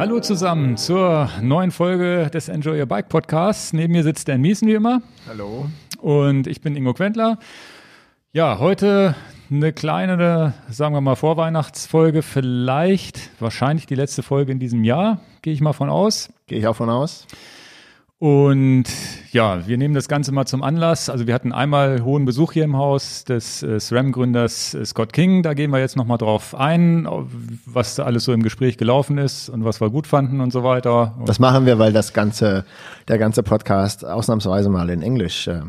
Hallo zusammen zur neuen Folge des Enjoy Your Bike Podcasts. Neben mir sitzt Dan Miesen wie immer. Hallo. Und ich bin Ingo Quentler. Ja, heute eine kleine, sagen wir mal, Vorweihnachtsfolge. Vielleicht, wahrscheinlich die letzte Folge in diesem Jahr, gehe ich mal von aus. Gehe ich auch von aus. Und ja, wir nehmen das Ganze mal zum Anlass. Also wir hatten einmal hohen Besuch hier im Haus des äh, SRAM-Gründers äh, Scott King. Da gehen wir jetzt nochmal drauf ein, was da alles so im Gespräch gelaufen ist und was wir gut fanden und so weiter. Das machen wir, weil das ganze, der ganze Podcast ausnahmsweise mal in Englisch äh,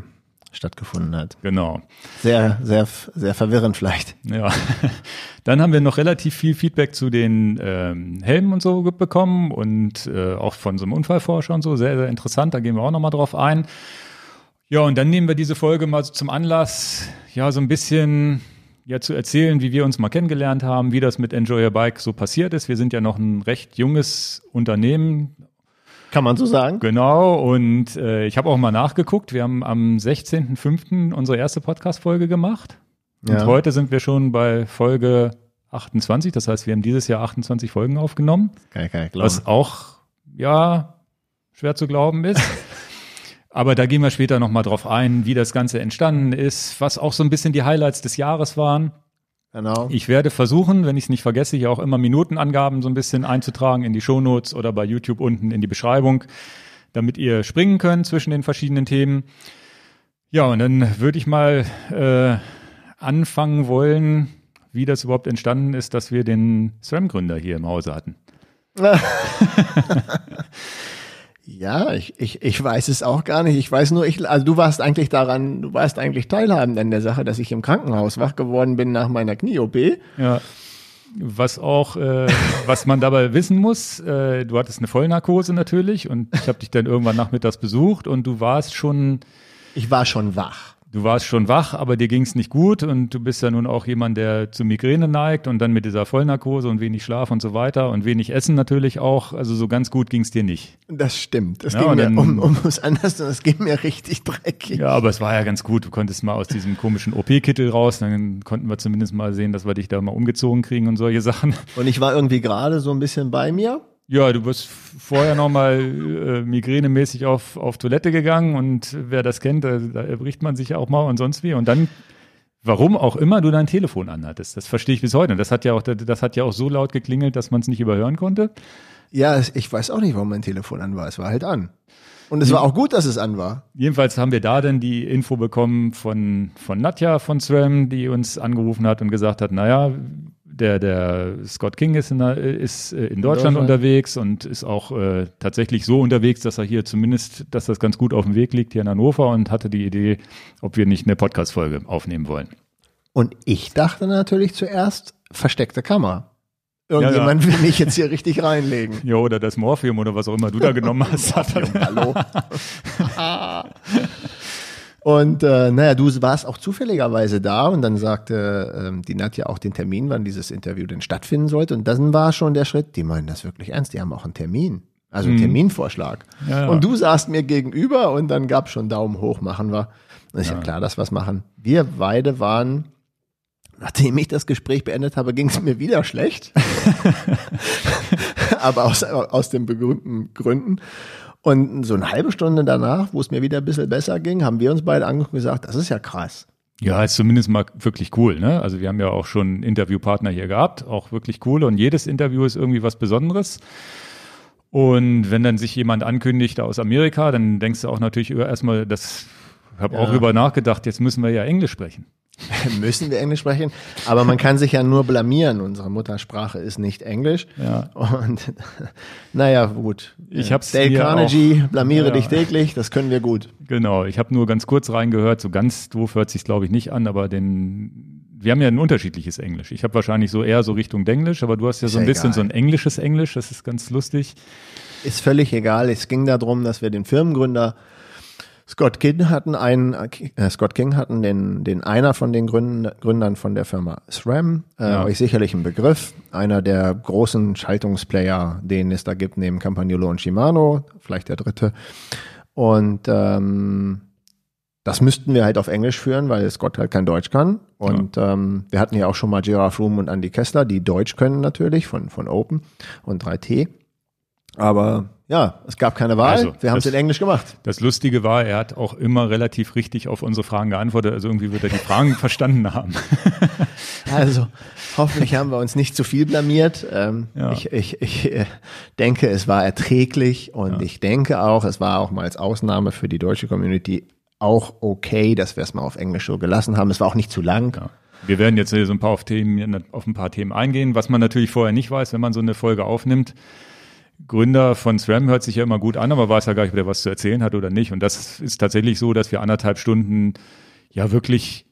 stattgefunden hat. Genau. Sehr, sehr, sehr verwirrend vielleicht. Ja. Dann haben wir noch relativ viel Feedback zu den ähm, Helmen und so bekommen und äh, auch von so einem Unfallforscher und so. Sehr, sehr interessant. Da gehen wir auch nochmal drauf ein. Ja, und dann nehmen wir diese Folge mal zum Anlass, ja, so ein bisschen ja zu erzählen, wie wir uns mal kennengelernt haben, wie das mit Enjoy Your Bike so passiert ist. Wir sind ja noch ein recht junges Unternehmen, kann man so sagen? Genau, und äh, ich habe auch mal nachgeguckt. Wir haben am 16.05. unsere erste Podcast-Folge gemacht. Und ja. heute sind wir schon bei Folge 28. Das heißt, wir haben dieses Jahr 28 Folgen aufgenommen. Kann ich, kann ich glauben. Was auch, ja, schwer zu glauben ist. Aber da gehen wir später nochmal drauf ein, wie das Ganze entstanden ist, was auch so ein bisschen die Highlights des Jahres waren. Genau. Ich werde versuchen, wenn ich es nicht vergesse, hier auch immer Minutenangaben so ein bisschen einzutragen in die Shownotes oder bei YouTube unten in die Beschreibung, damit ihr springen könnt zwischen den verschiedenen Themen. Ja, und dann würde ich mal äh, anfangen wollen, wie das überhaupt entstanden ist, dass wir den SRAM-Gründer hier im Hause hatten. Ja, ich, ich, ich weiß es auch gar nicht. Ich weiß nur, ich, also du warst eigentlich daran, du warst eigentlich teilhabend an der Sache, dass ich im Krankenhaus wach geworden bin nach meiner Knie-OP. Ja. Was auch, äh, was man dabei wissen muss, äh, du hattest eine Vollnarkose natürlich und ich habe dich dann irgendwann nachmittags besucht und du warst schon. Ich war schon wach du warst schon wach, aber dir ging es nicht gut und du bist ja nun auch jemand, der zu Migräne neigt und dann mit dieser Vollnarkose und wenig Schlaf und so weiter und wenig Essen natürlich auch. Also so ganz gut ging es dir nicht. Das stimmt. Das ja, ging mir dann, um, um es anders und es ging mir richtig dreckig. Ja, aber es war ja ganz gut. Du konntest mal aus diesem komischen OP-Kittel raus, dann konnten wir zumindest mal sehen, dass wir dich da mal umgezogen kriegen und solche Sachen. Und ich war irgendwie gerade so ein bisschen bei mir ja, du bist vorher nochmal äh, migränemäßig auf, auf Toilette gegangen und wer das kennt, da, da erbricht man sich ja auch mal und sonst wie. Und dann, warum auch immer du dein Telefon anhattest, das verstehe ich bis heute. Das hat ja auch, das hat ja auch so laut geklingelt, dass man es nicht überhören konnte. Ja, ich weiß auch nicht, warum mein Telefon an war. Es war halt an. Und es war auch gut, dass es an war. Jedenfalls haben wir da dann die Info bekommen von, von Nadja von SRAM, die uns angerufen hat und gesagt hat, naja, der, der Scott King ist in, der, ist äh, in, Deutschland, Deutschland, unterwegs und ist auch äh, tatsächlich so unterwegs, dass er hier zumindest, dass das ganz gut auf dem Weg liegt hier in Hannover und hatte die Idee, ob wir nicht eine Podcast-Folge aufnehmen wollen. Und ich dachte natürlich zuerst, versteckte Kamera. Irgendjemand ja, ja. will mich jetzt hier richtig reinlegen. Ja, oder das Morphium oder was auch immer du da genommen hast. Morphium, hallo. Und äh, naja, du warst auch zufälligerweise da und dann sagte ähm, die Nadja auch den Termin, wann dieses Interview denn stattfinden sollte. Und dann war schon der Schritt, die meinen das wirklich ernst, die haben auch einen Termin. Also einen mhm. Terminvorschlag. Ja, ja. Und du saßt mir gegenüber und dann gab schon Daumen hoch, machen wir. Und ist ja. ja klar, dass wir es machen. Wir beide waren, nachdem ich das Gespräch beendet habe, ging es mir wieder schlecht. Aber aus, aus den berühmten Gründen. Und so eine halbe Stunde danach, wo es mir wieder ein bisschen besser ging, haben wir uns beide angeguckt und gesagt, das ist ja krass. Ja, ist zumindest mal wirklich cool. Ne? Also wir haben ja auch schon Interviewpartner hier gehabt, auch wirklich cool. Und jedes Interview ist irgendwie was Besonderes. Und wenn dann sich jemand ankündigt aus Amerika, dann denkst du auch natürlich erstmal, das habe ja. auch über nachgedacht, jetzt müssen wir ja Englisch sprechen. müssen wir Englisch sprechen, aber man kann sich ja nur blamieren. Unsere Muttersprache ist nicht Englisch. Ja. Und naja, gut. Ich hab's Dale Carnegie, auch, blamiere ja. dich täglich, das können wir gut. Genau, ich habe nur ganz kurz reingehört, so ganz doof hört sich glaube ich nicht an, aber den wir haben ja ein unterschiedliches Englisch. Ich habe wahrscheinlich so eher so Richtung Denglisch, aber du hast ja so ein bisschen egal. so ein englisches Englisch, das ist ganz lustig. Ist völlig egal. Es ging darum, dass wir den Firmengründer Scott King hatten einen, äh, Scott King hatten den, den einer von den Gründen, Gründern von der Firma SRAM, äh, ja. euch sicherlich ein Begriff, einer der großen Schaltungsplayer, den es da gibt, neben Campagnolo und Shimano, vielleicht der dritte. Und ähm, das müssten wir halt auf Englisch führen, weil Scott halt kein Deutsch kann. Und ja. ähm, wir hatten ja auch schon mal Giraffe Room und Andy Kessler, die Deutsch können natürlich, von, von Open und 3T. Aber ja, es gab keine Wahl. Also, wir haben es in Englisch gemacht. Das Lustige war, er hat auch immer relativ richtig auf unsere Fragen geantwortet. Also irgendwie wird er die Fragen verstanden haben. also hoffentlich haben wir uns nicht zu viel blamiert. Ähm, ja. Ich, ich, ich äh, denke, es war erträglich und ja. ich denke auch, es war auch mal als Ausnahme für die deutsche Community auch okay, dass wir es mal auf Englisch so gelassen haben. Es war auch nicht zu lang. Ja. Wir werden jetzt so ein paar auf, Themen, auf ein paar Themen eingehen, was man natürlich vorher nicht weiß, wenn man so eine Folge aufnimmt. Gründer von SRAM hört sich ja immer gut an, aber weiß ja gar nicht, ob der was zu erzählen hat oder nicht. Und das ist tatsächlich so, dass wir anderthalb Stunden ja wirklich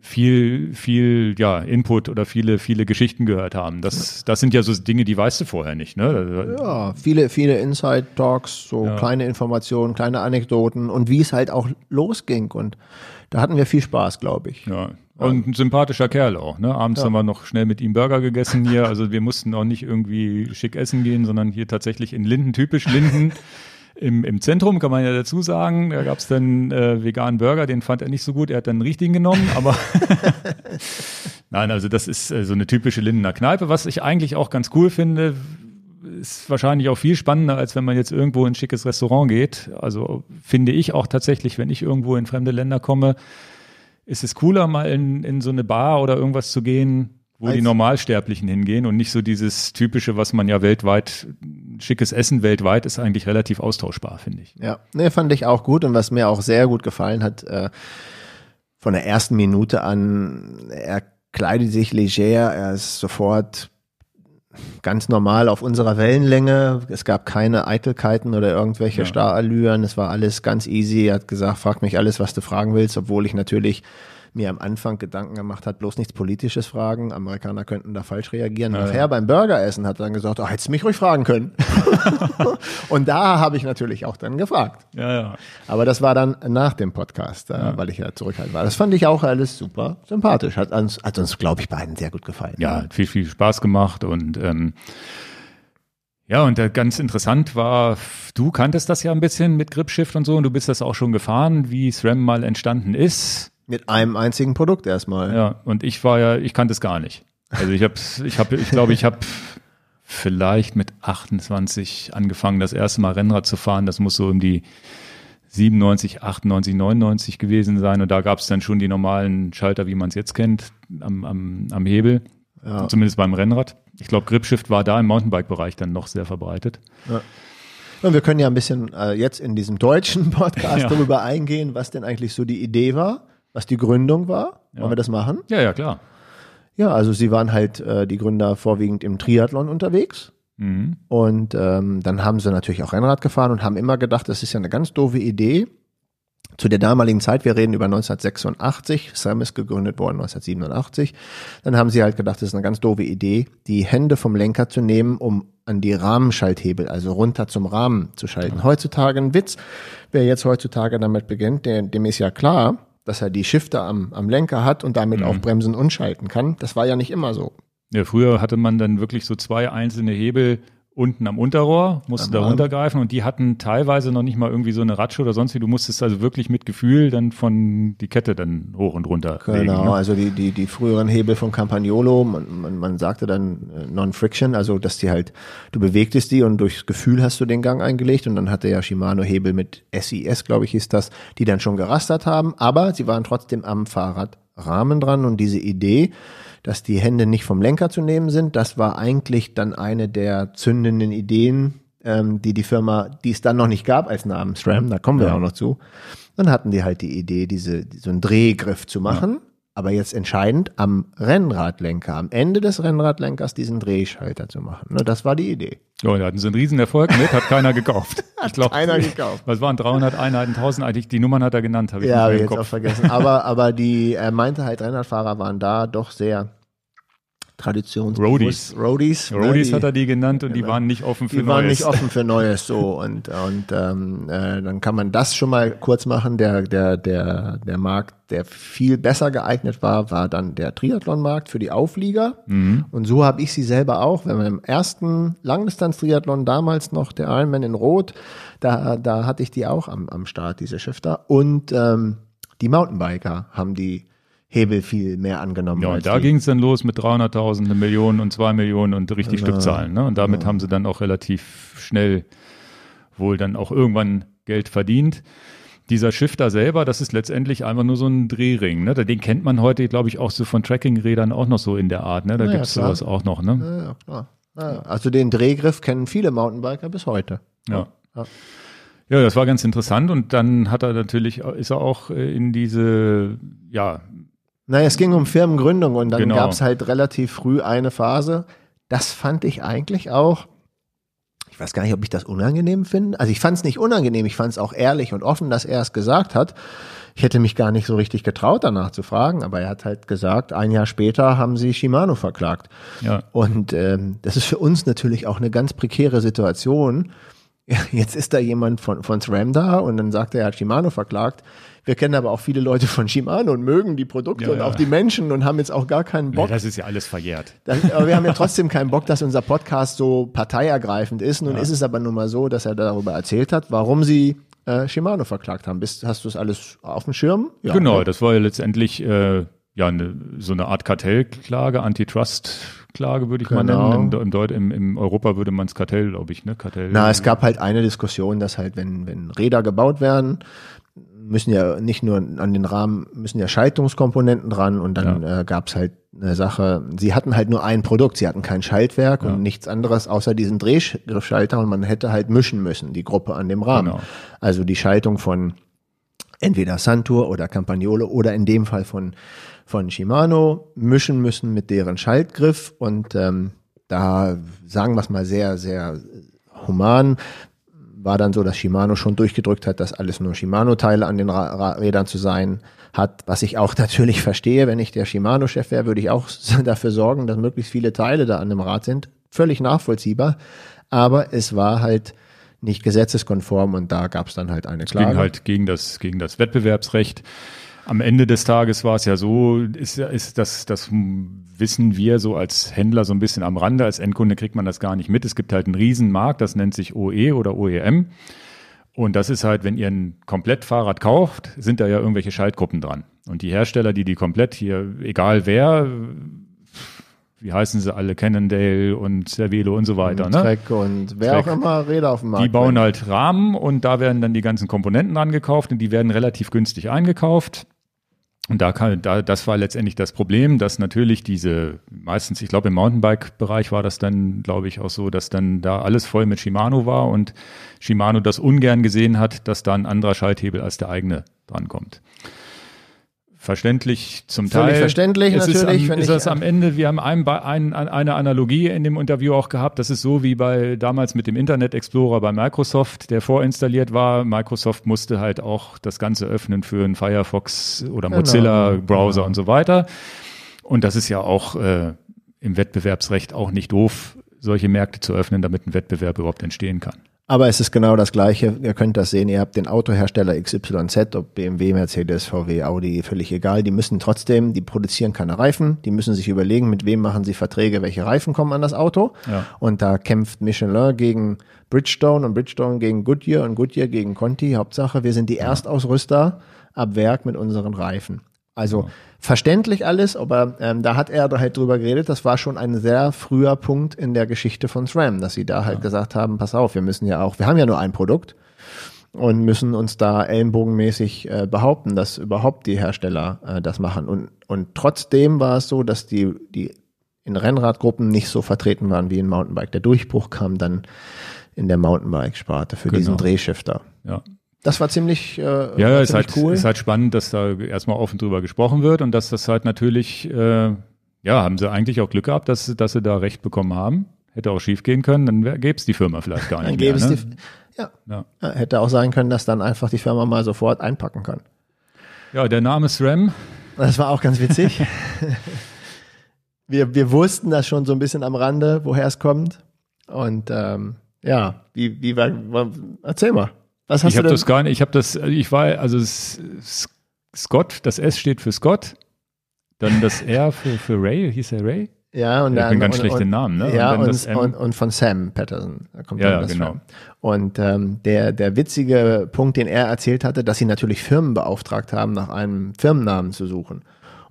viel, viel, ja, Input oder viele, viele Geschichten gehört haben. Das, das sind ja so Dinge, die weißt du vorher nicht, ne? Ja, viele, viele Inside-Talks, so ja. kleine Informationen, kleine Anekdoten und wie es halt auch losging. Und da hatten wir viel Spaß, glaube ich. Ja, und ein sympathischer Kerl auch. Ne? Abends ja. haben wir noch schnell mit ihm Burger gegessen hier. Also wir mussten auch nicht irgendwie schick essen gehen, sondern hier tatsächlich in Linden, typisch Linden. Im, Im Zentrum kann man ja dazu sagen, da gab es dann äh, veganen Burger, den fand er nicht so gut, er hat dann einen richtigen genommen, aber nein, also das ist äh, so eine typische Lindener Kneipe, was ich eigentlich auch ganz cool finde, ist wahrscheinlich auch viel spannender, als wenn man jetzt irgendwo in ein schickes Restaurant geht. Also finde ich auch tatsächlich, wenn ich irgendwo in fremde Länder komme, ist es cooler, mal in, in so eine Bar oder irgendwas zu gehen, wo Als die Normalsterblichen hingehen und nicht so dieses typische, was man ja weltweit, schickes Essen weltweit ist eigentlich relativ austauschbar, finde ich. Ja, ne, fand ich auch gut und was mir auch sehr gut gefallen hat, äh, von der ersten Minute an, er kleidet sich leger, er ist sofort ganz normal auf unserer Wellenlänge. Es gab keine Eitelkeiten oder irgendwelche ja. Starallüren. Es war alles ganz easy. Er hat gesagt, frag mich alles, was du fragen willst, obwohl ich natürlich mir am Anfang Gedanken gemacht hat, bloß nichts Politisches fragen. Amerikaner könnten da falsch reagieren. Ja, Nachher ja. beim Burgeressen hat er dann gesagt, oh, hättest du mich ruhig fragen können. und da habe ich natürlich auch dann gefragt. Ja, ja. Aber das war dann nach dem Podcast, äh, ja. weil ich ja zurückhaltend war. Das fand ich auch alles super sympathisch. Hat uns, hat uns glaube ich, beiden sehr gut gefallen. Ja, hat viel, viel Spaß gemacht und ähm, ja, und ganz interessant war, du kanntest das ja ein bisschen mit Gripshift und so und du bist das auch schon gefahren, wie SRAM mal entstanden ist. Mit einem einzigen Produkt erstmal. Ja, und ich war ja, ich kannte es gar nicht. Also ich habe, ich habe, ich glaube, ich habe vielleicht mit 28 angefangen, das erste Mal Rennrad zu fahren. Das muss so um die 97, 98, 99 gewesen sein. Und da gab es dann schon die normalen Schalter, wie man es jetzt kennt, am, am, am Hebel. Ja. Zumindest beim Rennrad. Ich glaube, Gripshift war da im Mountainbike-Bereich dann noch sehr verbreitet. Ja. Und wir können ja ein bisschen äh, jetzt in diesem deutschen Podcast ja. darüber eingehen, was denn eigentlich so die Idee war was die Gründung war. Wollen wir das machen? Ja, ja, klar. Ja, also sie waren halt äh, die Gründer vorwiegend im Triathlon unterwegs. Mhm. Und ähm, dann haben sie natürlich auch Rennrad gefahren und haben immer gedacht, das ist ja eine ganz doofe Idee. Zu der damaligen Zeit, wir reden über 1986, Sam ist gegründet worden 1987, dann haben sie halt gedacht, das ist eine ganz doofe Idee, die Hände vom Lenker zu nehmen, um an die Rahmenschalthebel, also runter zum Rahmen zu schalten. Ja. Heutzutage ein Witz. Wer jetzt heutzutage damit beginnt, der, dem ist ja klar, dass er die Shifter am, am Lenker hat und damit mhm. auch bremsen und schalten kann. Das war ja nicht immer so. Ja, früher hatte man dann wirklich so zwei einzelne Hebel unten am Unterrohr, musste da runtergreifen und die hatten teilweise noch nicht mal irgendwie so eine Ratsche oder sonst wie. Du musstest also wirklich mit Gefühl dann von die Kette dann hoch und runter. Genau, legen, ne? also die, die, die früheren Hebel von Campagnolo, man, man, man sagte dann äh, Non-Friction, also dass die halt, du bewegtest die und durchs Gefühl hast du den Gang eingelegt und dann hatte ja Shimano Hebel mit SIS, glaube ich, hieß das, die dann schon gerastert haben, aber sie waren trotzdem am Fahrradrahmen dran und diese Idee, dass die Hände nicht vom Lenker zu nehmen sind. Das war eigentlich dann eine der zündenden Ideen, ähm, die die Firma, die es dann noch nicht gab als Namen SRAM, da kommen wir ja. auch noch zu. Dann hatten die halt die Idee, diese, so einen Drehgriff zu machen. Ja. Aber jetzt entscheidend, am Rennradlenker, am Ende des Rennradlenkers diesen Drehschalter zu machen. Ne, das war die Idee. Ja, da hatten sie einen riesen Erfolg mit, hat keiner gekauft. hat ich glaub, keiner gekauft. Was waren 300 Einheiten, 1000 eigentlich, die Nummern hat er genannt, habe ich ja, nicht mehr im Kopf. auch vergessen. Aber, aber die, er meinte halt, Rennradfahrer waren da doch sehr Traditions Roadies. Roadies. Ne, Roadies ne, hat er die genannt und die waren nicht offen für die Neues. Die waren nicht offen für Neues so und und ähm, äh, dann kann man das schon mal kurz machen. Der der der der Markt, der viel besser geeignet war, war dann der Triathlon-Markt für die Auflieger mhm. und so habe ich sie selber auch. Wenn man im ersten Langdistanz-Triathlon damals noch der Ironman in Rot, da da hatte ich die auch am am Start diese Shifter und ähm, die Mountainbiker haben die Hebel viel mehr angenommen. Ja, und da ging es dann los mit 300.000, eine Million und zwei Millionen und richtig genau. Stückzahlen. Ne? Und damit ja. haben sie dann auch relativ schnell wohl dann auch irgendwann Geld verdient. Dieser Shifter selber, das ist letztendlich einfach nur so ein Drehring. Ne? Den kennt man heute, glaube ich, auch so von Trackingrädern auch noch so in der Art. Ne? Da ja, gibt es sowas auch noch. Ne? Ja, ja, klar. Ja, also den Drehgriff kennen viele Mountainbiker bis heute. Ja. ja. Ja, das war ganz interessant und dann hat er natürlich, ist er auch in diese, ja, naja, es ging um Firmengründung und dann genau. gab es halt relativ früh eine Phase. Das fand ich eigentlich auch, ich weiß gar nicht, ob ich das unangenehm finde. Also ich fand es nicht unangenehm, ich fand es auch ehrlich und offen, dass er es gesagt hat. Ich hätte mich gar nicht so richtig getraut, danach zu fragen, aber er hat halt gesagt, ein Jahr später haben sie Shimano verklagt. Ja. Und ähm, das ist für uns natürlich auch eine ganz prekäre Situation. Jetzt ist da jemand von, von SRAM da und dann sagt er, er hat Shimano verklagt. Wir kennen aber auch viele Leute von Shimano und mögen die Produkte ja, und ja. auch die Menschen und haben jetzt auch gar keinen Bock. Ja, das ist ja alles verjährt. Das, aber wir haben ja trotzdem keinen Bock, dass unser Podcast so parteiergreifend ist. Nun ist es aber nun mal so, dass er darüber erzählt hat, warum sie äh, Shimano verklagt haben. Bist, hast du es alles auf dem Schirm? genau, okay. das war ja letztendlich äh, ja eine, so eine Art Kartellklage, Antitrust. Klage würde ich genau. mal nennen. Im, im, im Europa würde man es Kartell, glaube ich, ne? Kartell. Na, es gab halt eine Diskussion, dass halt, wenn, wenn Räder gebaut werden, müssen ja nicht nur an den Rahmen, müssen ja Schaltungskomponenten dran und dann ja. äh, gab es halt eine Sache, sie hatten halt nur ein Produkt, sie hatten kein Schaltwerk ja. und nichts anderes außer diesen Drehgriffschalter und man hätte halt mischen müssen, die Gruppe an dem Rahmen. Genau. Also die Schaltung von entweder Santur oder Campagnolo oder in dem Fall von, von Shimano mischen müssen mit deren Schaltgriff und ähm, da sagen wir es mal sehr, sehr human, war dann so, dass Shimano schon durchgedrückt hat, dass alles nur Shimano-Teile an den Ra Rädern zu sein hat, was ich auch natürlich verstehe. Wenn ich der Shimano-Chef wäre, würde ich auch dafür sorgen, dass möglichst viele Teile da an dem Rad sind. Völlig nachvollziehbar. Aber es war halt nicht gesetzeskonform und da gab es dann halt eine Klage. Es ging halt gegen das, gegen das Wettbewerbsrecht. Am Ende des Tages war es ja so, ist, ist das, das wissen wir so als Händler so ein bisschen am Rande. Als Endkunde kriegt man das gar nicht mit. Es gibt halt einen Riesenmarkt, das nennt sich OE oder OEM. Und das ist halt, wenn ihr ein Komplettfahrrad kauft, sind da ja irgendwelche Schaltgruppen dran. Und die Hersteller, die die komplett hier, egal wer, wie heißen sie alle, Cannondale und Cervelo und so weiter. Und ne? Trek und wer Trek. auch immer Räder auf dem Markt. Die bauen halt Rahmen und da werden dann die ganzen Komponenten dran gekauft und die werden relativ günstig eingekauft. Und da kann, da, das war letztendlich das Problem, dass natürlich diese, meistens, ich glaube im Mountainbike-Bereich war das dann, glaube ich, auch so, dass dann da alles voll mit Shimano war und Shimano das ungern gesehen hat, dass da ein anderer Schalthebel als der eigene drankommt verständlich zum Völlig Teil. verständlich es natürlich. Ist, am, ist das am Ende, wir haben ein, ein, eine Analogie in dem Interview auch gehabt, das ist so wie bei damals mit dem Internet Explorer bei Microsoft, der vorinstalliert war. Microsoft musste halt auch das Ganze öffnen für einen Firefox oder genau. Mozilla Browser genau. und so weiter. Und das ist ja auch äh, im Wettbewerbsrecht auch nicht doof, solche Märkte zu öffnen, damit ein Wettbewerb überhaupt entstehen kann. Aber es ist genau das Gleiche. Ihr könnt das sehen. Ihr habt den Autohersteller XYZ, ob BMW, Mercedes, VW, Audi, völlig egal. Die müssen trotzdem, die produzieren keine Reifen. Die müssen sich überlegen, mit wem machen sie Verträge, welche Reifen kommen an das Auto. Ja. Und da kämpft Michelin gegen Bridgestone und Bridgestone gegen Goodyear und Goodyear gegen Conti. Hauptsache, wir sind die Erstausrüster ab Werk mit unseren Reifen. Also ja. verständlich alles, aber ähm, da hat er da halt drüber geredet. Das war schon ein sehr früher Punkt in der Geschichte von SRAM, dass sie da halt ja. gesagt haben, pass auf, wir müssen ja auch, wir haben ja nur ein Produkt und müssen uns da ellenbogenmäßig äh, behaupten, dass überhaupt die Hersteller äh, das machen. Und, und trotzdem war es so, dass die, die in Rennradgruppen nicht so vertreten waren wie in Mountainbike. Der Durchbruch kam dann in der Mountainbike-Sparte für genau. diesen Drehshifter. Ja. Das war ziemlich, äh, ja, ja ist halt, cool. ist halt spannend, dass da erstmal offen drüber gesprochen wird und dass das halt natürlich, äh, ja, haben sie eigentlich auch Glück gehabt, dass, dass sie da Recht bekommen haben. Hätte auch schief gehen können, dann gäbe es die Firma vielleicht gar nicht dann gäbe mehr. Es ne? die. Ja. ja. Hätte auch sein können, dass dann einfach die Firma mal sofort einpacken kann. Ja, der Name SRAM. Das war auch ganz witzig. wir, wir wussten das schon so ein bisschen am Rande, woher es kommt. Und ähm, ja, wie, wie war, erzähl mal. Was hast ich habe das gar nicht, ich habe das, ich war, also Scott, das S steht für Scott, dann das R für, für Ray, hieß er Ray? Ja, und ich dann. ganz schlecht den Namen, ne? Ja, und, und, und, und, von Sam Patterson. Da kommt ja, ja genau. Und ähm, der, der witzige Punkt, den er erzählt hatte, dass sie natürlich Firmen beauftragt haben, nach einem Firmennamen zu suchen.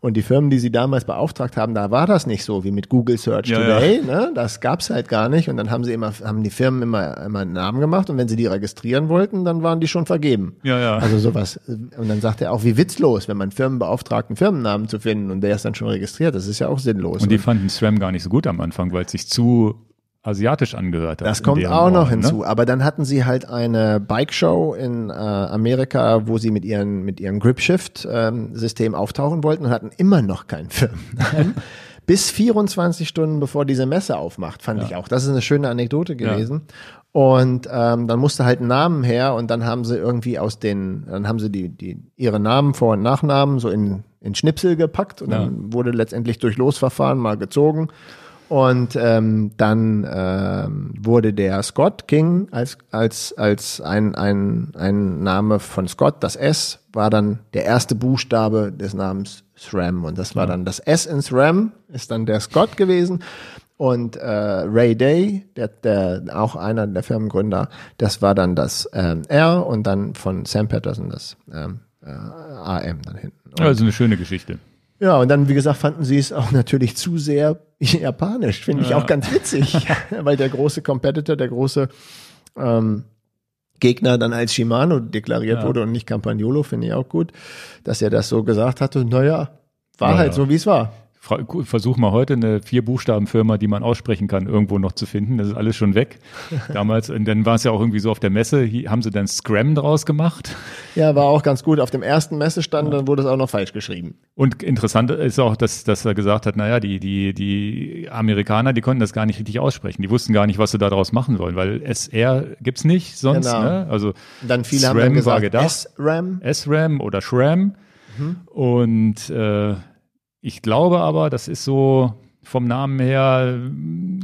Und die Firmen, die sie damals beauftragt haben, da war das nicht so wie mit Google Search ja, Today. Ja. Ne? Das gab's halt gar nicht. Und dann haben sie immer, haben die Firmen immer, immer einen Namen gemacht. Und wenn sie die registrieren wollten, dann waren die schon vergeben. Ja, ja. Also sowas. Und dann sagt er auch, wie witzlos, wenn man Firmen beauftragt, einen Firmennamen zu finden und der ist dann schon registriert. Das ist ja auch sinnlos. Und die fanden SRAM gar nicht so gut am Anfang, weil es sich zu asiatisch angehört hat. Das kommt auch noch Raum, hinzu. Ne? Aber dann hatten sie halt eine Bike-Show in äh, Amerika, wo sie mit ihren mit ihrem Grip-Shift-System ähm, auftauchen wollten und hatten immer noch keinen Firmennamen. Bis 24 Stunden bevor diese Messe aufmacht, fand ja. ich auch. Das ist eine schöne Anekdote gewesen. Ja. Und ähm, dann musste halt ein Namen her und dann haben sie irgendwie aus den, dann haben sie die, die ihre Namen, Vor- und Nachnamen so in, in Schnipsel gepackt und ja. dann wurde letztendlich durch Losverfahren mal gezogen. Und ähm, dann ähm, wurde der Scott King als, als, als ein, ein, ein Name von Scott, das S, war dann der erste Buchstabe des Namens SRAM. Und das war dann das S in SRAM, ist dann der Scott gewesen. Und äh, Ray Day, der, der auch einer der Firmengründer, das war dann das ähm, R und dann von Sam Patterson das ähm, äh, AM dann hinten. Und also eine schöne Geschichte. Ja, und dann, wie gesagt, fanden sie es auch natürlich zu sehr japanisch. Finde ich ja. auch ganz witzig, weil der große Competitor, der große ähm, Gegner dann als Shimano deklariert ja. wurde und nicht Campagnolo, finde ich auch gut, dass er das so gesagt hatte. Naja, war ja, halt so, wie es war versuch mal heute eine Vier-Buchstaben-Firma, die man aussprechen kann, irgendwo noch zu finden. Das ist alles schon weg. Damals, und dann war es ja auch irgendwie so auf der Messe, haben sie dann Scram draus gemacht. Ja, war auch ganz gut. Auf dem ersten Messestand, ja. dann wurde es auch noch falsch geschrieben. Und interessant ist auch, dass, dass er gesagt hat, naja, die, die, die Amerikaner, die konnten das gar nicht richtig aussprechen. Die wussten gar nicht, was sie da draus machen wollen, weil SR gibt's nicht sonst. Genau. Ne? Also dann viele SRAM haben dann gesagt, S-RAM. S-RAM oder SRAM. Mhm. Und äh, ich glaube aber, das ist so vom Namen her,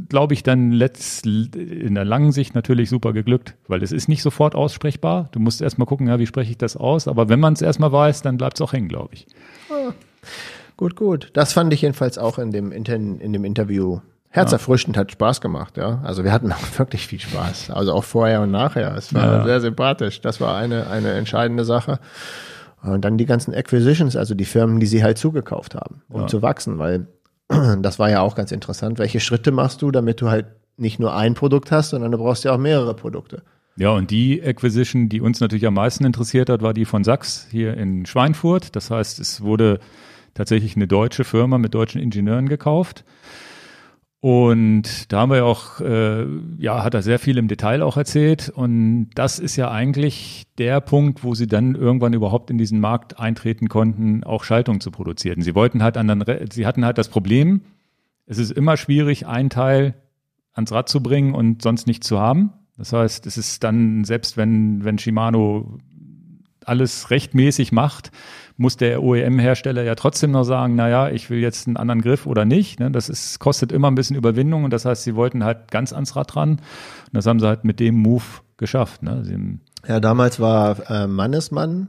glaube ich, dann letzt, in der langen Sicht natürlich super geglückt, weil es ist nicht sofort aussprechbar. Du musst erstmal gucken, ja, wie spreche ich das aus? Aber wenn man es erstmal weiß, dann bleibt es auch hängen, glaube ich. Ah, gut, gut. Das fand ich jedenfalls auch in dem, in dem Interview herzerfrischend, ja. hat Spaß gemacht, ja. Also wir hatten auch wirklich viel Spaß. Also auch vorher und nachher. Es war ja. sehr sympathisch. Das war eine, eine entscheidende Sache. Und dann die ganzen Acquisitions, also die Firmen, die sie halt zugekauft haben, um ja. zu wachsen, weil das war ja auch ganz interessant. Welche Schritte machst du, damit du halt nicht nur ein Produkt hast, sondern du brauchst ja auch mehrere Produkte. Ja, und die Acquisition, die uns natürlich am meisten interessiert hat, war die von Sachs hier in Schweinfurt. Das heißt, es wurde tatsächlich eine deutsche Firma mit deutschen Ingenieuren gekauft. Und da haben wir auch, äh, ja, hat er sehr viel im Detail auch erzählt. Und das ist ja eigentlich der Punkt, wo sie dann irgendwann überhaupt in diesen Markt eintreten konnten, auch Schaltung zu produzieren. Sie wollten halt an den, sie hatten halt das Problem, es ist immer schwierig, ein Teil ans Rad zu bringen und sonst nichts zu haben. Das heißt, es ist dann, selbst wenn, wenn Shimano alles rechtmäßig macht, muss der OEM-Hersteller ja trotzdem noch sagen, naja, ich will jetzt einen anderen Griff oder nicht. Ne? Das ist, kostet immer ein bisschen Überwindung und das heißt, sie wollten halt ganz ans Rad ran. Und das haben sie halt mit dem Move geschafft. Ne? Ja, damals war äh, Mannesmann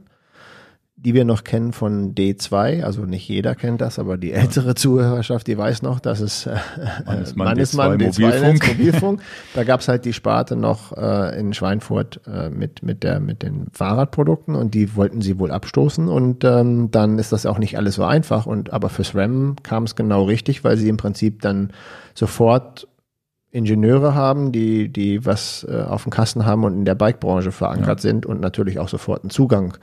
die wir noch kennen von D2, also nicht jeder kennt das, aber die ältere Zuhörerschaft, die weiß noch, dass es äh, Mannesmann, Mannesmann D2, D2 Mobilfunk. Mobilfunk. Da gab es halt die Sparte noch äh, in Schweinfurt äh, mit, mit, der, mit den Fahrradprodukten und die wollten sie wohl abstoßen und ähm, dann ist das auch nicht alles so einfach. Und aber fürs RAM kam es genau richtig, weil sie im Prinzip dann sofort Ingenieure haben, die, die was äh, auf dem Kasten haben und in der Bikebranche verankert ja. sind und natürlich auch sofort einen Zugang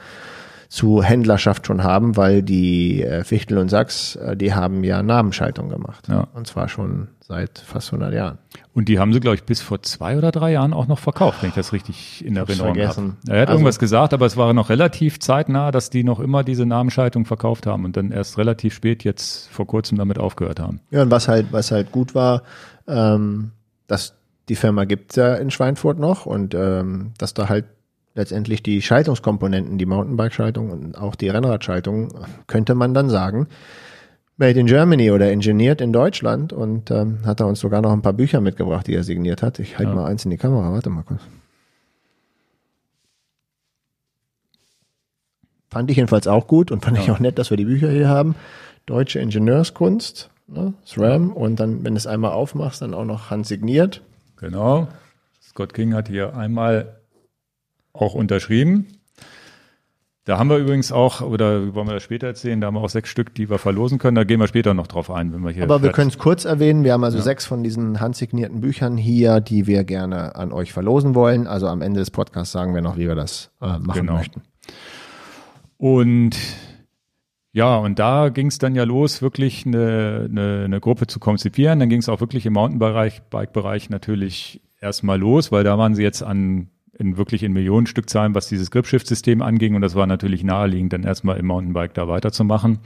zu Händlerschaft schon haben, weil die äh, Fichtel und Sachs, äh, die haben ja Namensschaltung gemacht. Ja. Und zwar schon seit fast 100 Jahren. Und die haben sie, glaube ich, bis vor zwei oder drei Jahren auch noch verkauft, wenn ich das richtig in Erinnerung habe. Er hat also, irgendwas gesagt, aber es war noch relativ zeitnah, dass die noch immer diese Namensschaltung verkauft haben und dann erst relativ spät jetzt vor kurzem damit aufgehört haben. Ja, und was halt, was halt gut war, ähm, dass die Firma gibt's ja in Schweinfurt noch und ähm, dass da halt letztendlich die Schaltungskomponenten, die Mountainbike-Schaltung und auch die Rennradschaltung, könnte man dann sagen, made in Germany oder engineert in Deutschland und ähm, hat er uns sogar noch ein paar Bücher mitgebracht, die er signiert hat. Ich halte ja. mal eins in die Kamera, warte mal kurz. Fand ich jedenfalls auch gut und fand ja. ich auch nett, dass wir die Bücher hier haben. Deutsche Ingenieurskunst, ne, SRAM und dann, wenn du es einmal aufmachst, dann auch noch handsigniert. Genau. Scott King hat hier einmal auch unterschrieben. Da haben wir übrigens auch, oder wollen wir das später erzählen, da haben wir auch sechs Stück, die wir verlosen können. Da gehen wir später noch drauf ein, wenn wir hier. Aber wir können es kurz erwähnen. Wir haben also ja. sechs von diesen handsignierten Büchern hier, die wir gerne an euch verlosen wollen. Also am Ende des Podcasts sagen wir noch, wie wir das äh, machen genau. möchten. Und ja, und da ging es dann ja los, wirklich eine, eine, eine Gruppe zu konzipieren. Dann ging es auch wirklich im Mountainbike-Bereich natürlich erstmal los, weil da waren sie jetzt an in wirklich in Millionenstückzahlen, was dieses Gripshift-System anging. Und das war natürlich naheliegend, dann erstmal im Mountainbike da weiterzumachen.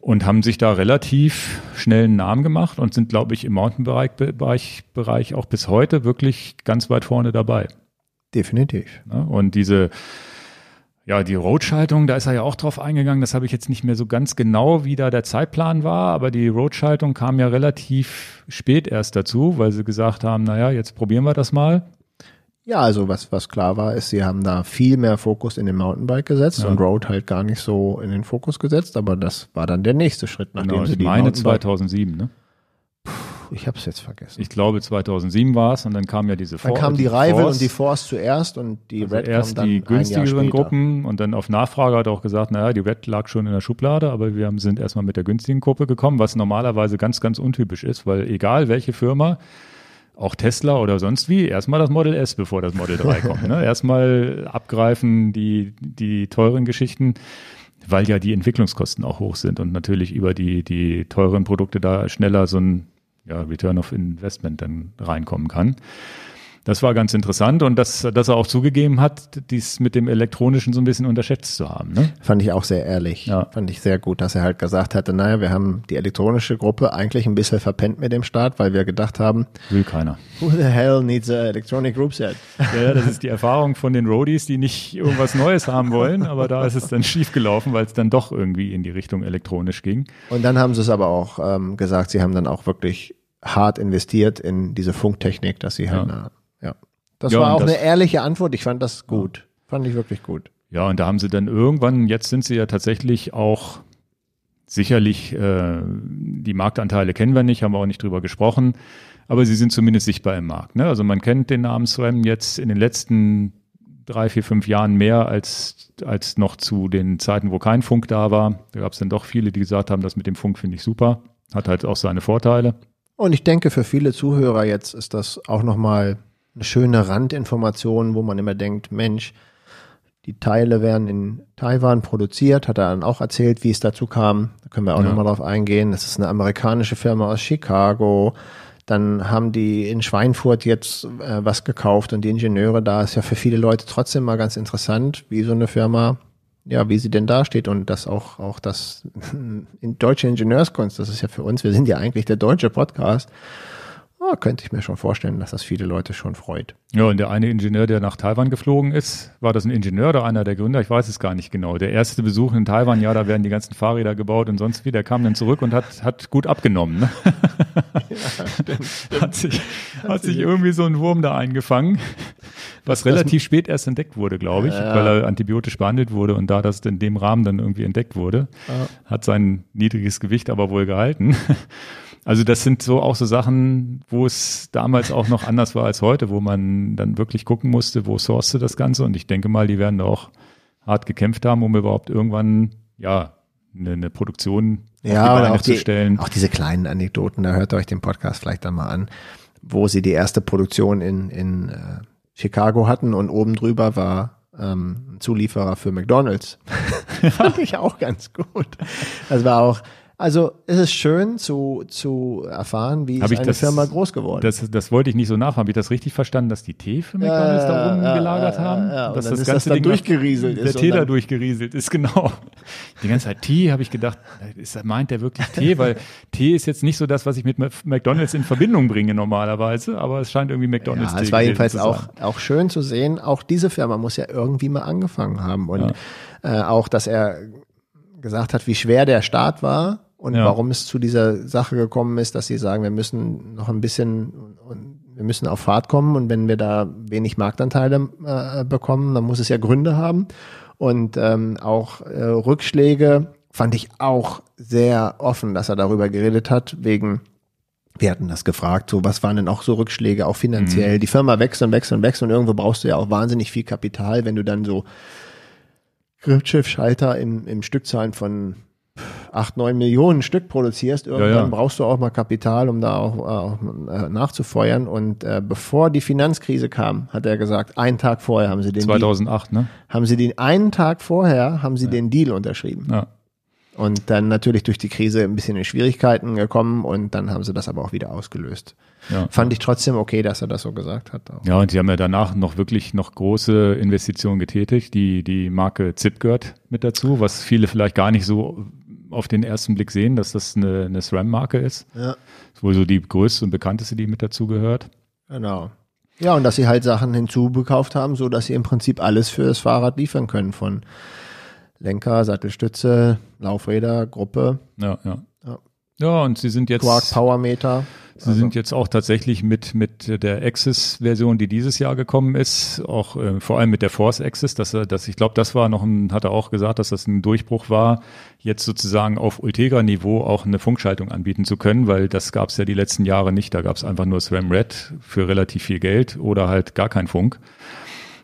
Und haben sich da relativ schnell einen Namen gemacht und sind, glaube ich, im Mountainbike-Bereich Bereich auch bis heute wirklich ganz weit vorne dabei. Definitiv. Und diese, ja, die Roadschaltung, da ist er ja auch drauf eingegangen. Das habe ich jetzt nicht mehr so ganz genau, wie da der Zeitplan war, aber die Roadschaltung kam ja relativ spät erst dazu, weil sie gesagt haben, naja, jetzt probieren wir das mal. Ja, also was, was klar war, ist, sie haben da viel mehr Fokus in den Mountainbike gesetzt ja. und Road halt gar nicht so in den Fokus gesetzt, aber das war dann der nächste Schritt, nachdem genau, sie die meine 2007, ne? Puh, ich habe es jetzt vergessen. Ich glaube 2007 war es und dann kam ja diese Force. Dann kam die, die Rival und die Force zuerst und die also Red erst kam dann die günstigeren Gruppen und dann auf Nachfrage hat er auch gesagt, naja, die Red lag schon in der Schublade, aber wir sind erstmal mit der günstigen Gruppe gekommen, was normalerweise ganz, ganz untypisch ist, weil egal welche Firma auch Tesla oder sonst wie, erstmal das Model S, bevor das Model 3 kommt. Ne? Erstmal abgreifen die, die teuren Geschichten, weil ja die Entwicklungskosten auch hoch sind und natürlich über die, die teuren Produkte da schneller so ein ja, Return of Investment dann reinkommen kann. Das war ganz interessant und dass, dass er auch zugegeben hat, dies mit dem Elektronischen so ein bisschen unterschätzt zu haben. Ne? Fand ich auch sehr ehrlich. Ja. Fand ich sehr gut, dass er halt gesagt hatte, naja, wir haben die elektronische Gruppe eigentlich ein bisschen verpennt mit dem Start, weil wir gedacht haben, will keiner. Who the hell needs a electronic group set? Ja, das ist die Erfahrung von den Roadies, die nicht irgendwas Neues haben wollen, aber da ist es dann schief gelaufen, weil es dann doch irgendwie in die Richtung elektronisch ging. Und dann haben sie es aber auch ähm, gesagt, sie haben dann auch wirklich hart investiert in diese Funktechnik, dass sie halt ja. Ja. Das ja, war auch das, eine ehrliche Antwort. Ich fand das gut. Fand ich wirklich gut. Ja, und da haben sie dann irgendwann, jetzt sind sie ja tatsächlich auch sicherlich, äh, die Marktanteile kennen wir nicht, haben wir auch nicht drüber gesprochen, aber sie sind zumindest sichtbar im Markt. Ne? Also man kennt den Namen SRAM jetzt in den letzten drei, vier, fünf Jahren mehr als, als noch zu den Zeiten, wo kein Funk da war. Da gab es dann doch viele, die gesagt haben, das mit dem Funk finde ich super. Hat halt auch seine Vorteile. Und ich denke, für viele Zuhörer jetzt ist das auch nochmal eine schöne Randinformation, wo man immer denkt, Mensch, die Teile werden in Taiwan produziert, hat er dann auch erzählt, wie es dazu kam. Da können wir auch ja. nochmal drauf eingehen. Das ist eine amerikanische Firma aus Chicago. Dann haben die in Schweinfurt jetzt äh, was gekauft und die Ingenieure da ist ja für viele Leute trotzdem mal ganz interessant, wie so eine Firma, ja, wie sie denn dasteht und das auch, auch das in deutsche Ingenieurskunst, das ist ja für uns, wir sind ja eigentlich der deutsche Podcast Oh, könnte ich mir schon vorstellen, dass das viele Leute schon freut. Ja, und der eine Ingenieur, der nach Taiwan geflogen ist, war das ein Ingenieur oder einer der Gründer? Ich weiß es gar nicht genau. Der erste Besuch in Taiwan, ja, da werden die ganzen Fahrräder gebaut und sonst wie. Der kam dann zurück und hat, hat gut abgenommen. Ne? Ja, stimmt, stimmt. Hat, sich, hat sich irgendwie so ein Wurm da eingefangen, was relativ spät erst entdeckt wurde, glaube ich, ja. weil er antibiotisch behandelt wurde und da das in dem Rahmen dann irgendwie entdeckt wurde, ja. hat sein niedriges Gewicht aber wohl gehalten. Also das sind so auch so Sachen, wo es damals auch noch anders war als heute, wo man dann wirklich gucken musste, wo source das Ganze. Und ich denke mal, die werden da auch hart gekämpft haben, um überhaupt irgendwann, ja, eine, eine Produktion ja, die zu stellen. auch diese kleinen Anekdoten, da hört euch den Podcast vielleicht dann mal an, wo sie die erste Produktion in, in äh, Chicago hatten und oben drüber war ähm, ein Zulieferer für McDonalds. Fand ich auch ganz gut. Das war auch, also es ist schön zu, zu erfahren, wie Hab ist eine das, Firma groß geworden das, das wollte ich nicht so nachhaben. Habe ich das richtig verstanden, dass die Tee für McDonalds ja, da oben ja, gelagert ja, haben? Ja, dass das ganze das Ding durchgerieselt ist. Der Tee da durchgerieselt ist, genau. Die ganze Zeit Tee habe ich gedacht, ist, meint der wirklich Tee? Weil Tee ist jetzt nicht so das, was ich mit McDonalds in Verbindung bringe normalerweise, aber es scheint irgendwie McDonalds ja, Es war jedenfalls auch, auch schön zu sehen, auch diese Firma muss ja irgendwie mal angefangen haben. Und äh, auch, dass er gesagt hat, wie schwer der Start war und ja. warum es zu dieser Sache gekommen ist, dass sie sagen, wir müssen noch ein bisschen wir müssen auf Fahrt kommen und wenn wir da wenig Marktanteile äh, bekommen, dann muss es ja Gründe haben und ähm, auch äh, Rückschläge fand ich auch sehr offen, dass er darüber geredet hat wegen wir hatten das gefragt, so was waren denn auch so Rückschläge, auch finanziell. Mhm. Die Firma wächst und wächst und wächst und irgendwo brauchst du ja auch wahnsinnig viel Kapital, wenn du dann so Gripschiff-Schalter im, im Stückzahlen von acht, neun Millionen Stück produzierst, irgendwann ja, ja. brauchst du auch mal Kapital, um da auch, auch äh, nachzufeuern. Und äh, bevor die Finanzkrise kam, hat er gesagt, einen Tag vorher haben sie den 2008, Deal, ne? Haben sie den einen Tag vorher haben sie ja. den Deal unterschrieben. Ja. Und dann natürlich durch die Krise ein bisschen in Schwierigkeiten gekommen und dann haben sie das aber auch wieder ausgelöst. Ja. Fand ich trotzdem okay, dass er das so gesagt hat. Auch. Ja, und sie haben ja danach noch wirklich noch große Investitionen getätigt. Die, die Marke ZIP gehört mit dazu, was viele vielleicht gar nicht so auf den ersten Blick sehen, dass das eine, eine SRAM-Marke ist. Ja. Das ist wohl so die größte und bekannteste, die mit dazu gehört. Genau. Ja, und dass sie halt Sachen hinzugekauft haben, so dass sie im Prinzip alles für das Fahrrad liefern können von Lenker, Sattelstütze, Laufräder, Gruppe. Ja, ja. Ja, und sie sind jetzt. Quark Power Meter. Sie also. sind jetzt auch tatsächlich mit, mit der Access-Version, die dieses Jahr gekommen ist, auch äh, vor allem mit der Force Access, dass er, dass ich glaube, das war noch ein, hat er auch gesagt, dass das ein Durchbruch war, jetzt sozusagen auf Ultegra-Niveau auch eine Funkschaltung anbieten zu können, weil das gab es ja die letzten Jahre nicht. Da gab es einfach nur SRAM Red für relativ viel Geld oder halt gar kein Funk.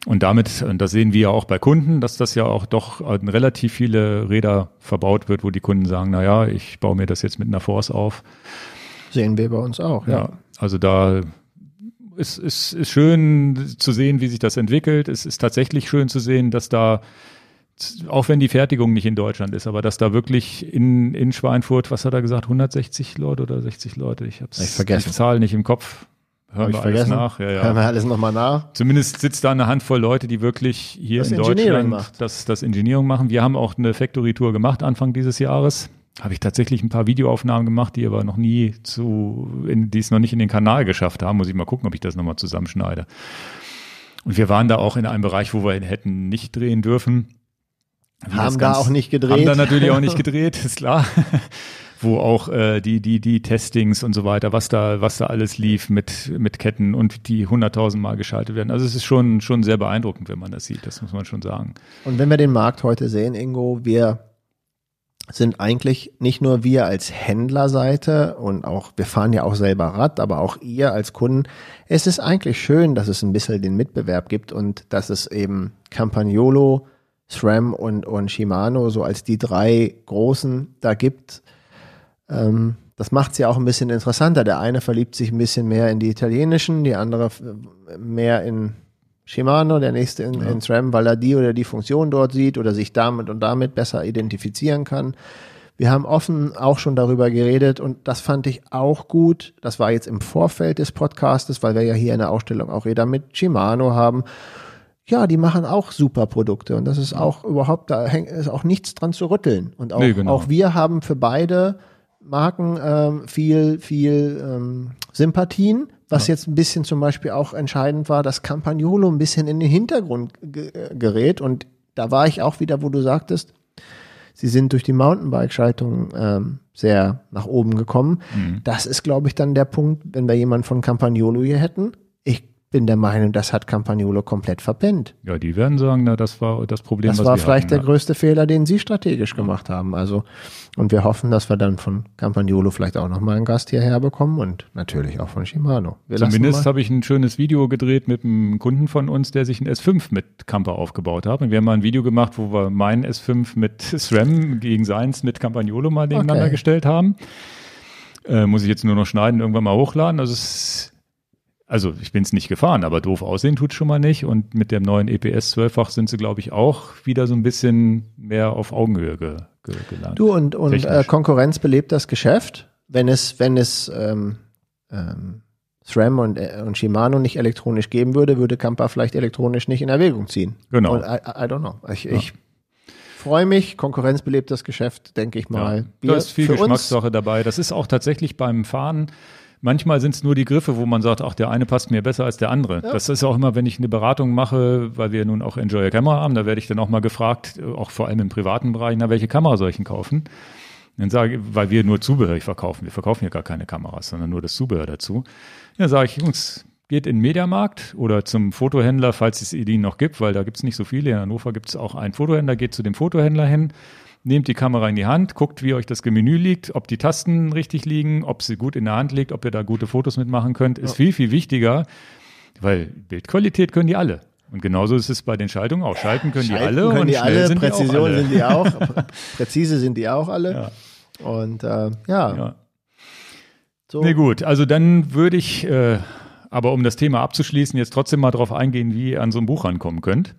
Und damit, und das sehen wir ja auch bei Kunden, dass das ja auch doch relativ viele Räder verbaut wird, wo die Kunden sagen, na ja, ich baue mir das jetzt mit einer Force auf. Sehen wir bei uns auch, ja. ja also da ist, ist, ist schön zu sehen, wie sich das entwickelt. Es ist tatsächlich schön zu sehen, dass da, auch wenn die Fertigung nicht in Deutschland ist, aber dass da wirklich in, in Schweinfurt, was hat er gesagt, 160 Leute oder 60 Leute? Ich habe die Zahl nicht im Kopf. Hören wir alles nach. Ja, ja. Hören wir alles nochmal nach. Zumindest sitzt da eine Handvoll Leute, die wirklich hier das in Deutschland das, das Engineering machen. Wir haben auch eine Factory-Tour gemacht Anfang dieses Jahres. Habe ich tatsächlich ein paar Videoaufnahmen gemacht, die aber noch nie zu, in, die es noch nicht in den Kanal geschafft haben. Muss ich mal gucken, ob ich das nochmal zusammenschneide. Und wir waren da auch in einem Bereich, wo wir hätten nicht drehen dürfen. Haben da auch nicht gedreht. Haben da natürlich auch nicht gedreht, ist klar wo auch äh, die, die, die Testings und so weiter, was da, was da alles lief mit, mit Ketten und die hunderttausend Mal geschaltet werden. Also es ist schon, schon sehr beeindruckend, wenn man das sieht, das muss man schon sagen. Und wenn wir den Markt heute sehen, Ingo, wir sind eigentlich nicht nur wir als Händlerseite und auch, wir fahren ja auch selber Rad, aber auch ihr als Kunden. Es ist eigentlich schön, dass es ein bisschen den Mitbewerb gibt und dass es eben Campagnolo, SRAM und, und Shimano so als die drei großen da gibt, ähm, das macht es ja auch ein bisschen interessanter. Der eine verliebt sich ein bisschen mehr in die italienischen, die andere mehr in Shimano, der nächste in, ja. in SRAM, weil er die oder die Funktion dort sieht oder sich damit und damit besser identifizieren kann. Wir haben offen auch schon darüber geredet und das fand ich auch gut. Das war jetzt im Vorfeld des Podcastes, weil wir ja hier in der Ausstellung auch Räder mit Shimano haben. Ja, die machen auch super Produkte und das ist auch überhaupt, da hängt, ist auch nichts dran zu rütteln. Und auch, nee, genau. auch wir haben für beide Marken ähm, viel, viel ähm, Sympathien. Was ja. jetzt ein bisschen zum Beispiel auch entscheidend war, dass Campagnolo ein bisschen in den Hintergrund gerät. Und da war ich auch wieder, wo du sagtest, sie sind durch die Mountainbike-Schaltung ähm, sehr nach oben gekommen. Mhm. Das ist, glaube ich, dann der Punkt, wenn wir jemanden von Campagnolo hier hätten. Ich bin der Meinung, das hat Campagnolo komplett verpennt. Ja, die werden sagen, na, das war das Problem. Das war vielleicht hatten, der ja. größte Fehler, den sie strategisch gemacht haben. Also, und wir hoffen, dass wir dann von Campagnolo vielleicht auch nochmal einen Gast hierher bekommen und natürlich auch von Shimano. Wir Zumindest habe ich ein schönes Video gedreht mit einem Kunden von uns, der sich ein S5 mit Camper aufgebaut hat. Und wir haben mal ein Video gemacht, wo wir meinen S5 mit SRAM gegen seins mit Campagnolo mal nebeneinander okay. gestellt haben. Äh, muss ich jetzt nur noch schneiden, irgendwann mal hochladen. Also es also ich bin es nicht gefahren, aber doof aussehen tut schon mal nicht. Und mit dem neuen EPS 12-fach sind sie, glaube ich, auch wieder so ein bisschen mehr auf Augenhöhe ge, ge, gelangt. Du und, und äh, Konkurrenz belebt das Geschäft. Wenn es, wenn es ähm, ähm, SRAM und, äh, und Shimano nicht elektronisch geben würde, würde Kampa vielleicht elektronisch nicht in Erwägung ziehen. Genau. Und I, I don't know. Ich, ja. ich freue mich. Konkurrenz belebt das Geschäft, denke ich mal. Ja, da ist viel Geschmackssache dabei. Das ist auch tatsächlich beim Fahren Manchmal sind es nur die Griffe, wo man sagt, ach, der eine passt mir besser als der andere. Ja. Das ist auch immer, wenn ich eine Beratung mache, weil wir nun auch Enjoy a Camera haben, da werde ich dann auch mal gefragt, auch vor allem im privaten Bereich, na, welche Kamera soll ich denn kaufen? Dann sage ich, weil wir nur Zubehör verkaufen. Wir verkaufen ja gar keine Kameras, sondern nur das Zubehör dazu. Ja, sage ich, Jungs, geht in den Mediamarkt oder zum Fotohändler, falls es ihn noch gibt, weil da gibt es nicht so viele. In Hannover gibt es auch einen Fotohändler, geht zu dem Fotohändler hin, nehmt die Kamera in die Hand, guckt, wie euch das Menü liegt, ob die Tasten richtig liegen, ob sie gut in der Hand liegt, ob ihr da gute Fotos mitmachen könnt, ist ja. viel, viel wichtiger, weil Bildqualität können die alle. Und genauso ist es bei den Schaltungen auch. Schalten können Schalten die alle können und die alle, sind Präzision die alle. sind die auch, präzise sind die auch alle. Ja. Und äh, ja. ja. So. Nee, gut, also dann würde ich äh, aber um das Thema abzuschließen, jetzt trotzdem mal darauf eingehen, wie ihr an so ein Buch rankommen könnt.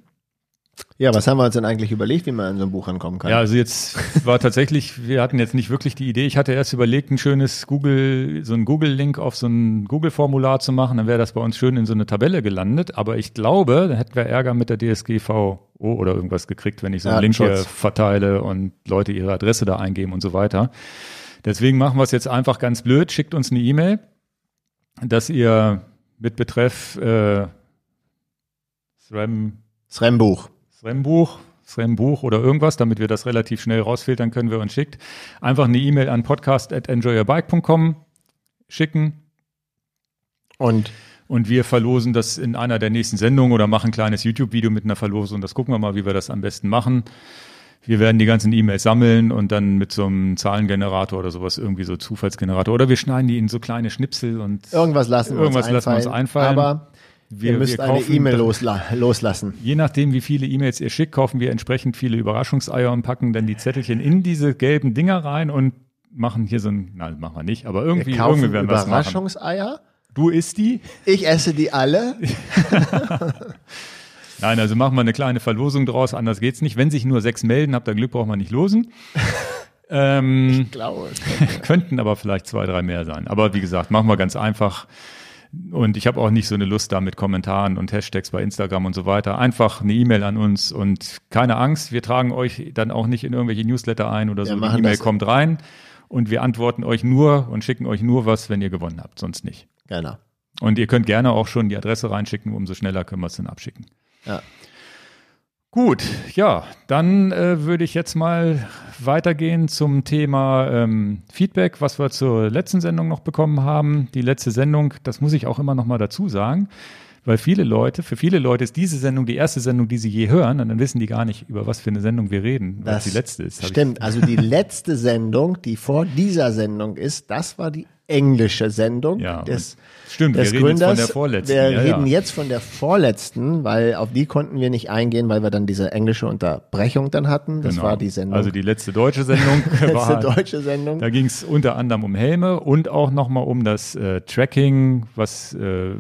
Ja, was haben wir uns denn eigentlich überlegt, wie man an so ein Buch rankommen kann? Ja, also jetzt war tatsächlich, wir hatten jetzt nicht wirklich die Idee. Ich hatte erst überlegt, ein schönes Google, so ein Google-Link auf so ein Google-Formular zu machen, dann wäre das bei uns schön in so eine Tabelle gelandet. Aber ich glaube, da hätten wir Ärger mit der DSGVO oder irgendwas gekriegt, wenn ich so einen Link hier verteile und Leute ihre Adresse da eingeben und so weiter. Deswegen machen wir es jetzt einfach ganz blöd. Schickt uns eine E-Mail, dass ihr mit Betreff äh, SRAM SRAM-Buch. SRAM-Buch oder irgendwas, damit wir das relativ schnell rausfiltern können, wir uns schickt. Einfach eine E-Mail an podcast.enjoyyourbike.com schicken. Und und wir verlosen das in einer der nächsten Sendungen oder machen ein kleines YouTube-Video mit einer Verlosung. Das gucken wir mal, wie wir das am besten machen. Wir werden die ganzen E-Mails sammeln und dann mit so einem Zahlengenerator oder sowas irgendwie so Zufallsgenerator oder wir schneiden die in so kleine Schnipsel und irgendwas lassen wir irgendwas uns lassen wir uns einfallen. Aber wir, ihr müsst eine E-Mail losla loslassen. Je nachdem, wie viele E-Mails ihr schickt, kaufen wir entsprechend viele Überraschungseier und packen dann die Zettelchen in diese gelben Dinger rein und machen hier so ein, nein, machen wir nicht, aber irgendwie, wir kaufen irgendwie werden wir Überraschungseier? Du isst die? Ich esse die alle. Nein, also machen wir eine kleine Verlosung draus, anders geht's nicht. Wenn sich nur sechs melden, habt ihr Glück, braucht man nicht losen. ähm, ich glaube. könnten aber vielleicht zwei, drei mehr sein. Aber wie gesagt, machen wir ganz einfach. Und ich habe auch nicht so eine Lust da mit Kommentaren und Hashtags bei Instagram und so weiter. Einfach eine E-Mail an uns und keine Angst, wir tragen euch dann auch nicht in irgendwelche Newsletter ein oder so. Die E-Mail kommt rein und wir antworten euch nur und schicken euch nur was, wenn ihr gewonnen habt, sonst nicht. Genau. Und ihr könnt gerne auch schon die Adresse reinschicken, umso schneller können wir es dann abschicken. Ja. Gut, ja, dann äh, würde ich jetzt mal weitergehen zum Thema ähm, Feedback, was wir zur letzten Sendung noch bekommen haben. Die letzte Sendung, das muss ich auch immer noch mal dazu sagen, weil viele Leute, für viele Leute ist diese Sendung die erste Sendung, die sie je hören, und dann wissen die gar nicht, über was für eine Sendung wir reden, weil das die letzte ist. Stimmt, also die letzte Sendung, die vor dieser Sendung ist, das war die englische Sendung ja, des, stimmt, des wir reden Gründers. Jetzt von der vorletzten. Wir ja, reden ja. jetzt von der vorletzten, weil auf die konnten wir nicht eingehen, weil wir dann diese englische Unterbrechung dann hatten. Das genau. war die Sendung. Also die letzte deutsche Sendung. letzte war, deutsche Sendung. Da ging es unter anderem um Helme und auch nochmal um das äh, Tracking, was äh,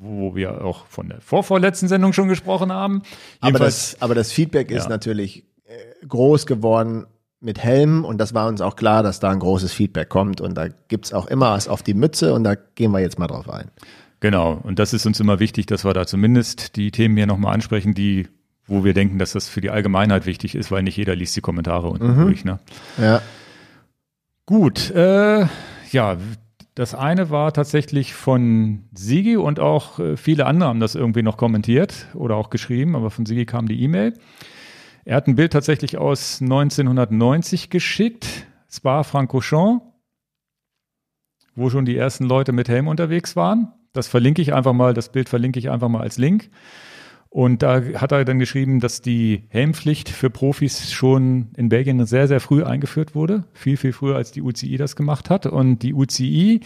wo wir auch von der vorvorletzten Sendung schon gesprochen haben. Aber das, aber das Feedback ist natürlich äh, groß geworden mit Helm und das war uns auch klar, dass da ein großes Feedback kommt und da gibt's auch immer was auf die Mütze und da gehen wir jetzt mal drauf ein. Genau, und das ist uns immer wichtig, dass wir da zumindest die Themen hier nochmal ansprechen, die, wo wir denken, dass das für die Allgemeinheit wichtig ist, weil nicht jeder liest die Kommentare unten mhm. durch. Ne? Ja. Gut, äh, ja, das eine war tatsächlich von Sigi und auch äh, viele andere haben das irgendwie noch kommentiert oder auch geschrieben, aber von Sigi kam die E-Mail. Er hat ein Bild tatsächlich aus 1990 geschickt, Spa-Francorchamps, wo schon die ersten Leute mit Helm unterwegs waren. Das verlinke ich einfach mal, das Bild verlinke ich einfach mal als Link. Und da hat er dann geschrieben, dass die Helmpflicht für Profis schon in Belgien sehr, sehr früh eingeführt wurde. Viel, viel früher als die UCI das gemacht hat. Und die UCI,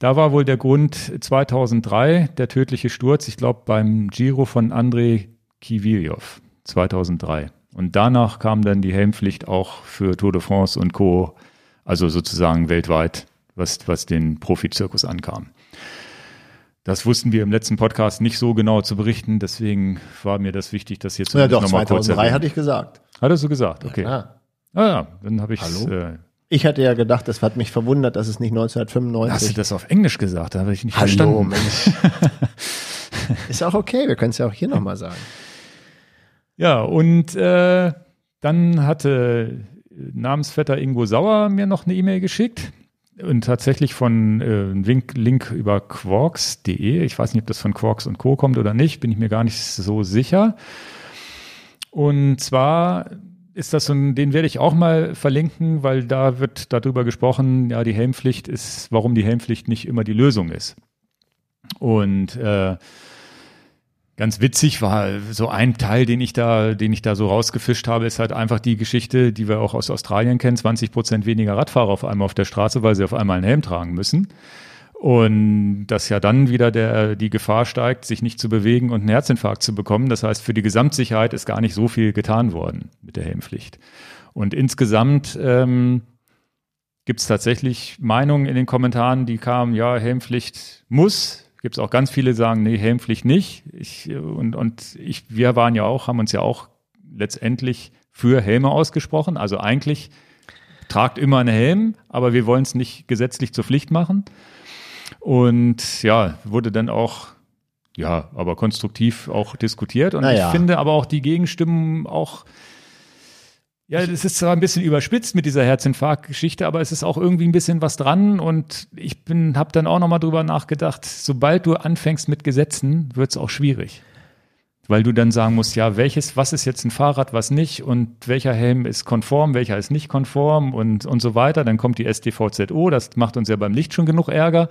da war wohl der Grund 2003 der tödliche Sturz, ich glaube beim Giro von Andrei Kiviljov 2003. Und danach kam dann die Helmpflicht auch für Tour de France und Co., also sozusagen weltweit, was, was den Profizirkus ankam. Das wussten wir im letzten Podcast nicht so genau zu berichten, deswegen war mir das wichtig, das hier zumindest ja, doch, nochmal kurz 2003 hatte ich gesagt. Hattest du gesagt? Okay. Ja, ah ja, dann habe ich äh, ich hatte ja gedacht, das hat mich verwundert, dass es nicht 1995. Hast du das auf Englisch gesagt? Da habe ich nicht Hallo, verstanden. Mensch. Ist auch okay, wir können es ja auch hier nochmal sagen. Ja, und äh, dann hatte Namensvetter Ingo Sauer mir noch eine E-Mail geschickt und tatsächlich von äh, Link, Link über quarks.de. Ich weiß nicht, ob das von Quarks und Co. kommt oder nicht, bin ich mir gar nicht so sicher. Und zwar ist das so ein, den werde ich auch mal verlinken, weil da wird darüber gesprochen, ja, die Helmpflicht ist, warum die Helmpflicht nicht immer die Lösung ist. Und äh, Ganz witzig war so ein Teil, den ich da, den ich da so rausgefischt habe, ist halt einfach die Geschichte, die wir auch aus Australien kennen. 20 Prozent weniger Radfahrer auf einmal auf der Straße, weil sie auf einmal einen Helm tragen müssen. Und dass ja dann wieder der, die Gefahr steigt, sich nicht zu bewegen und einen Herzinfarkt zu bekommen. Das heißt, für die Gesamtsicherheit ist gar nicht so viel getan worden mit der Helmpflicht. Und insgesamt ähm, gibt es tatsächlich Meinungen in den Kommentaren, die kamen, ja, Helmpflicht muss. Gibt es auch ganz viele, die sagen, nee, Helmpflicht nicht. Ich, und, und ich, wir waren ja auch, haben uns ja auch letztendlich für Helme ausgesprochen. Also eigentlich tragt immer einen Helm, aber wir wollen es nicht gesetzlich zur Pflicht machen. Und ja, wurde dann auch, ja, aber konstruktiv auch diskutiert. Und naja. ich finde aber auch die Gegenstimmen auch, ja, es ist zwar ein bisschen überspitzt mit dieser Herzinfarkt-Geschichte, aber es ist auch irgendwie ein bisschen was dran. Und ich bin, habe dann auch nochmal drüber nachgedacht, sobald du anfängst mit Gesetzen, wird es auch schwierig weil du dann sagen musst, ja, welches, was ist jetzt ein Fahrrad, was nicht und welcher Helm ist konform, welcher ist nicht konform und, und so weiter. Dann kommt die STVZO, das macht uns ja beim Licht schon genug Ärger.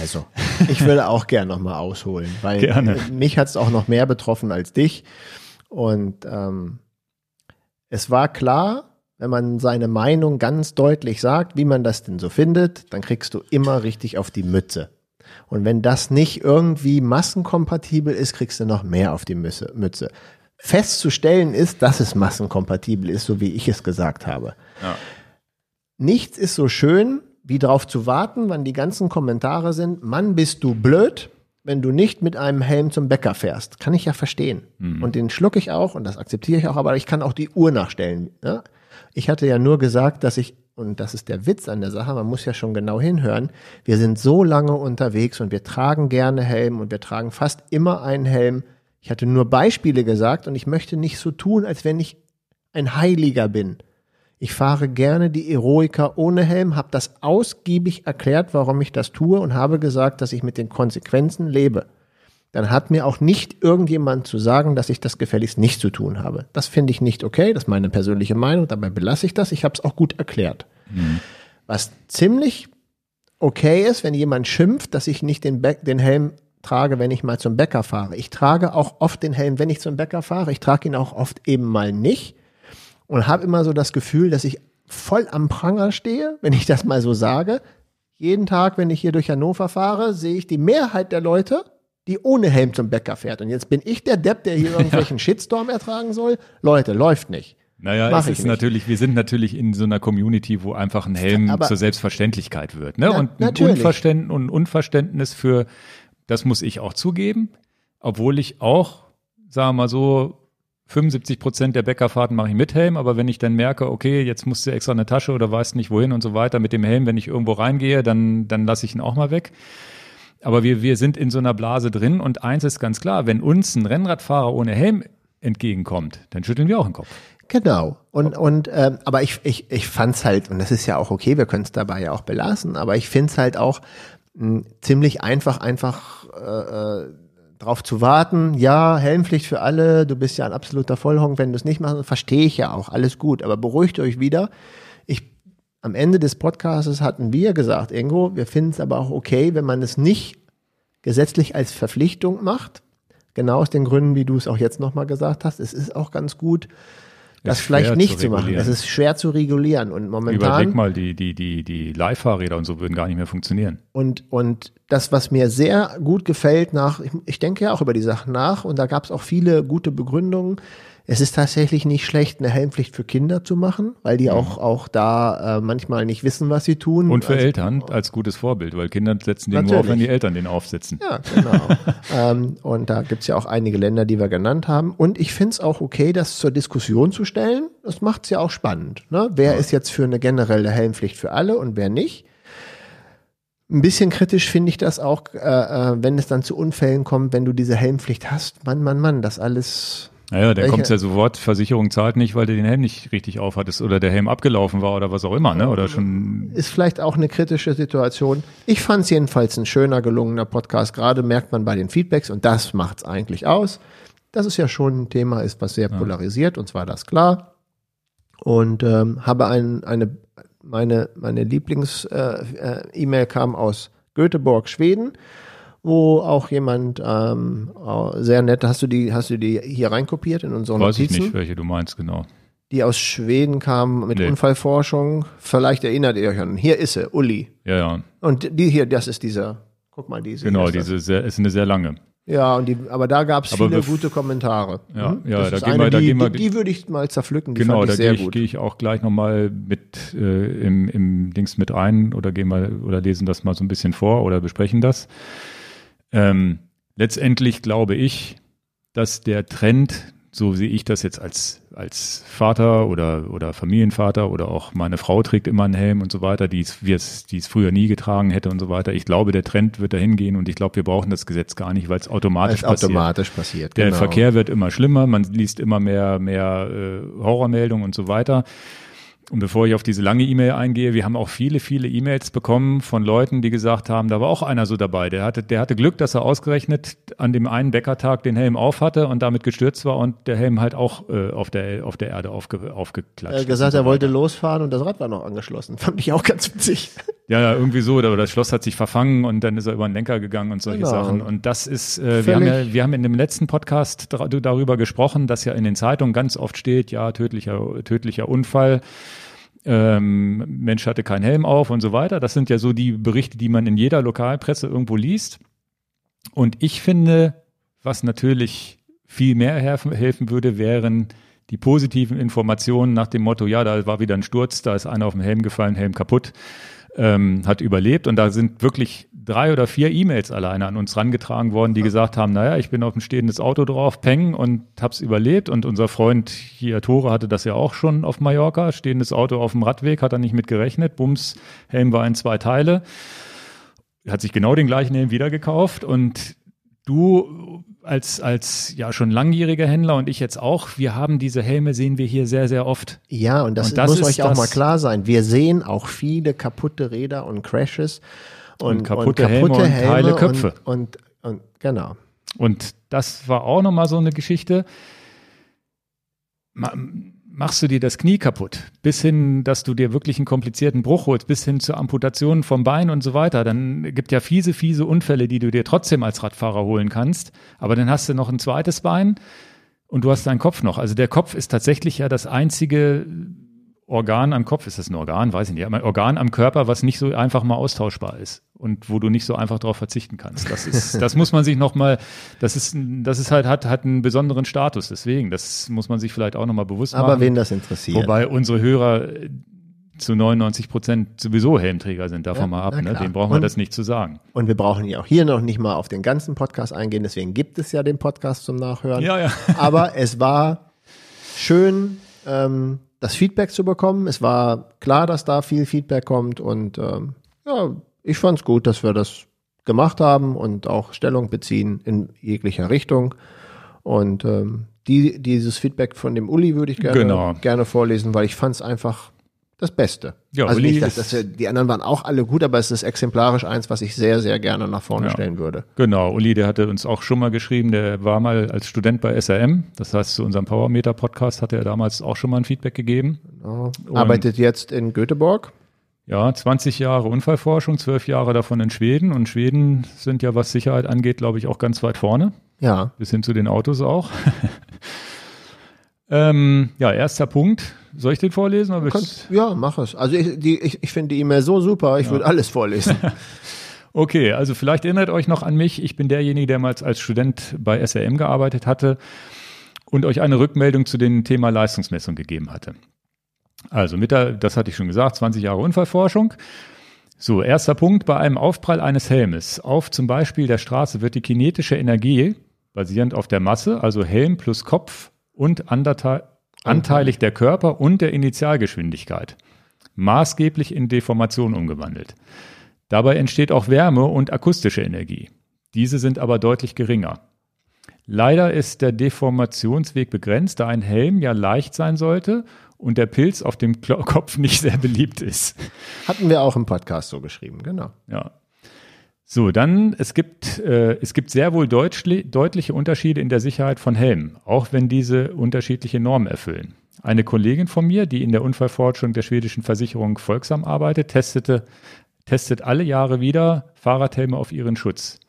Also, ich würde auch gerne nochmal ausholen, weil gerne. mich hat es auch noch mehr betroffen als dich. Und ähm, es war klar, wenn man seine Meinung ganz deutlich sagt, wie man das denn so findet, dann kriegst du immer richtig auf die Mütze. Und wenn das nicht irgendwie massenkompatibel ist, kriegst du noch mehr auf die Mütze. Festzustellen ist, dass es massenkompatibel ist, so wie ich es gesagt habe. Ja. Nichts ist so schön, wie darauf zu warten, wann die ganzen Kommentare sind. Mann, bist du blöd, wenn du nicht mit einem Helm zum Bäcker fährst. Kann ich ja verstehen. Mhm. Und den schlucke ich auch und das akzeptiere ich auch, aber ich kann auch die Uhr nachstellen. Ja? Ich hatte ja nur gesagt, dass ich und das ist der Witz an der Sache, man muss ja schon genau hinhören, wir sind so lange unterwegs und wir tragen gerne Helm und wir tragen fast immer einen Helm. Ich hatte nur Beispiele gesagt und ich möchte nicht so tun, als wenn ich ein Heiliger bin. Ich fahre gerne die Eroica ohne Helm, habe das ausgiebig erklärt, warum ich das tue und habe gesagt, dass ich mit den Konsequenzen lebe dann hat mir auch nicht irgendjemand zu sagen, dass ich das gefälligst nicht zu tun habe. Das finde ich nicht okay, das ist meine persönliche Meinung, dabei belasse ich das. Ich habe es auch gut erklärt. Mhm. Was ziemlich okay ist, wenn jemand schimpft, dass ich nicht den, Be den Helm trage, wenn ich mal zum Bäcker fahre. Ich trage auch oft den Helm, wenn ich zum Bäcker fahre. Ich trage ihn auch oft eben mal nicht und habe immer so das Gefühl, dass ich voll am Pranger stehe, wenn ich das mal so sage. Jeden Tag, wenn ich hier durch Hannover fahre, sehe ich die Mehrheit der Leute die ohne Helm zum Bäcker fährt. Und jetzt bin ich der Depp, der hier irgendwelchen Shitstorm ertragen soll. Leute, läuft nicht. Naja, Mach es ist nicht. natürlich, wir sind natürlich in so einer Community, wo einfach ein Helm Aber zur Selbstverständlichkeit wird. Ne? Na, und ein Unverständnis, und Unverständnis für, das muss ich auch zugeben, obwohl ich auch, sagen wir mal so, 75 Prozent der Bäckerfahrten mache ich mit Helm, aber wenn ich dann merke, okay, jetzt musst du extra eine Tasche oder weißt nicht wohin und so weiter mit dem Helm, wenn ich irgendwo reingehe, dann, dann lasse ich ihn auch mal weg. Aber wir, wir sind in so einer Blase drin und eins ist ganz klar, wenn uns ein Rennradfahrer ohne Helm entgegenkommt, dann schütteln wir auch den Kopf. Genau. Und, und ähm, aber ich, ich, ich fand es halt, und das ist ja auch okay, wir können es dabei ja auch belassen, aber ich finde es halt auch mh, hm, ziemlich einfach, einfach äh, äh, drauf zu warten, ja, Helmpflicht für alle, du bist ja ein absoluter Vollhonk, wenn du es nicht machst, verstehe ich ja auch, alles gut, aber beruhigt euch wieder. Am Ende des Podcasts hatten wir gesagt, Ingo, wir finden es aber auch okay, wenn man es nicht gesetzlich als Verpflichtung macht. Genau aus den Gründen, wie du es auch jetzt nochmal gesagt hast. Es ist auch ganz gut, das vielleicht nicht zu, zu machen. Es ist schwer zu regulieren und momentan. Überleg mal, die, die, die, die Leihfahrräder und so würden gar nicht mehr funktionieren. Und, und das, was mir sehr gut gefällt nach, ich, ich denke ja auch über die Sachen nach und da gab es auch viele gute Begründungen. Es ist tatsächlich nicht schlecht, eine Helmpflicht für Kinder zu machen, weil die mhm. auch, auch da äh, manchmal nicht wissen, was sie tun. Und für also, Eltern als gutes Vorbild, weil Kinder setzen den nur auf, wenn die Eltern den aufsetzen. Ja, genau. ähm, und da gibt's ja auch einige Länder, die wir genannt haben. Und ich finde es auch okay, das zur Diskussion zu stellen. Das macht's ja auch spannend. Ne? Wer ja. ist jetzt für eine generelle Helmpflicht für alle und wer nicht? Ein bisschen kritisch finde ich das auch, äh, äh wenn es dann zu Unfällen kommt, wenn du diese Helmpflicht hast. Mann, Mann, Mann, das alles naja, dann kommt ja sofort, Versicherung zahlt nicht, weil du den Helm nicht richtig aufhattest oder der Helm abgelaufen war oder was auch immer, ne? Oder schon. Ist vielleicht auch eine kritische Situation. Ich fand es jedenfalls ein schöner, gelungener Podcast. Gerade merkt man bei den Feedbacks und das macht es eigentlich aus, dass es ja schon ein Thema ist, was sehr ja. polarisiert, und zwar das klar. Und ähm, habe ein, eine, meine, meine Lieblings-E-Mail äh, äh, kam aus Göteborg, Schweden wo auch jemand ähm, sehr nett, hast du die, hast du die hier reinkopiert in unseren Weiß Notizen? Weiß ich nicht, welche du meinst, genau. Die aus Schweden kam mit nee. Unfallforschung. Vielleicht erinnert ihr euch an. Hier ist sie, Uli. Ja, ja. Und die hier, das ist dieser Guck mal, diese. Genau, diese sehr, ist eine sehr lange. Ja, und die, aber da gab es viele gute Kommentare. Ja, mhm. ja da gehen wir, da die, gehen wir, die, die würde ich mal zerpflücken. Die genau, da gehe ich, geh ich auch gleich nochmal mit äh, im, im Dings mit ein oder gehen wir oder lesen das mal so ein bisschen vor oder besprechen das. Ähm, letztendlich glaube ich, dass der Trend so sehe ich das jetzt als, als Vater oder, oder Familienvater oder auch meine Frau trägt immer einen Helm und so weiter, die es, die es früher nie getragen hätte und so weiter. Ich glaube, der Trend wird dahin gehen und ich glaube, wir brauchen das Gesetz gar nicht, weil es automatisch passiert. automatisch passiert. Der genau. Verkehr wird immer schlimmer, man liest immer mehr, mehr äh, Horrormeldungen und so weiter. Und bevor ich auf diese lange E-Mail eingehe, wir haben auch viele, viele E-Mails bekommen von Leuten, die gesagt haben, da war auch einer so dabei. Der hatte, der hatte Glück, dass er ausgerechnet an dem einen Bäckertag den Helm auf hatte und damit gestürzt war und der Helm halt auch äh, auf, der, auf der Erde aufge, aufgeklatscht. Er hat gesagt, er wollte losfahren und das Rad war noch angeschlossen. Fand ich auch ganz witzig. Ja, irgendwie so. Oder das Schloss hat sich verfangen und dann ist er über den Lenker gegangen und solche genau. Sachen. Und das ist, äh, wir haben ja, wir haben in dem letzten Podcast darüber gesprochen, dass ja in den Zeitungen ganz oft steht, ja, tödlicher, tödlicher Unfall ähm, Mensch hatte keinen Helm auf und so weiter. Das sind ja so die Berichte, die man in jeder Lokalpresse irgendwo liest. Und ich finde, was natürlich viel mehr helfen würde, wären die positiven Informationen nach dem Motto, ja, da war wieder ein Sturz, da ist einer auf dem Helm gefallen, Helm kaputt ähm, hat überlebt. Und da sind wirklich drei oder vier E-Mails alleine an uns rangetragen worden, die gesagt haben, naja, ich bin auf ein stehendes Auto drauf, peng und hab's überlebt. Und unser Freund hier, Tore, hatte das ja auch schon auf Mallorca. Stehendes Auto auf dem Radweg, hat er nicht mit gerechnet. Bums, Helm war in zwei Teile. Hat sich genau den gleichen Helm wieder gekauft. Und du als, als ja schon langjähriger Händler und ich jetzt auch, wir haben diese Helme, sehen wir hier sehr, sehr oft. Ja, und das, und das muss euch auch mal klar sein. Wir sehen auch viele kaputte Räder und Crashes und, und kaputte, und kaputte Helme, Helme und heile Köpfe. Und, und, und genau. Und das war auch nochmal so eine Geschichte machst du dir das Knie kaputt, bis hin, dass du dir wirklich einen komplizierten Bruch holst, bis hin zur Amputation vom Bein und so weiter. Dann gibt ja fiese, fiese Unfälle, die du dir trotzdem als Radfahrer holen kannst. Aber dann hast du noch ein zweites Bein und du hast deinen Kopf noch. Also der Kopf ist tatsächlich ja das einzige Organ am Kopf, ist das ein Organ? Weiß ich nicht, aber ein Organ am Körper, was nicht so einfach mal austauschbar ist und wo du nicht so einfach darauf verzichten kannst. Das ist, das muss man sich nochmal, das ist, das ist halt, hat, hat einen besonderen Status, deswegen, das muss man sich vielleicht auch nochmal bewusst machen. Aber wen das interessiert. Wobei unsere Hörer zu 99 Prozent sowieso Helmträger sind, davon ja, mal ab, ne? Den brauchen wir das nicht zu sagen. Und wir brauchen ja auch hier noch nicht mal auf den ganzen Podcast eingehen, deswegen gibt es ja den Podcast zum Nachhören. Ja, ja. Aber es war schön, ähm, das Feedback zu bekommen. Es war klar, dass da viel Feedback kommt und ähm, ja, ich fand es gut, dass wir das gemacht haben und auch Stellung beziehen in jeglicher Richtung. Und ähm, die, dieses Feedback von dem Uli würde ich gerne, genau. gerne vorlesen, weil ich fand es einfach das Beste. Ja, also Uli nicht, dass, dass wir, die anderen waren auch alle gut, aber es ist exemplarisch eins, was ich sehr, sehr gerne nach vorne ja. stellen würde. Genau, Uli, der hatte uns auch schon mal geschrieben, der war mal als Student bei SRM, das heißt zu unserem Powermeter-Podcast hat er damals auch schon mal ein Feedback gegeben. Genau. Arbeitet jetzt in Göteborg. Ja, 20 Jahre Unfallforschung, 12 Jahre davon in Schweden. Und Schweden sind ja, was Sicherheit angeht, glaube ich, auch ganz weit vorne. Ja. Bis hin zu den Autos auch. ähm, ja, erster Punkt. Soll ich den vorlesen? Oder Kannst, ja, mach es. Also ich, die, ich, ich finde die E-Mail so super, ich ja. würde alles vorlesen. okay, also vielleicht erinnert euch noch an mich. Ich bin derjenige, der mal als Student bei SRM gearbeitet hatte und euch eine Rückmeldung zu dem Thema Leistungsmessung gegeben hatte. Also mit der, das hatte ich schon gesagt, 20 Jahre Unfallforschung. So, erster Punkt, bei einem Aufprall eines Helmes auf zum Beispiel der Straße wird die kinetische Energie basierend auf der Masse, also Helm plus Kopf und anteilig der Körper und der Initialgeschwindigkeit, maßgeblich in Deformation umgewandelt. Dabei entsteht auch Wärme und akustische Energie. Diese sind aber deutlich geringer. Leider ist der Deformationsweg begrenzt, da ein Helm ja leicht sein sollte und der Pilz auf dem Kopf nicht sehr beliebt ist. Hatten wir auch im Podcast so geschrieben, genau. Ja. So, dann, es gibt, äh, es gibt sehr wohl deutliche Unterschiede in der Sicherheit von Helmen, auch wenn diese unterschiedliche Normen erfüllen. Eine Kollegin von mir, die in der Unfallforschung der schwedischen Versicherung Volksam arbeitet, testete, testet alle Jahre wieder Fahrradhelme auf ihren Schutz.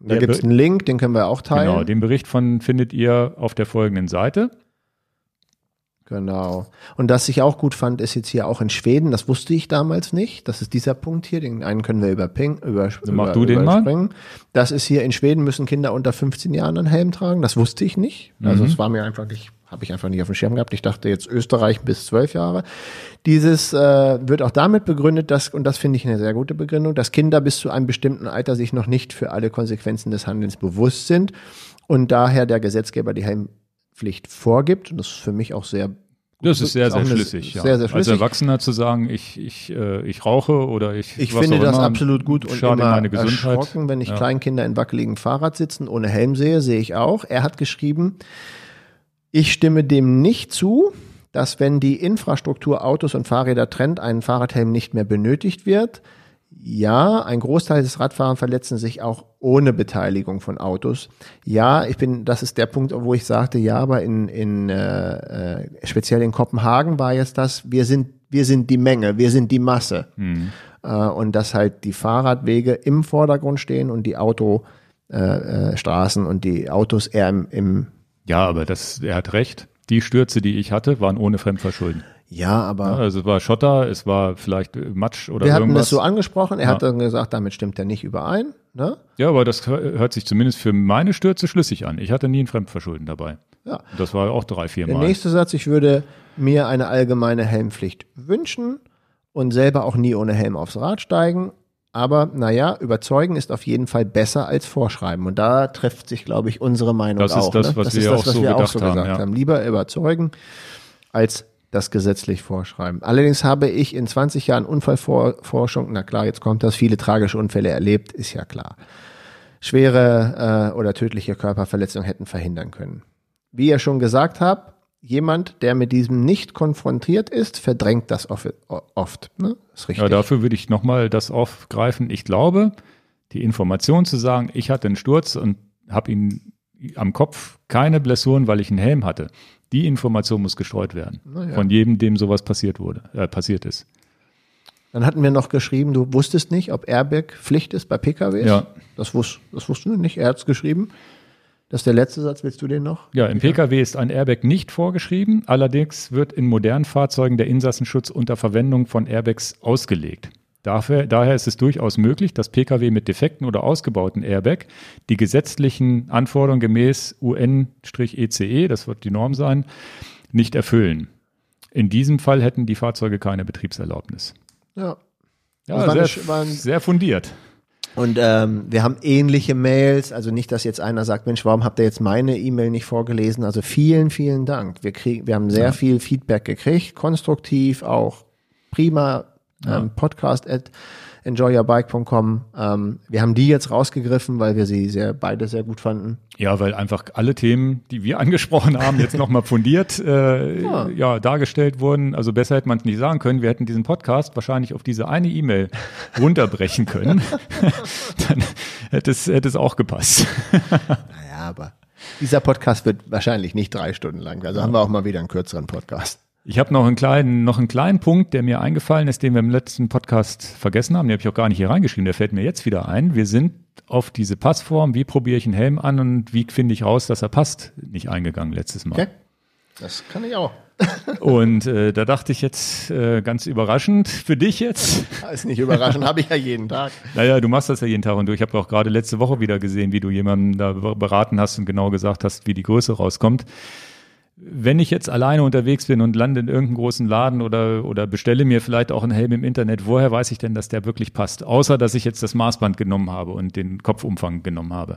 Da gibt es einen Link, den können wir auch teilen. Genau, den Bericht von findet ihr auf der folgenden Seite. Genau. Und das ich auch gut fand, ist jetzt hier auch in Schweden, das wusste ich damals nicht. Das ist dieser Punkt hier, den einen können wir überping, über, also mach über, du den überspringen. Mal. Das ist hier in Schweden müssen Kinder unter 15 Jahren einen Helm tragen. Das wusste ich nicht. Also mhm. es war mir einfach nicht, habe ich einfach nicht auf dem Schirm gehabt. Ich dachte jetzt Österreich bis zwölf Jahre. Dieses äh, wird auch damit begründet, dass, und das finde ich eine sehr gute Begründung, dass Kinder bis zu einem bestimmten Alter sich noch nicht für alle Konsequenzen des Handelns bewusst sind und daher der Gesetzgeber die Helm Pflicht vorgibt. Und das ist für mich auch sehr das ist sehr, sehr schlüssig, ja. Sehr, sehr schlüssig. Als Erwachsener zu sagen, ich, ich, äh, ich rauche oder ich. Ich finde das immer, absolut gut und immer meine Gesundheit. erschrocken, wenn ich ja. Kleinkinder in wackeligen Fahrrad sitzen ohne Helm sehe, sehe ich auch. Er hat geschrieben, ich stimme dem nicht zu, dass wenn die Infrastruktur Autos und Fahrräder trennt, ein Fahrradhelm nicht mehr benötigt wird ja, ein Großteil des Radfahrern verletzen sich auch ohne Beteiligung von Autos. Ja, ich bin, das ist der Punkt, wo ich sagte, ja, aber in, in äh, äh, speziell in Kopenhagen war jetzt das, wir sind, wir sind die Menge, wir sind die Masse. Mhm. Äh, und dass halt die Fahrradwege im Vordergrund stehen und die Autostraßen äh, äh, und die Autos eher im, im Ja, aber das, er hat recht. Die Stürze, die ich hatte, waren ohne Fremdverschulden. Ja, aber. Ja, also es war Schotter, es war vielleicht Matsch oder Wir irgendwas. hatten das so angesprochen, er ja. hat dann gesagt, damit stimmt er nicht überein. Ne? Ja, aber das hört sich zumindest für meine Stürze schlüssig an. Ich hatte nie ein Fremdverschulden dabei. Ja. Das war auch drei, vier Mal. Der nächste Satz, ich würde mir eine allgemeine Helmpflicht wünschen und selber auch nie ohne Helm aufs Rad steigen. Aber naja, überzeugen ist auf jeden Fall besser als vorschreiben. Und da trifft sich, glaube ich, unsere Meinung das auch. Das ist das, ne? was das wir, ist das, was so, wir auch so gesagt haben. haben. Lieber überzeugen als das gesetzlich vorschreiben. Allerdings habe ich in 20 Jahren Unfallforschung, na klar, jetzt kommt das, viele tragische Unfälle erlebt, ist ja klar. Schwere äh, oder tödliche Körperverletzungen hätten verhindern können. Wie ihr schon gesagt habt, jemand, der mit diesem nicht konfrontiert ist, verdrängt das oft. Ne? Ist richtig. Ja, dafür würde ich nochmal das aufgreifen. Ich glaube, die Information zu sagen, ich hatte einen Sturz und habe ihn am Kopf keine Blessuren, weil ich einen Helm hatte. Die Information muss gestreut werden. Ja. Von jedem, dem sowas passiert wurde, äh, passiert ist. Dann hatten wir noch geschrieben, du wusstest nicht, ob Airbag Pflicht ist bei PKWs. Ja. Das, wus das wussten wir nicht. Er hat es geschrieben. Das ist der letzte Satz. Willst du den noch? Ja, im PKW ist ein Airbag nicht vorgeschrieben. Allerdings wird in modernen Fahrzeugen der Insassenschutz unter Verwendung von Airbags ausgelegt. Dafür, daher ist es durchaus möglich, dass Pkw mit defekten oder ausgebauten Airbag die gesetzlichen Anforderungen gemäß UN-ECE, das wird die Norm sein, nicht erfüllen. In diesem Fall hätten die Fahrzeuge keine Betriebserlaubnis. Ja. Ja, sehr, waren, sehr fundiert. Und ähm, wir haben ähnliche Mails, also nicht, dass jetzt einer sagt, Mensch, warum habt ihr jetzt meine E-Mail nicht vorgelesen? Also vielen, vielen Dank. Wir kriegen, wir haben sehr ja. viel Feedback gekriegt, konstruktiv, auch prima ja. ähm, podcast at enjoyyourbike.com. Ähm, wir haben die jetzt rausgegriffen, weil wir sie sehr, beide sehr gut fanden. Ja, weil einfach alle Themen, die wir angesprochen haben, jetzt nochmal fundiert äh, ja. ja. dargestellt wurden. Also besser hätte man es nicht sagen können. Wir hätten diesen Podcast wahrscheinlich auf diese eine E-Mail runterbrechen können. Dann hätte es, hätte es auch gepasst. naja, aber dieser Podcast wird wahrscheinlich nicht drei Stunden lang. Also ja. haben wir auch mal wieder einen kürzeren Podcast. Ich habe noch einen kleinen, noch einen kleinen Punkt, der mir eingefallen ist, den wir im letzten Podcast vergessen haben. Den habe ich auch gar nicht hier reingeschrieben. Der fällt mir jetzt wieder ein. Wir sind auf diese Passform, wie probiere ich einen Helm an und wie finde ich raus, dass er passt, nicht eingegangen letztes Mal. Okay. Das kann ich auch. und äh, da dachte ich jetzt äh, ganz überraschend für dich jetzt. ist nicht überraschend, habe ich ja jeden Tag. Naja, du machst das ja jeden Tag und du. Ich habe auch gerade letzte Woche wieder gesehen, wie du jemanden da beraten hast und genau gesagt hast, wie die Größe rauskommt wenn ich jetzt alleine unterwegs bin und lande in irgendeinem großen Laden oder, oder bestelle mir vielleicht auch einen Helm im Internet, woher weiß ich denn, dass der wirklich passt? Außer, dass ich jetzt das Maßband genommen habe und den Kopfumfang genommen habe.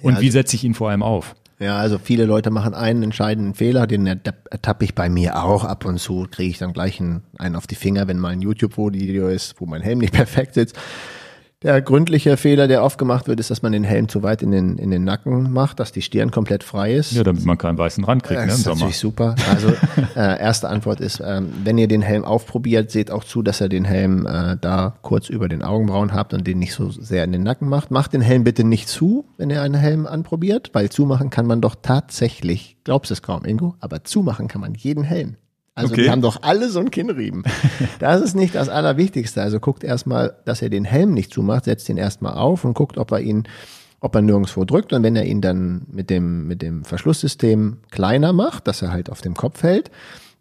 Und ja, also, wie setze ich ihn vor allem auf? Ja, also viele Leute machen einen entscheidenden Fehler, den ertappe ich bei mir auch ab und zu, kriege ich dann gleich einen, einen auf die Finger, wenn mal ein YouTube-Video ist, wo mein Helm nicht perfekt sitzt. Der gründliche Fehler, der oft gemacht wird, ist, dass man den Helm zu weit in den, in den Nacken macht, dass die Stirn komplett frei ist. Ja, damit man keinen weißen Rand kriegt das ne, im ist Sommer. natürlich super. Also äh, erste Antwort ist, ähm, wenn ihr den Helm aufprobiert, seht auch zu, dass ihr den Helm äh, da kurz über den Augenbrauen habt und den nicht so sehr in den Nacken macht. Macht den Helm bitte nicht zu, wenn ihr einen Helm anprobiert, weil zumachen kann man doch tatsächlich, glaubst es kaum, Ingo, aber zumachen kann man jeden Helm. Also okay. die haben doch alle so ein Kinnriemen. Das ist nicht das Allerwichtigste. Also guckt erstmal, dass er den Helm nicht zumacht, setzt ihn erstmal auf und guckt, ob er ihn, ob er nirgendwo drückt. Und wenn er ihn dann mit dem, mit dem Verschlusssystem kleiner macht, dass er halt auf dem Kopf hält,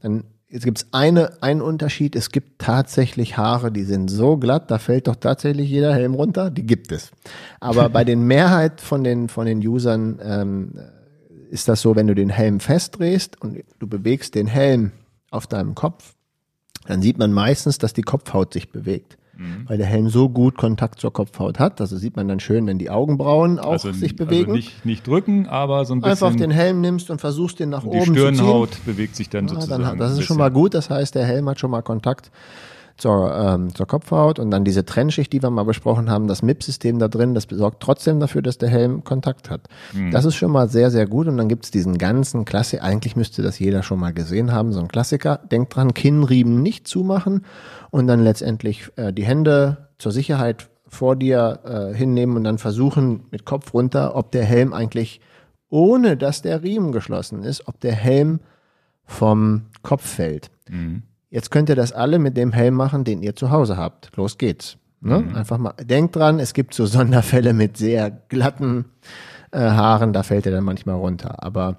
Dann Jetzt gibt es eine, einen Unterschied. Es gibt tatsächlich Haare, die sind so glatt, da fällt doch tatsächlich jeder Helm runter. Die gibt es. Aber bei den Mehrheit von den, von den Usern ähm, ist das so, wenn du den Helm festdrehst und du bewegst den Helm auf deinem Kopf, dann sieht man meistens, dass die Kopfhaut sich bewegt mhm. weil der Helm so gut Kontakt zur Kopfhaut hat. Also sieht man dann schön, wenn die Augenbrauen auch also, sich also bewegen. Also nicht, nicht drücken, aber so ein bisschen. Einfach den Helm nimmst und versuchst den nach oben zu ziehen. Die Stirnhaut bewegt sich dann ja, sozusagen. Dann, das ist schon mal gut. Das heißt, der Helm hat schon mal Kontakt zur, ähm, zur Kopfhaut und dann diese Trennschicht, die wir mal besprochen haben, das MIP-System da drin, das sorgt trotzdem dafür, dass der Helm Kontakt hat. Mhm. Das ist schon mal sehr, sehr gut und dann gibt's diesen ganzen Klassiker, eigentlich müsste das jeder schon mal gesehen haben, so ein Klassiker. Denkt dran, Kinnriemen nicht zumachen und dann letztendlich äh, die Hände zur Sicherheit vor dir äh, hinnehmen und dann versuchen mit Kopf runter, ob der Helm eigentlich, ohne dass der Riemen geschlossen ist, ob der Helm vom Kopf fällt. Mhm. Jetzt könnt ihr das alle mit dem Helm machen, den ihr zu Hause habt. Los geht's. Ne? Mhm. Einfach mal, denkt dran, es gibt so Sonderfälle mit sehr glatten äh, Haaren, da fällt er dann manchmal runter. Aber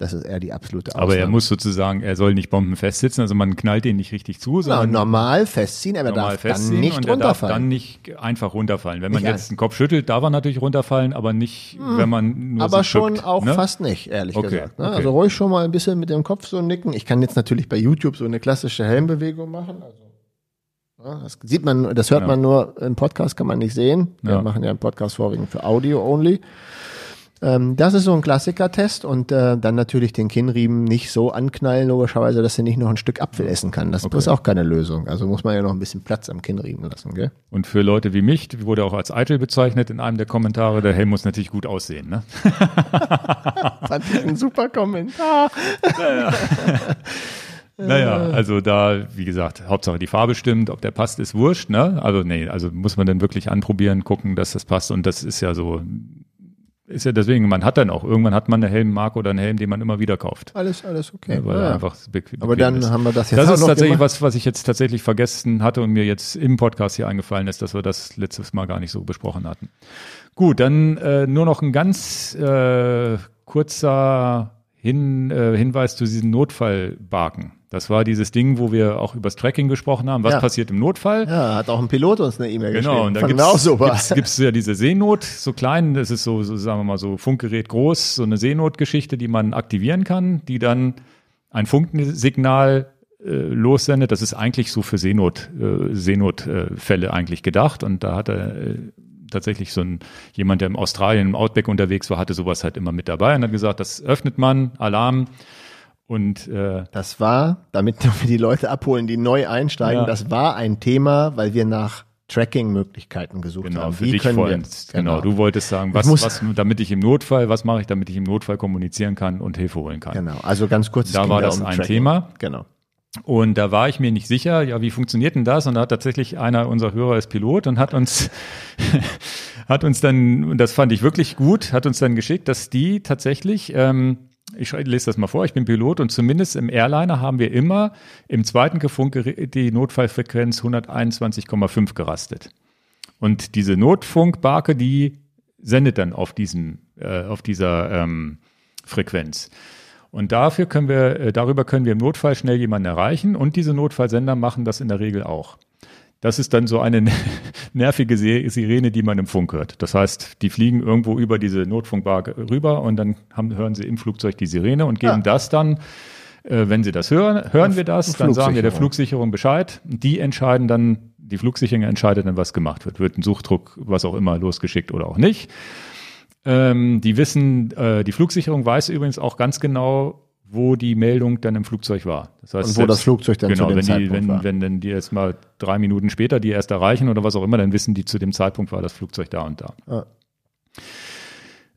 das ist eher die absolute Ausnahme. Aber er muss sozusagen, er soll nicht bombenfest sitzen, also man knallt ihn nicht richtig zu, sondern Na, normal festziehen, aber normal darf dann nicht und runterfallen. Darf dann nicht einfach runterfallen. Wenn man nicht jetzt den Kopf schüttelt, darf er natürlich runterfallen, aber nicht, hm. wenn man nur Aber schon schützt, auch ne? fast nicht, ehrlich okay, gesagt. Ne? Okay. Also ruhig schon mal ein bisschen mit dem Kopf so nicken. Ich kann jetzt natürlich bei YouTube so eine klassische Helmbewegung machen. Also das sieht man, das hört ja. man nur im Podcast, kann man nicht sehen. Wir ja. machen ja einen Podcast vorwiegend für Audio only. Ähm, das ist so ein Klassiker-Test und äh, dann natürlich den Kinnriemen nicht so anknallen, logischerweise, dass er nicht noch ein Stück Apfel essen kann. Das okay. ist auch keine Lösung. Also muss man ja noch ein bisschen Platz am Kinnriemen lassen, gell? Und für Leute wie mich, wurde auch als eitel bezeichnet in einem der Kommentare, der Helm muss natürlich gut aussehen, ne? Fand ich ein super Kommentar. Naja. Naja, also da, wie gesagt, Hauptsache die Farbe stimmt, ob der passt, ist wurscht, ne? Also nee, also muss man dann wirklich anprobieren, gucken, dass das passt. Und das ist ja so, ist ja deswegen, man hat dann auch, irgendwann hat man eine Helmmarke oder einen Helm, den man immer wieder kauft. Alles, alles okay. Ja, weil ja. einfach Aber dann ist. haben wir das jetzt Das ist tatsächlich gemacht. was, was ich jetzt tatsächlich vergessen hatte und mir jetzt im Podcast hier eingefallen ist, dass wir das letztes Mal gar nicht so besprochen hatten. Gut, dann äh, nur noch ein ganz äh, kurzer Hin, äh, Hinweis zu diesen Notfallbarken. Das war dieses Ding, wo wir auch über das Tracking gesprochen haben. Was ja. passiert im Notfall? Ja, hat auch ein Pilot uns eine E-Mail genau, geschrieben. Genau, und da gibt's, gibt's, ja diese Seenot, so klein, das ist so, so, sagen wir mal, so Funkgerät groß, so eine Seenotgeschichte, die man aktivieren kann, die dann ein Funksignal äh, lossendet. Das ist eigentlich so für Seenot, äh, Seenotfälle äh, eigentlich gedacht. Und da hat er äh, tatsächlich so ein jemand, der im Australien im Outback unterwegs war, hatte sowas halt immer mit dabei und hat gesagt, das öffnet man, Alarm und äh, das war, damit wir die Leute abholen, die neu einsteigen, ja. das war ein Thema, weil wir nach Tracking-Möglichkeiten gesucht genau, haben. Für Wie dich können wir, genau. genau, du wolltest sagen, was, was, damit ich im Notfall, was mache ich, damit ich im Notfall kommunizieren kann und Hilfe holen kann. Genau, also ganz kurz. Da war das um ein Tracking. Thema. Genau. Und da war ich mir nicht sicher, ja, wie funktioniert denn das? Und da hat tatsächlich einer unserer Hörer ist Pilot und hat uns, hat uns dann, und das fand ich wirklich gut, hat uns dann geschickt, dass die tatsächlich ähm, ich lese das mal vor, ich bin Pilot und zumindest im Airliner haben wir immer im zweiten Gefunk die Notfallfrequenz 121,5 gerastet. Und diese Notfunkbarke, die sendet dann auf diesem, äh, auf dieser ähm, Frequenz. Und dafür können wir, äh, darüber können wir im Notfall schnell jemanden erreichen und diese Notfallsender machen das in der Regel auch. Das ist dann so eine nervige Sirene, die man im Funk hört. Das heißt, die fliegen irgendwo über diese Notfunkbar rüber und dann haben, hören sie im Flugzeug die Sirene und geben ja. das dann, äh, wenn sie das hören, hören wir das, dann sagen wir der Flugsicherung Bescheid. Die entscheiden dann, die Flugsicherung entscheidet dann, was gemacht wird. Wird ein Suchdruck, was auch immer, losgeschickt oder auch nicht. Ähm, die wissen, äh, die Flugsicherung weiß übrigens auch ganz genau, wo die Meldung dann im Flugzeug war. Das heißt, und wo selbst, das Flugzeug dann genau, zu dem wenn Zeitpunkt die, wenn, war. wenn dann die erst mal drei Minuten später die erst erreichen oder was auch immer, dann wissen die zu dem Zeitpunkt war das Flugzeug da und da. Ah.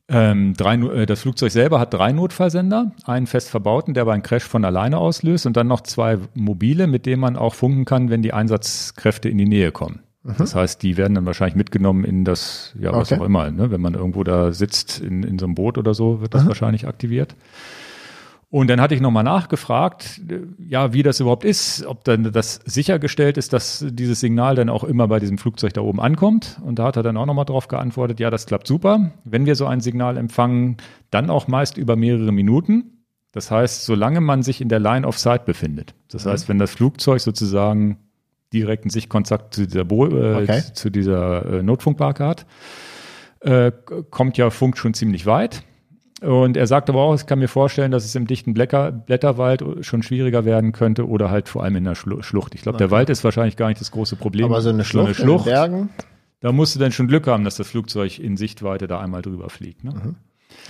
Ähm, drei, äh, das Flugzeug selber hat drei Notfallsender, einen fest verbauten, der bei einem Crash von alleine auslöst und dann noch zwei mobile, mit denen man auch funken kann, wenn die Einsatzkräfte in die Nähe kommen. Mhm. Das heißt, die werden dann wahrscheinlich mitgenommen in das, ja, was okay. auch immer, ne? wenn man irgendwo da sitzt in, in so einem Boot oder so, wird das mhm. wahrscheinlich aktiviert. Und dann hatte ich nochmal nachgefragt, ja, wie das überhaupt ist, ob dann das sichergestellt ist, dass dieses Signal dann auch immer bei diesem Flugzeug da oben ankommt. Und da hat er dann auch nochmal drauf geantwortet, ja, das klappt super. Wenn wir so ein Signal empfangen, dann auch meist über mehrere Minuten. Das heißt, solange man sich in der Line of Sight befindet. Das mhm. heißt, wenn das Flugzeug sozusagen direkten Sichtkontakt zu dieser, Bo äh, okay. zu dieser äh, Notfunkbarke hat, äh, kommt ja Funk schon ziemlich weit. Und er sagt aber auch, ich kann mir vorstellen, dass es im dichten Blätter, Blätterwald schon schwieriger werden könnte oder halt vor allem in der Schlucht. Ich glaube, okay. der Wald ist wahrscheinlich gar nicht das große Problem. Aber so eine Schlucht, so eine Schlucht in den Bergen? Da musst du dann schon Glück haben, dass das Flugzeug in Sichtweite da einmal drüber fliegt. Ne? Mhm.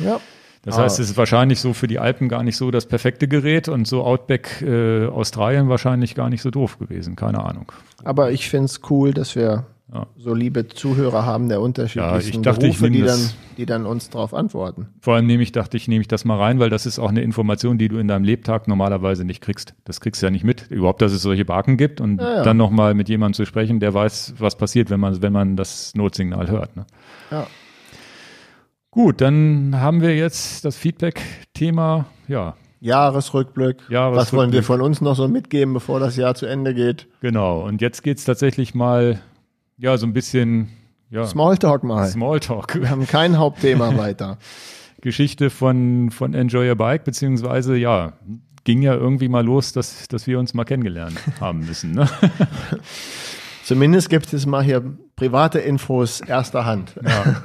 Ja. Das heißt, es ist wahrscheinlich so für die Alpen gar nicht so das perfekte Gerät und so Outback äh, Australien wahrscheinlich gar nicht so doof gewesen. Keine Ahnung. Aber ich finde es cool, dass wir ja. so liebe Zuhörer haben der unterschiedlichsten ja, dachte, Berufe, die, dann, die dann uns darauf antworten. Vor allem nehme ich, dachte ich, nehme ich das mal rein, weil das ist auch eine Information, die du in deinem Lebtag normalerweise nicht kriegst. Das kriegst du ja nicht mit. Überhaupt, dass es solche Barken gibt und ja, ja. dann nochmal mit jemandem zu sprechen, der weiß, was passiert, wenn man, wenn man das Notsignal hört. Ne? Ja. Gut, dann haben wir jetzt das Feedback-Thema, ja. Jahresrückblick. Jahresrückblick. Was wollen wir von uns noch so mitgeben, bevor das Jahr zu Ende geht? Genau, und jetzt geht's tatsächlich mal, ja, so ein bisschen, ja. Smalltalk mal. Smalltalk. Wir haben kein Hauptthema weiter. Geschichte von, von Enjoy Your Bike, beziehungsweise, ja, ging ja irgendwie mal los, dass, dass wir uns mal kennengelernt haben müssen. Ne? Zumindest gibt es mal hier private Infos erster Hand. Ja,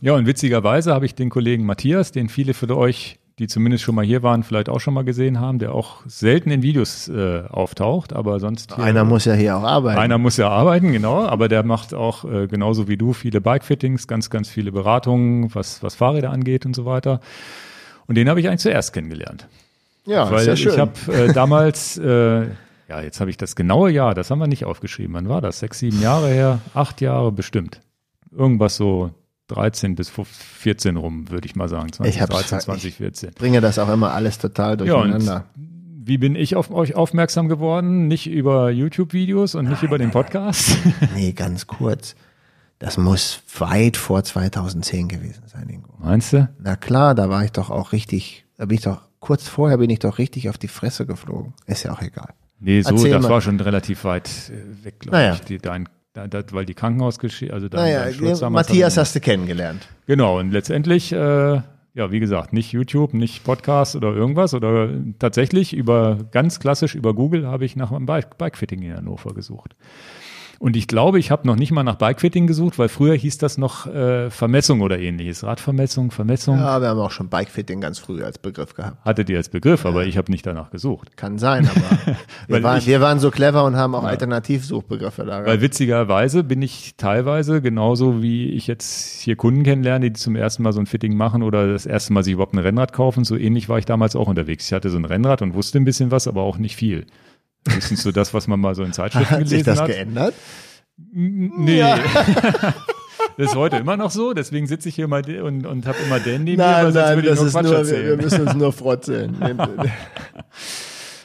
ja und witzigerweise habe ich den Kollegen Matthias, den viele von euch, die zumindest schon mal hier waren, vielleicht auch schon mal gesehen haben, der auch selten in Videos äh, auftaucht, aber sonst. Hier, einer muss ja hier auch arbeiten. Einer muss ja arbeiten, genau, aber der macht auch äh, genauso wie du viele Bikefittings, ganz, ganz viele Beratungen, was, was Fahrräder angeht und so weiter. Und den habe ich eigentlich zuerst kennengelernt. Ja, Weil sehr schön. ich habe äh, damals äh, ja, jetzt habe ich das genaue Jahr, das haben wir nicht aufgeschrieben. Wann war das? Sechs, sieben Jahre her? Acht Jahre bestimmt. Irgendwas so 13 bis 14 rum, würde ich mal sagen. 2013, 2014. Ich bringe das auch immer alles total durcheinander. Ja, wie bin ich auf euch aufmerksam geworden? Nicht über YouTube-Videos und nicht nein, über den Podcast? nee, ganz kurz. Das muss weit vor 2010 gewesen sein, Ingo. Meinst du? Na klar, da war ich doch auch richtig, da bin ich doch, kurz vorher bin ich doch richtig auf die Fresse geflogen. Ist ja auch egal. Nee, so, Erzähl das mal. war schon relativ weit äh, weg, glaube naja. ich. Die, dein, das, weil die Krankenhausgeschichte, also dein, naja, dein Matthias hast du kennengelernt. Genau, und letztendlich, äh, ja, wie gesagt, nicht YouTube, nicht Podcast oder irgendwas, oder tatsächlich über, ganz klassisch über Google habe ich nach einem Bike, Bikefitting in Hannover gesucht. Und ich glaube, ich habe noch nicht mal nach Bikefitting gesucht, weil früher hieß das noch äh, Vermessung oder ähnliches. Radvermessung, Vermessung. Ja, wir haben auch schon Bikefitting ganz früh als Begriff gehabt. Hattet ihr als Begriff, ja. aber ich habe nicht danach gesucht. Kann sein, aber wir, waren, ich, wir waren so clever und haben auch ja. Alternativsuchbegriffe da. Weil witzigerweise bin ich teilweise genauso wie ich jetzt hier Kunden kennenlerne, die zum ersten Mal so ein Fitting machen oder das erste Mal sich überhaupt ein Rennrad kaufen. So ähnlich war ich damals auch unterwegs. Ich hatte so ein Rennrad und wusste ein bisschen was, aber auch nicht viel. Höchstens so das, was man mal so in Zeitschriften hat gelesen hat. Hat sich das geändert? Nee. Ja. das ist heute immer noch so, deswegen sitze ich hier mal und, und habe immer den neben nein, mir, weil nein, das ist nur, wir, wir, müssen uns nur frotzeln.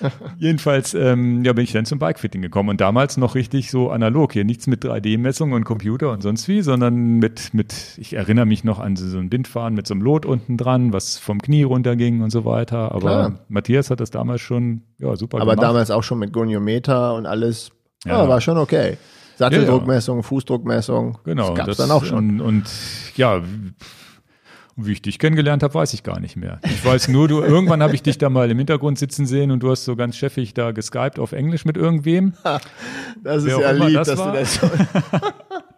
Jedenfalls ähm, ja, bin ich dann zum Bikefitting gekommen und damals noch richtig so analog. Hier nichts mit 3D-Messung und Computer und sonst wie, sondern mit, mit, ich erinnere mich noch an so ein Bindfahren mit so einem Lot unten dran, was vom Knie runterging und so weiter. Aber Klar. Matthias hat das damals schon ja, super Aber gemacht. Aber damals auch schon mit Goniometer und alles. Ja, ja war schon okay. Satteldruckmessung, ja, ja. Fußdruckmessung. Genau. Das gab's dann auch schon. Und, und ja, wie ich dich kennengelernt habe, weiß ich gar nicht mehr. Ich weiß nur, du irgendwann habe ich dich da mal im Hintergrund sitzen sehen und du hast so ganz chefig da geskypt auf Englisch mit irgendwem. das ist ja lieb, das dass war. du das so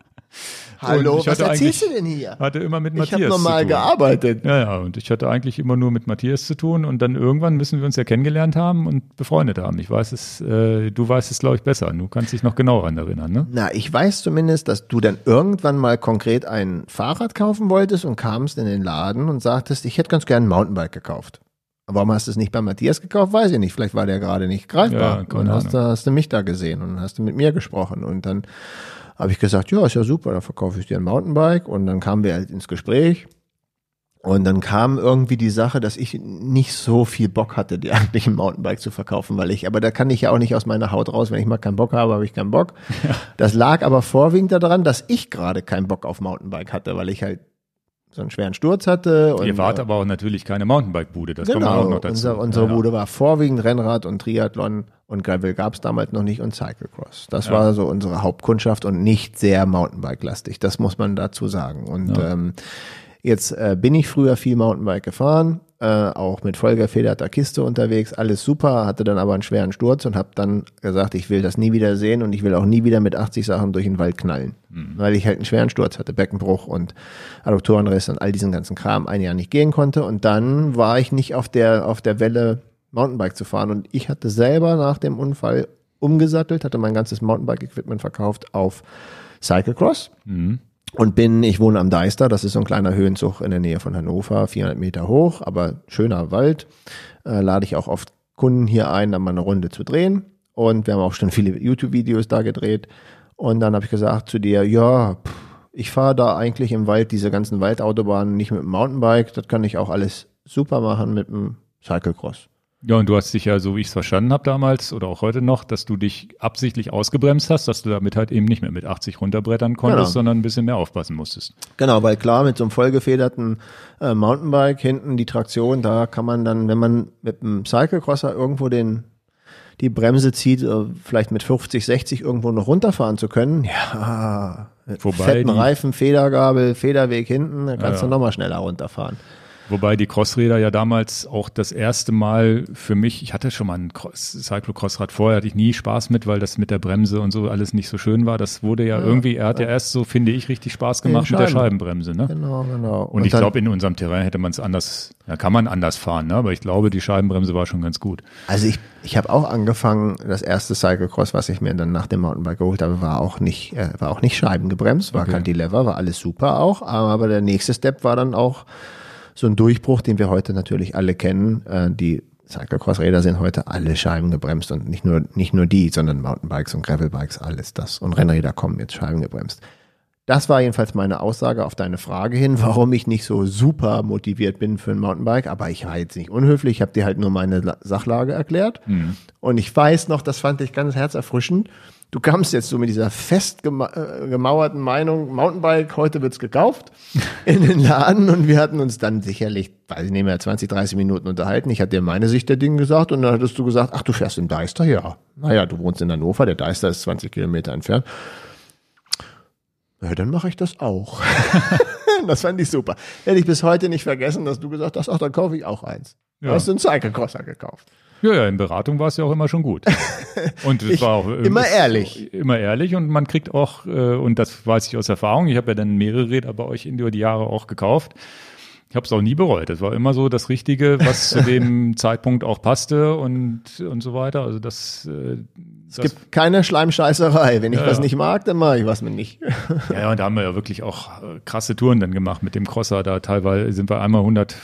Hallo, was erzählst du denn hier? Hatte immer mit Matthias Ich habe normal gearbeitet. Ja, ja, und ich hatte eigentlich immer nur mit Matthias zu tun und dann irgendwann müssen wir uns ja kennengelernt haben und befreundet haben. Ich weiß es, äh, du weißt es, glaube ich, besser. Du kannst dich noch genauer daran erinnern, ne? Na, ich weiß zumindest, dass du dann irgendwann mal konkret ein Fahrrad kaufen wolltest und kamst in den Laden und sagtest, ich hätte ganz gern ein Mountainbike gekauft. Warum hast du es nicht bei Matthias gekauft? Weiß ich nicht. Vielleicht war der gerade nicht greifbar. Ja, und hast, hast du mich da gesehen und hast du mit mir gesprochen und dann habe ich gesagt, ja, ist ja super, dann verkaufe ich dir ein Mountainbike. Und dann kamen wir halt ins Gespräch. Und dann kam irgendwie die Sache, dass ich nicht so viel Bock hatte, dir eigentlich ein Mountainbike zu verkaufen, weil ich, aber da kann ich ja auch nicht aus meiner Haut raus. Wenn ich mal keinen Bock habe, habe ich keinen Bock. Ja. Das lag aber vorwiegend daran, dass ich gerade keinen Bock auf Mountainbike hatte, weil ich halt so einen schweren Sturz hatte. Und, Ihr wart aber auch natürlich keine Mountainbike-Bude, das genau, kommt auch noch dazu. Unsere, unsere ja, Bude war vorwiegend Rennrad und Triathlon und Gravel gab es damals noch nicht und Cyclecross. Das ja. war so unsere Hauptkundschaft und nicht sehr Mountainbike-lastig, das muss man dazu sagen. Und ähm, jetzt äh, bin ich früher viel Mountainbike gefahren äh, auch mit vollgefederter Kiste unterwegs, alles super, hatte dann aber einen schweren Sturz und habe dann gesagt, ich will das nie wieder sehen und ich will auch nie wieder mit 80 Sachen durch den Wald knallen, mhm. weil ich halt einen schweren Sturz hatte, Beckenbruch und Adduktorenriss und all diesen ganzen Kram ein Jahr nicht gehen konnte und dann war ich nicht auf der auf der Welle Mountainbike zu fahren und ich hatte selber nach dem Unfall umgesattelt, hatte mein ganzes Mountainbike-Equipment verkauft auf Cyclecross. Mhm und bin, ich wohne am Deister, das ist so ein kleiner Höhenzug in der Nähe von Hannover, 400 Meter hoch, aber schöner Wald. Äh, lade ich auch oft Kunden hier ein, dann mal eine Runde zu drehen. Und wir haben auch schon viele YouTube-Videos da gedreht. Und dann habe ich gesagt zu dir, ja, pff, ich fahre da eigentlich im Wald diese ganzen Waldautobahnen nicht mit dem Mountainbike, das kann ich auch alles super machen mit dem Cyclecross. Ja, und du hast dich ja, so wie ich es verstanden habe damals oder auch heute noch, dass du dich absichtlich ausgebremst hast, dass du damit halt eben nicht mehr mit 80 runterbrettern konntest, genau. sondern ein bisschen mehr aufpassen musstest. Genau, weil klar, mit so einem vollgefederten äh, Mountainbike hinten die Traktion, da kann man dann, wenn man mit einem Cyclecrosser irgendwo den die Bremse zieht, äh, vielleicht mit 50, 60 irgendwo noch runterfahren zu können, ja, Wobei fetten Reifen, Federgabel, Federweg hinten, dann kannst ja, ja. du nochmal schneller runterfahren. Wobei die Crossräder ja damals auch das erste Mal für mich, ich hatte schon mal ein Cyclocrossrad vorher, hatte ich nie Spaß mit, weil das mit der Bremse und so alles nicht so schön war. Das wurde ja, ja irgendwie, er hat ja erst so, finde ich, richtig Spaß gemacht mit der Scheibenbremse. Ne? Genau, genau. Und, und ich glaube, in unserem Terrain hätte man es anders, ja, kann man anders fahren, ne? aber ich glaube, die Scheibenbremse war schon ganz gut. Also ich, ich habe auch angefangen, das erste Cyclocross, was ich mir dann nach dem Mountainbike geholt habe, war auch nicht, äh, war auch nicht scheibengebremst, war okay. Cantilever, war alles super auch, aber der nächste Step war dann auch so ein Durchbruch, den wir heute natürlich alle kennen. Äh, die Cyclocross-Räder sind heute alle Scheiben gebremst und nicht nur, nicht nur die, sondern Mountainbikes und Gravelbikes, alles das. Und Rennräder kommen jetzt Scheiben gebremst. Das war jedenfalls meine Aussage auf deine Frage hin, warum ich nicht so super motiviert bin für ein Mountainbike. Aber ich war jetzt nicht unhöflich, ich habe dir halt nur meine Sachlage erklärt. Mhm. Und ich weiß noch, das fand ich ganz herzerfrischend du kamst jetzt so mit dieser fest äh, gemauerten Meinung, Mountainbike, heute wird's gekauft, in den Laden und wir hatten uns dann sicherlich, weiß ich nicht mehr, 20, 30 Minuten unterhalten. Ich hatte dir meine Sicht der Dinge gesagt und dann hattest du gesagt, ach, du fährst im Deister? Ja. Naja, du wohnst in Hannover, der Deister ist 20 Kilometer entfernt. Ja, dann mache ich das auch. das fand ich super. Hätte ich bis heute nicht vergessen, dass du gesagt hast, ach, dann kaufe ich auch eins. Ja. Du hast einen Cyclecrosser gekauft. Ja, ja, in Beratung war es ja auch immer schon gut. Und es war auch äh, immer ehrlich. Immer ehrlich und man kriegt auch, äh, und das weiß ich aus Erfahrung, ich habe ja dann mehrere Räder bei euch in die Jahre auch gekauft. Ich habe es auch nie bereut. Es war immer so das Richtige, was zu dem Zeitpunkt auch passte und, und so weiter. Also das. Äh, es das gibt keine Schleimscheißerei. Wenn ich ja, was nicht mag, dann mache ich was mit nicht. Ja, ja, und da haben wir ja wirklich auch äh, krasse Touren dann gemacht mit dem Crosser. Da teilweise sind wir einmal 100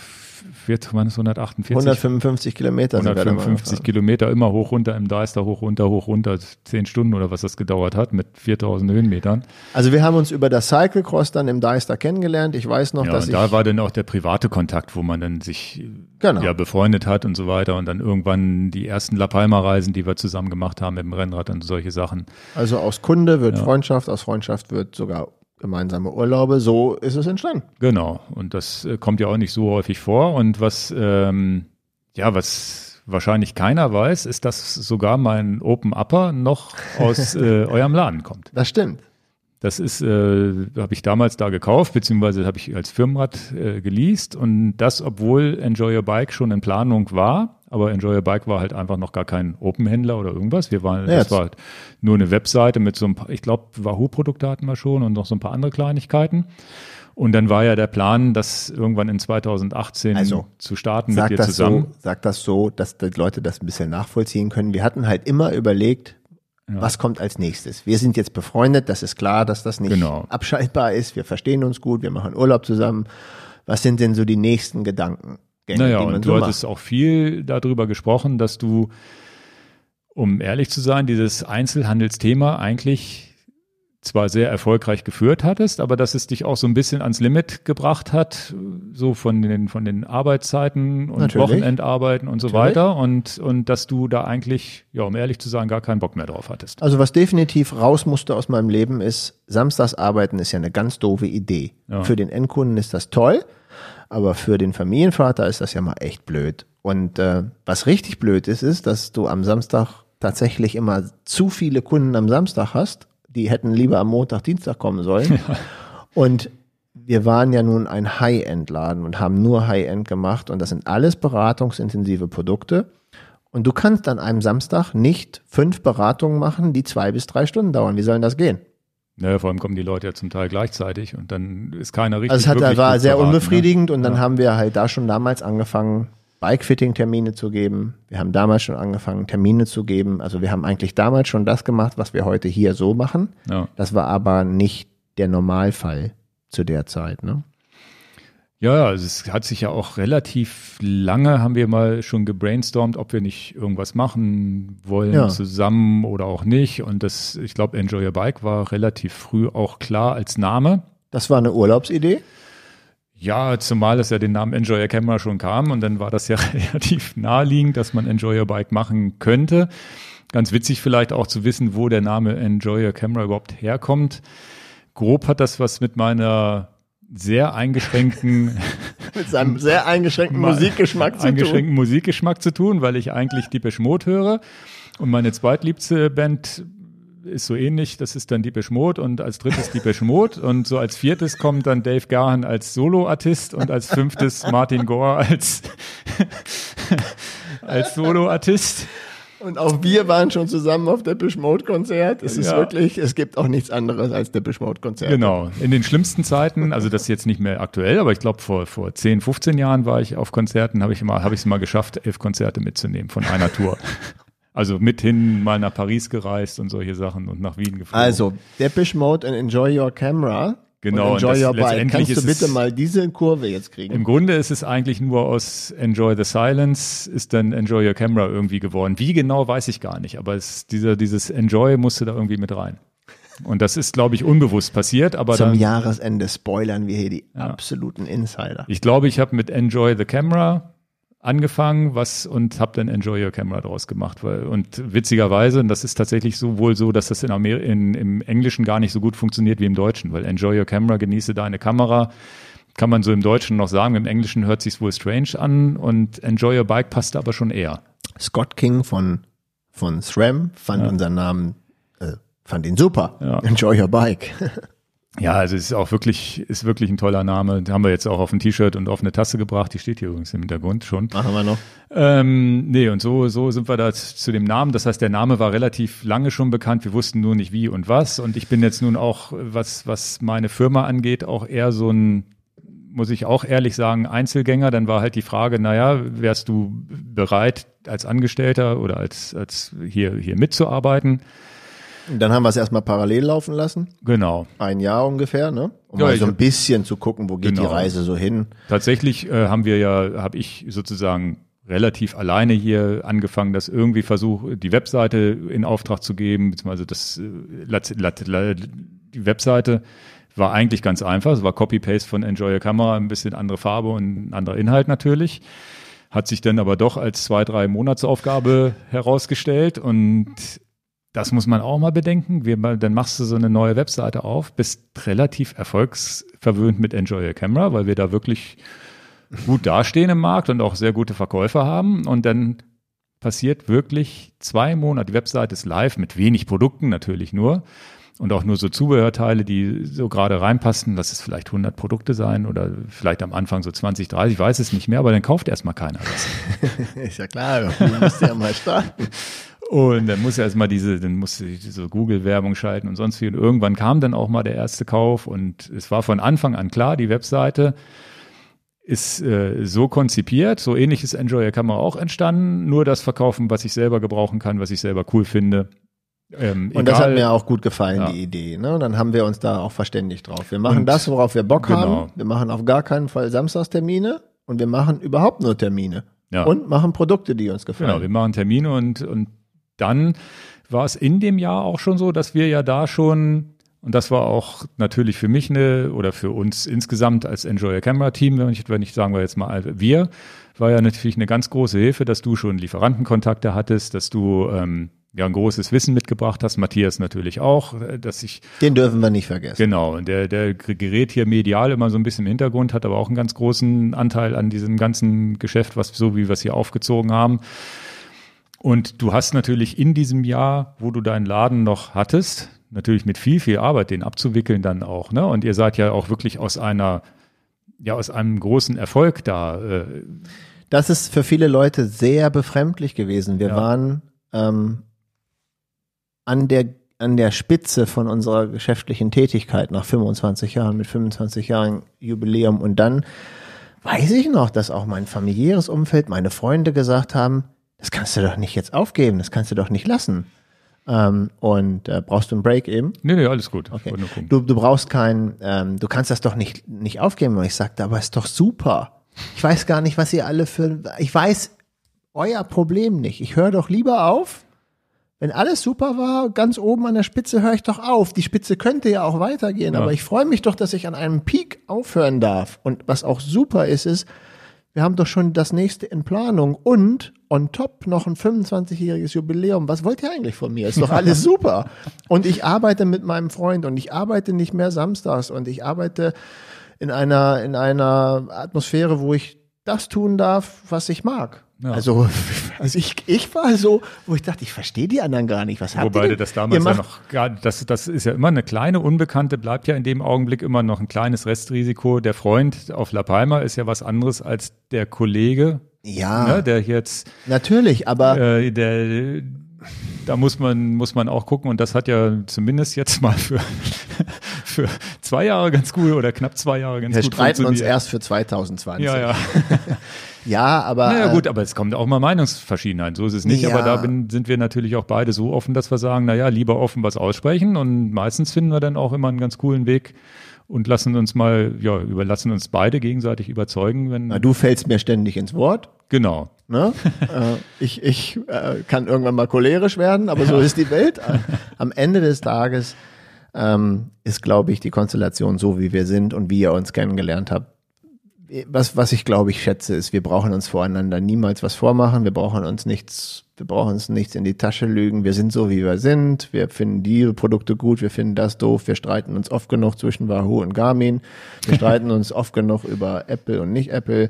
wird, ist 148? 155 Kilometer. 155 Kilometer, immer hoch runter im Deister, hoch runter, hoch runter, zehn Stunden oder was das gedauert hat mit 4000 Höhenmetern. Also wir haben uns über das Cyclecross dann im Deister kennengelernt. Ich weiß noch, ja, dass und ich. Da war dann auch der private Kontakt, wo man dann sich genau. ja befreundet hat und so weiter und dann irgendwann die ersten La Palma Reisen, die wir zusammen gemacht haben mit dem Rennrad und solche Sachen. Also aus Kunde wird ja. Freundschaft, aus Freundschaft wird sogar gemeinsame Urlaube. So ist es entstanden. Genau. Und das äh, kommt ja auch nicht so häufig vor. Und was, ähm, ja, was wahrscheinlich keiner weiß, ist, dass sogar mein Open Upper noch aus äh, eurem Laden kommt. Das stimmt. Das ist, äh, habe ich damals da gekauft, beziehungsweise habe ich als Firmenrad äh, geleast und das, obwohl Enjoy Your Bike schon in Planung war, aber Enjoy Your Bike war halt einfach noch gar kein Open-Händler oder irgendwas. Wir waren, ja, das war halt nur eine Webseite mit so ein paar, ich glaube, Wahoo-Produkte hatten wir schon und noch so ein paar andere Kleinigkeiten. Und dann war ja der Plan, das irgendwann in 2018 also, zu starten mit dir zusammen. So, sag das so, dass die Leute das ein bisschen nachvollziehen können. Wir hatten halt immer überlegt, ja. was kommt als nächstes. Wir sind jetzt befreundet, das ist klar, dass das nicht genau. abschaltbar ist. Wir verstehen uns gut, wir machen Urlaub zusammen. Was sind denn so die nächsten Gedanken? Gänge, naja, und du so hattest auch viel darüber gesprochen, dass du, um ehrlich zu sein, dieses Einzelhandelsthema eigentlich zwar sehr erfolgreich geführt hattest, aber dass es dich auch so ein bisschen ans Limit gebracht hat, so von den, von den Arbeitszeiten und Natürlich. Wochenendarbeiten und so Natürlich. weiter und, und dass du da eigentlich, ja, um ehrlich zu sagen, gar keinen Bock mehr drauf hattest. Also was definitiv raus musste aus meinem Leben ist, samstags arbeiten ist ja eine ganz doofe Idee. Ja. Für den Endkunden ist das toll, aber für den Familienvater ist das ja mal echt blöd. Und äh, was richtig blöd ist, ist, dass du am Samstag tatsächlich immer zu viele Kunden am Samstag hast. Die hätten lieber am Montag, Dienstag kommen sollen. Ja. Und wir waren ja nun ein High-End-Laden und haben nur High-End gemacht und das sind alles beratungsintensive Produkte. Und du kannst an einem Samstag nicht fünf Beratungen machen, die zwei bis drei Stunden dauern. Wie soll denn das gehen? Naja, vor allem kommen die Leute ja zum Teil gleichzeitig und dann ist keiner richtig. Also es hat, war sehr beraten, ne? unbefriedigend ne? und dann ja. haben wir halt da schon damals angefangen, Bikefitting-Termine zu geben. Wir haben damals schon angefangen, Termine zu geben. Also wir haben eigentlich damals schon das gemacht, was wir heute hier so machen. Ja. Das war aber nicht der Normalfall zu der Zeit. Ne? Ja, also es hat sich ja auch relativ lange, haben wir mal schon gebrainstormt, ob wir nicht irgendwas machen wollen ja. zusammen oder auch nicht. Und das, ich glaube, Enjoy Your Bike war relativ früh auch klar als Name. Das war eine Urlaubsidee? Ja, zumal es ja den Namen Enjoy Your Camera schon kam und dann war das ja relativ naheliegend, dass man Enjoy Your Bike machen könnte. Ganz witzig vielleicht auch zu wissen, wo der Name Enjoy Your Camera überhaupt herkommt. Grob hat das was mit meiner sehr eingeschränkten mit seinem sehr eingeschränkten Musikgeschmack zu eingeschränkten tun. Musikgeschmack zu tun, weil ich eigentlich die Mode höre und meine zweitliebste Band ist so ähnlich, das ist dann Deepish Mode und als drittes Deepish Mode und so als viertes kommt dann Dave Gahan als Soloartist und als fünftes Martin Gore als als Soloartist. Und auch wir waren schon zusammen auf der Mode Konzert. Es ist ja. wirklich, es gibt auch nichts anderes als der Mode Konzert. Genau. In den schlimmsten Zeiten, also das ist jetzt nicht mehr aktuell, aber ich glaube vor, vor 10, 15 Jahren war ich auf Konzerten, habe ich mal, habe ich es mal geschafft, elf Konzerte mitzunehmen von einer Tour. Also mithin mal nach Paris gereist und solche Sachen und nach Wien geflogen. Also, Depeche Mode and Enjoy Your Camera Genau. Und Enjoy Your Bike. Kannst du bitte mal diese Kurve jetzt kriegen? Im Grunde ist es eigentlich nur aus Enjoy the Silence ist dann Enjoy Your Camera irgendwie geworden. Wie genau, weiß ich gar nicht. Aber es, dieser, dieses Enjoy musste da irgendwie mit rein. Und das ist, glaube ich, unbewusst passiert. Aber Zum dann, Jahresende spoilern wir hier die ja. absoluten Insider. Ich glaube, ich habe mit Enjoy the Camera angefangen, was und habe dann Enjoy Your Camera draus gemacht. Weil, und witzigerweise, und das ist tatsächlich so wohl so, dass das in, Amer in im Englischen gar nicht so gut funktioniert wie im Deutschen, weil Enjoy Your Camera, genieße deine Kamera, kann man so im Deutschen noch sagen. Im Englischen hört sich's wohl strange an und Enjoy Your Bike passt aber schon eher. Scott King von von SRAM fand ja. unseren Namen, äh, fand ihn super. Ja. Enjoy Your Bike. Ja, also es ist auch wirklich, ist wirklich ein toller Name. Den haben wir jetzt auch auf ein T-Shirt und auf eine Tasse gebracht. Die steht hier übrigens im Hintergrund schon. Machen wir noch. Ähm, nee, und so, so sind wir da zu dem Namen. Das heißt, der Name war relativ lange schon bekannt. Wir wussten nur nicht wie und was. Und ich bin jetzt nun auch, was, was meine Firma angeht, auch eher so ein, muss ich auch ehrlich sagen, Einzelgänger. Dann war halt die Frage, naja, wärst du bereit, als Angestellter oder als, als hier, hier mitzuarbeiten? Dann haben wir es erstmal parallel laufen lassen. Genau. Ein Jahr ungefähr, ne? Um ja, mal so ein bisschen zu gucken, wo geht genau. die Reise so hin. Tatsächlich äh, haben wir ja, habe ich sozusagen relativ alleine hier angefangen, das irgendwie versucht, die Webseite in Auftrag zu geben, beziehungsweise das, äh, die Webseite war eigentlich ganz einfach. Es war Copy-Paste von Enjoy Your Camera, ein bisschen andere Farbe und ein anderer Inhalt natürlich. Hat sich dann aber doch als zwei, drei Monatsaufgabe herausgestellt und das muss man auch mal bedenken. Wir, dann machst du so eine neue Webseite auf, bist relativ erfolgsverwöhnt mit Enjoy Your Camera, weil wir da wirklich gut dastehen im Markt und auch sehr gute Verkäufer haben. Und dann passiert wirklich zwei Monate. Die Webseite ist live mit wenig Produkten natürlich nur und auch nur so Zubehörteile, die so gerade reinpassen. Lass es vielleicht 100 Produkte sein oder vielleicht am Anfang so 20, 30, ich weiß es nicht mehr, aber dann kauft erstmal keiner das. ist ja klar, du musst ja mal starten. Und dann muss er erstmal diese, dann musste ich diese Google-Werbung schalten und sonst viel. Und irgendwann kam dann auch mal der erste Kauf und es war von Anfang an klar, die Webseite ist äh, so konzipiert, so ähnlich ist Enjoy Your Camera auch entstanden, nur das verkaufen, was ich selber gebrauchen kann, was ich selber cool finde. Ähm, und egal, das hat mir auch gut gefallen, ja. die Idee. Ne? Dann haben wir uns da auch verständigt drauf. Wir machen und, das, worauf wir Bock genau. haben. Wir machen auf gar keinen Fall Samstagstermine und wir machen überhaupt nur Termine. Ja. Und machen Produkte, die uns gefallen. Genau, wir machen Termine und, und dann war es in dem Jahr auch schon so, dass wir ja da schon und das war auch natürlich für mich eine oder für uns insgesamt als Enjoy Your Camera Team, wenn ich, wenn ich sagen wir jetzt mal wir, war ja natürlich eine ganz große Hilfe, dass du schon Lieferantenkontakte hattest, dass du ähm, ja ein großes Wissen mitgebracht hast, Matthias natürlich auch, äh, dass ich den dürfen wir nicht vergessen. Genau, der der gerät hier medial immer so ein bisschen im Hintergrund, hat aber auch einen ganz großen Anteil an diesem ganzen Geschäft, was so wie wir es hier aufgezogen haben. Und du hast natürlich in diesem Jahr, wo du deinen Laden noch hattest, natürlich mit viel, viel Arbeit, den abzuwickeln dann auch. Ne? Und ihr seid ja auch wirklich aus einer, ja, aus einem großen Erfolg da. Äh. Das ist für viele Leute sehr befremdlich gewesen. Wir ja. waren ähm, an der an der Spitze von unserer geschäftlichen Tätigkeit nach 25 Jahren, mit 25 Jahren Jubiläum. Und dann weiß ich noch, dass auch mein familiäres Umfeld, meine Freunde gesagt haben, das kannst du doch nicht jetzt aufgeben, das kannst du doch nicht lassen. Ähm, und äh, brauchst du einen Break eben? Nee, nee, alles gut. Okay. Du, du brauchst keinen, ähm, du kannst das doch nicht, nicht aufgeben. Und ich sagte, aber ist doch super. Ich weiß gar nicht, was ihr alle für, ich weiß euer Problem nicht. Ich höre doch lieber auf, wenn alles super war, ganz oben an der Spitze höre ich doch auf. Die Spitze könnte ja auch weitergehen, ja. aber ich freue mich doch, dass ich an einem Peak aufhören darf. Und was auch super ist, ist, wir haben doch schon das nächste in Planung und on top noch ein 25-jähriges Jubiläum. Was wollt ihr eigentlich von mir? Ist doch alles super. Und ich arbeite mit meinem Freund und ich arbeite nicht mehr samstags und ich arbeite in einer, in einer Atmosphäre, wo ich das tun darf, was ich mag. Ja. Also, also ich, ich war so, wo ich dachte, ich verstehe die anderen gar nicht. Was habt Wobei ihr das damals ja noch gar, das, das ist ja immer eine kleine Unbekannte, bleibt ja in dem Augenblick immer noch ein kleines Restrisiko. Der Freund auf La Palma ist ja was anderes als der Kollege. Ja. Ne, der jetzt. Natürlich, aber. Äh, der, da muss man, muss man auch gucken und das hat ja zumindest jetzt mal für, für zwei Jahre ganz gut oder knapp zwei Jahre ganz Wir gut streiten uns erst für 2020. Ja, ja. ja, aber. Naja, gut, aber es kommt auch mal Meinungsverschiedenheit. So ist es nicht. Ja. Aber da bin, sind wir natürlich auch beide so offen, dass wir sagen, naja, lieber offen was aussprechen und meistens finden wir dann auch immer einen ganz coolen Weg, und lassen uns mal, ja, überlassen uns beide gegenseitig überzeugen, wenn. Na, du fällst mir ständig ins Wort. Genau. Ne? äh, ich ich äh, kann irgendwann mal cholerisch werden, aber so ist die Welt. Am Ende des Tages ähm, ist, glaube ich, die Konstellation so, wie wir sind und wie ihr uns kennengelernt habt. Was, was ich glaube ich schätze, ist, wir brauchen uns voreinander niemals was vormachen. Wir brauchen uns nichts, wir brauchen uns nichts in die Tasche lügen. Wir sind so, wie wir sind. Wir finden die Produkte gut. Wir finden das doof. Wir streiten uns oft genug zwischen Wahoo und Garmin. Wir streiten uns oft genug über Apple und nicht Apple.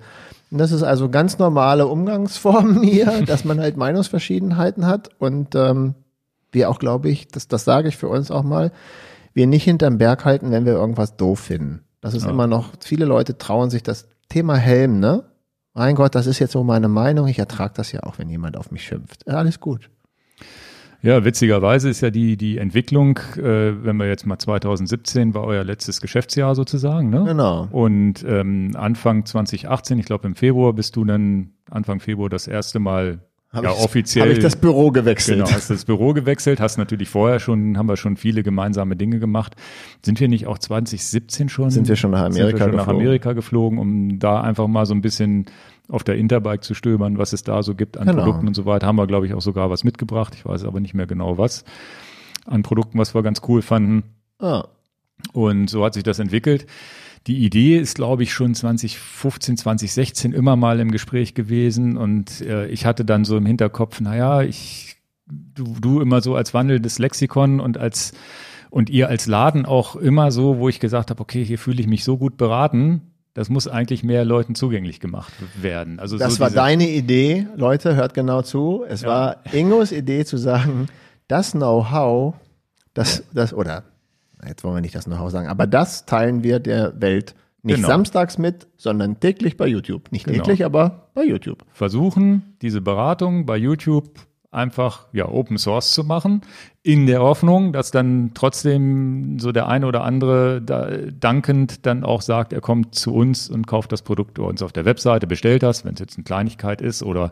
Und das ist also ganz normale Umgangsformen hier, dass man halt Meinungsverschiedenheiten hat und ähm, wir auch, glaube ich, das, das sage ich für uns auch mal, wir nicht hinterm Berg halten, wenn wir irgendwas doof finden. Das ist ja. immer noch, viele Leute trauen sich das Thema Helm, ne? Mein Gott, das ist jetzt so meine Meinung, ich ertrage das ja auch, wenn jemand auf mich schimpft. Ja, alles gut. Ja, witzigerweise ist ja die, die Entwicklung, äh, wenn wir jetzt mal 2017 war euer letztes Geschäftsjahr sozusagen, ne? Genau. Und ähm, Anfang 2018, ich glaube im Februar, bist du dann Anfang Februar das erste Mal hab ja, offiziell. Habe ich das Büro gewechselt. Genau, hast das Büro gewechselt, hast natürlich vorher schon, haben wir schon viele gemeinsame Dinge gemacht. Sind wir nicht auch 2017 schon? Sind wir schon nach Amerika sind wir schon geflogen? nach Amerika geflogen, um da einfach mal so ein bisschen auf der Interbike zu stöbern, was es da so gibt an genau. Produkten und so weiter. Haben wir, glaube ich, auch sogar was mitgebracht. Ich weiß aber nicht mehr genau was. An Produkten, was wir ganz cool fanden. Ah. Und so hat sich das entwickelt. Die Idee ist, glaube ich, schon 2015, 2016 immer mal im Gespräch gewesen. Und äh, ich hatte dann so im Hinterkopf, naja, ich, du, du immer so als wandelndes Lexikon und als und ihr als Laden auch immer so, wo ich gesagt habe, okay, hier fühle ich mich so gut beraten, das muss eigentlich mehr Leuten zugänglich gemacht werden. Also das so war deine Idee, Leute, hört genau zu. Es ja. war Ingos Idee zu sagen, das Know-how, das, das, oder, jetzt wollen wir nicht das Know-how sagen, aber das teilen wir der Welt nicht genau. samstags mit, sondern täglich bei YouTube. Nicht genau. täglich, aber bei YouTube. Versuchen, diese Beratung bei YouTube einfach ja Open Source zu machen, in der Hoffnung, dass dann trotzdem so der eine oder andere da, dankend dann auch sagt, er kommt zu uns und kauft das Produkt bei uns auf der Webseite, bestellt das, wenn es jetzt eine Kleinigkeit ist oder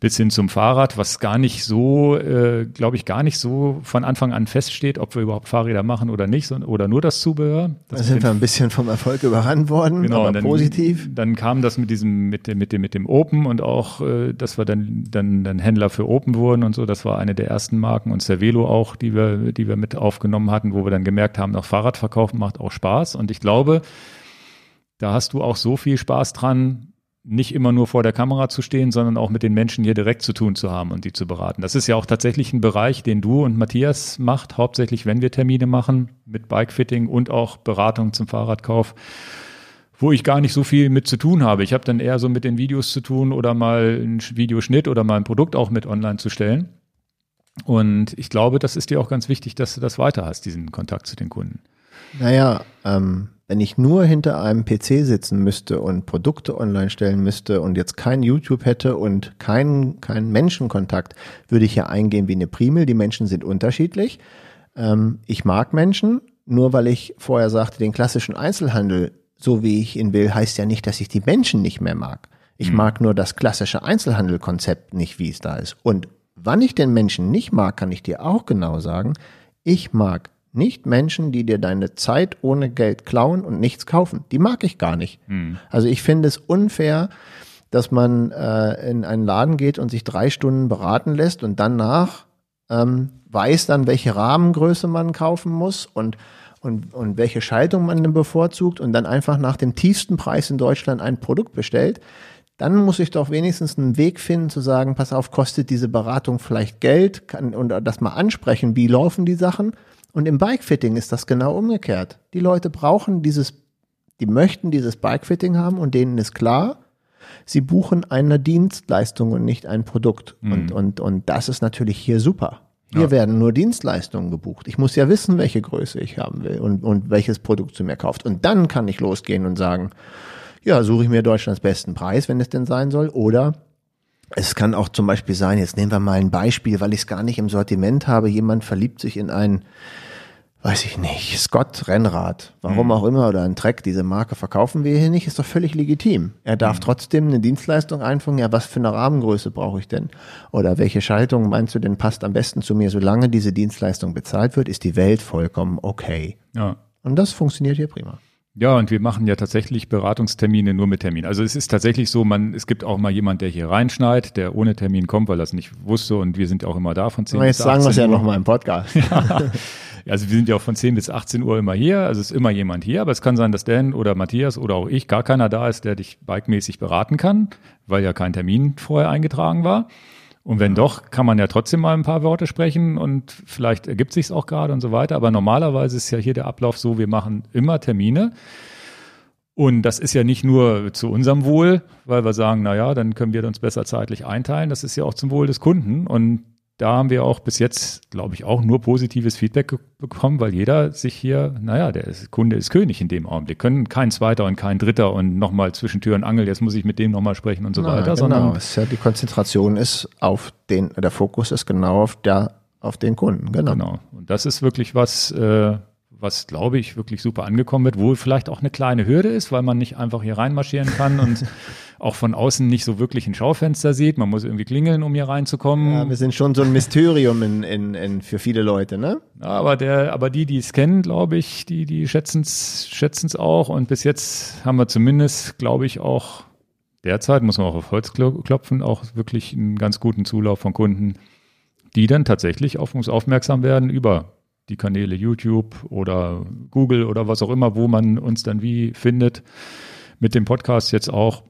bis hin zum Fahrrad, was gar nicht so, äh, glaube ich, gar nicht so von Anfang an feststeht, ob wir überhaupt Fahrräder machen oder nicht, oder nur das Zubehör. Das da sind wir ein bisschen vom Erfolg überrannt worden, genau, aber dann, positiv. Dann kam das mit diesem, mit dem, mit dem, mit dem Open und auch, äh, dass wir dann, dann, dann Händler für Open wurden und so. Das war eine der ersten Marken und Cervelo auch, die wir, die wir mit aufgenommen hatten, wo wir dann gemerkt haben, auch Fahrradverkauf macht auch Spaß. Und ich glaube, da hast du auch so viel Spaß dran, nicht immer nur vor der Kamera zu stehen, sondern auch mit den Menschen hier direkt zu tun zu haben und die zu beraten. Das ist ja auch tatsächlich ein Bereich, den du und Matthias macht, hauptsächlich wenn wir Termine machen mit Bikefitting und auch Beratung zum Fahrradkauf, wo ich gar nicht so viel mit zu tun habe. Ich habe dann eher so mit den Videos zu tun oder mal einen Videoschnitt oder mal ein Produkt auch mit online zu stellen. Und ich glaube, das ist dir auch ganz wichtig, dass du das weiter hast, diesen Kontakt zu den Kunden. Naja, ähm, wenn ich nur hinter einem PC sitzen müsste und Produkte online stellen müsste und jetzt kein YouTube hätte und keinen keinen Menschenkontakt, würde ich ja eingehen wie eine Primel. Die Menschen sind unterschiedlich. Ähm, ich mag Menschen, nur weil ich vorher sagte, den klassischen Einzelhandel so wie ich ihn will, heißt ja nicht, dass ich die Menschen nicht mehr mag. Ich mhm. mag nur das klassische Einzelhandelkonzept nicht, wie es da ist. Und wann ich den Menschen nicht mag, kann ich dir auch genau sagen. Ich mag nicht Menschen, die dir deine Zeit ohne Geld klauen und nichts kaufen. Die mag ich gar nicht. Mhm. Also ich finde es unfair, dass man äh, in einen Laden geht und sich drei Stunden beraten lässt und danach ähm, weiß dann, welche Rahmengröße man kaufen muss und und, und welche Schaltung man denn bevorzugt und dann einfach nach dem tiefsten Preis in Deutschland ein Produkt bestellt, dann muss ich doch wenigstens einen Weg finden zu sagen, pass auf, kostet diese Beratung vielleicht Geld kann, und das mal ansprechen, wie laufen die Sachen. Und im Bikefitting ist das genau umgekehrt. Die Leute brauchen dieses, die möchten dieses Bikefitting haben und denen ist klar, sie buchen eine Dienstleistung und nicht ein Produkt. Mhm. Und, und, und das ist natürlich hier super. Hier ja. werden nur Dienstleistungen gebucht. Ich muss ja wissen, welche Größe ich haben will und, und welches Produkt zu mir kauft. Und dann kann ich losgehen und sagen, ja, suche ich mir Deutschlands besten Preis, wenn es denn sein soll. Oder es kann auch zum Beispiel sein, jetzt nehmen wir mal ein Beispiel, weil ich es gar nicht im Sortiment habe. Jemand verliebt sich in einen weiß ich nicht, Scott Rennrad, warum mhm. auch immer, oder ein Trek, diese Marke verkaufen wir hier nicht, ist doch völlig legitim. Er darf mhm. trotzdem eine Dienstleistung einfangen, ja, was für eine Rahmengröße brauche ich denn? Oder welche Schaltung meinst du denn passt am besten zu mir? Solange diese Dienstleistung bezahlt wird, ist die Welt vollkommen okay. Ja. Und das funktioniert hier prima. Ja, und wir machen ja tatsächlich Beratungstermine nur mit Termin. Also es ist tatsächlich so, man, es gibt auch mal jemand, der hier reinschneit, der ohne Termin kommt, weil er es nicht wusste und wir sind auch immer da von 10 Aber jetzt sagen wir es ja nochmal im Podcast. Ja. Also wir sind ja auch von 10 bis 18 Uhr immer hier, also ist immer jemand hier, aber es kann sein, dass Dan oder Matthias oder auch ich, gar keiner da ist, der dich bikemäßig beraten kann, weil ja kein Termin vorher eingetragen war. Und wenn doch, kann man ja trotzdem mal ein paar Worte sprechen und vielleicht ergibt sich's auch gerade und so weiter. Aber normalerweise ist ja hier der Ablauf so, wir machen immer Termine. Und das ist ja nicht nur zu unserem Wohl, weil wir sagen, na ja, dann können wir uns besser zeitlich einteilen. Das ist ja auch zum Wohl des Kunden. Und da haben wir auch bis jetzt, glaube ich, auch nur positives Feedback bekommen, weil jeder sich hier, naja, der ist, Kunde ist König in dem Augenblick. Können kein Zweiter und kein Dritter und nochmal zwischen Tür und Angel, jetzt muss ich mit dem nochmal sprechen und so Na, weiter. Genau, sondern ja, die Konzentration ist auf den, der Fokus ist genau auf der, auf den Kunden, genau. Genau. Und das ist wirklich was, äh, was glaube ich wirklich super angekommen wird, wo vielleicht auch eine kleine Hürde ist, weil man nicht einfach hier reinmarschieren kann und auch von außen nicht so wirklich ein Schaufenster sieht. Man muss irgendwie klingeln, um hier reinzukommen. Ja, wir sind schon so ein Mysterium in, in, in für viele Leute, ne? Aber der, aber die, die es kennen, glaube ich, die, die schätzen es auch. Und bis jetzt haben wir zumindest, glaube ich, auch derzeit, muss man auch auf Holz klopfen, auch wirklich einen ganz guten Zulauf von Kunden, die dann tatsächlich auf uns aufmerksam werden über die Kanäle YouTube oder Google oder was auch immer, wo man uns dann wie findet. Mit dem Podcast jetzt auch.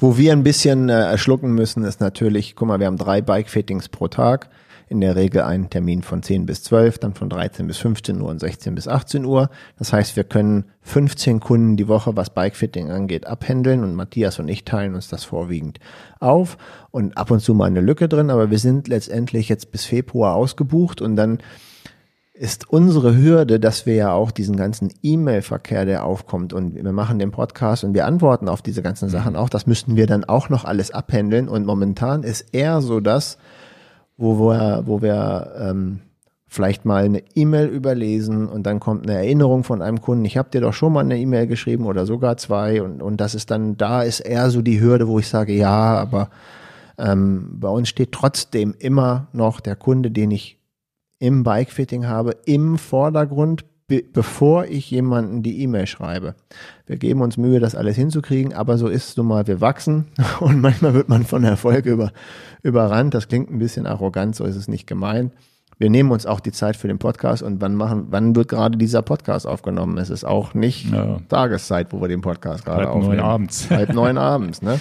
Wo wir ein bisschen äh, erschlucken müssen, ist natürlich, guck mal, wir haben drei Bike-Fittings pro Tag. In der Regel einen Termin von 10 bis 12, dann von 13 bis 15 Uhr und 16 bis 18 Uhr. Das heißt, wir können 15 Kunden die Woche, was Bike-Fitting angeht, abhändeln und Matthias und ich teilen uns das vorwiegend auf und ab und zu mal eine Lücke drin, aber wir sind letztendlich jetzt bis Februar ausgebucht und dann ist unsere Hürde, dass wir ja auch diesen ganzen E-Mail-Verkehr, der aufkommt und wir machen den Podcast und wir antworten auf diese ganzen Sachen mhm. auch, das müssten wir dann auch noch alles abhändeln und momentan ist eher so das, wo wir, wo wir ähm, vielleicht mal eine E-Mail überlesen und dann kommt eine Erinnerung von einem Kunden, ich habe dir doch schon mal eine E-Mail geschrieben oder sogar zwei und, und das ist dann, da ist eher so die Hürde, wo ich sage, ja, aber ähm, bei uns steht trotzdem immer noch der Kunde, den ich im Bikefitting habe, im Vordergrund, be bevor ich jemanden die E-Mail schreibe. Wir geben uns Mühe, das alles hinzukriegen, aber so ist es nun mal, wir wachsen und manchmal wird man von Erfolg über, überrannt. Das klingt ein bisschen arrogant, so ist es nicht gemeint. Wir nehmen uns auch die Zeit für den Podcast und wann machen, wann wird gerade dieser Podcast aufgenommen? Es ist auch nicht ja. Tageszeit, wo wir den Podcast gerade aufnehmen. Halb neun abends. Halb neun abends, ne?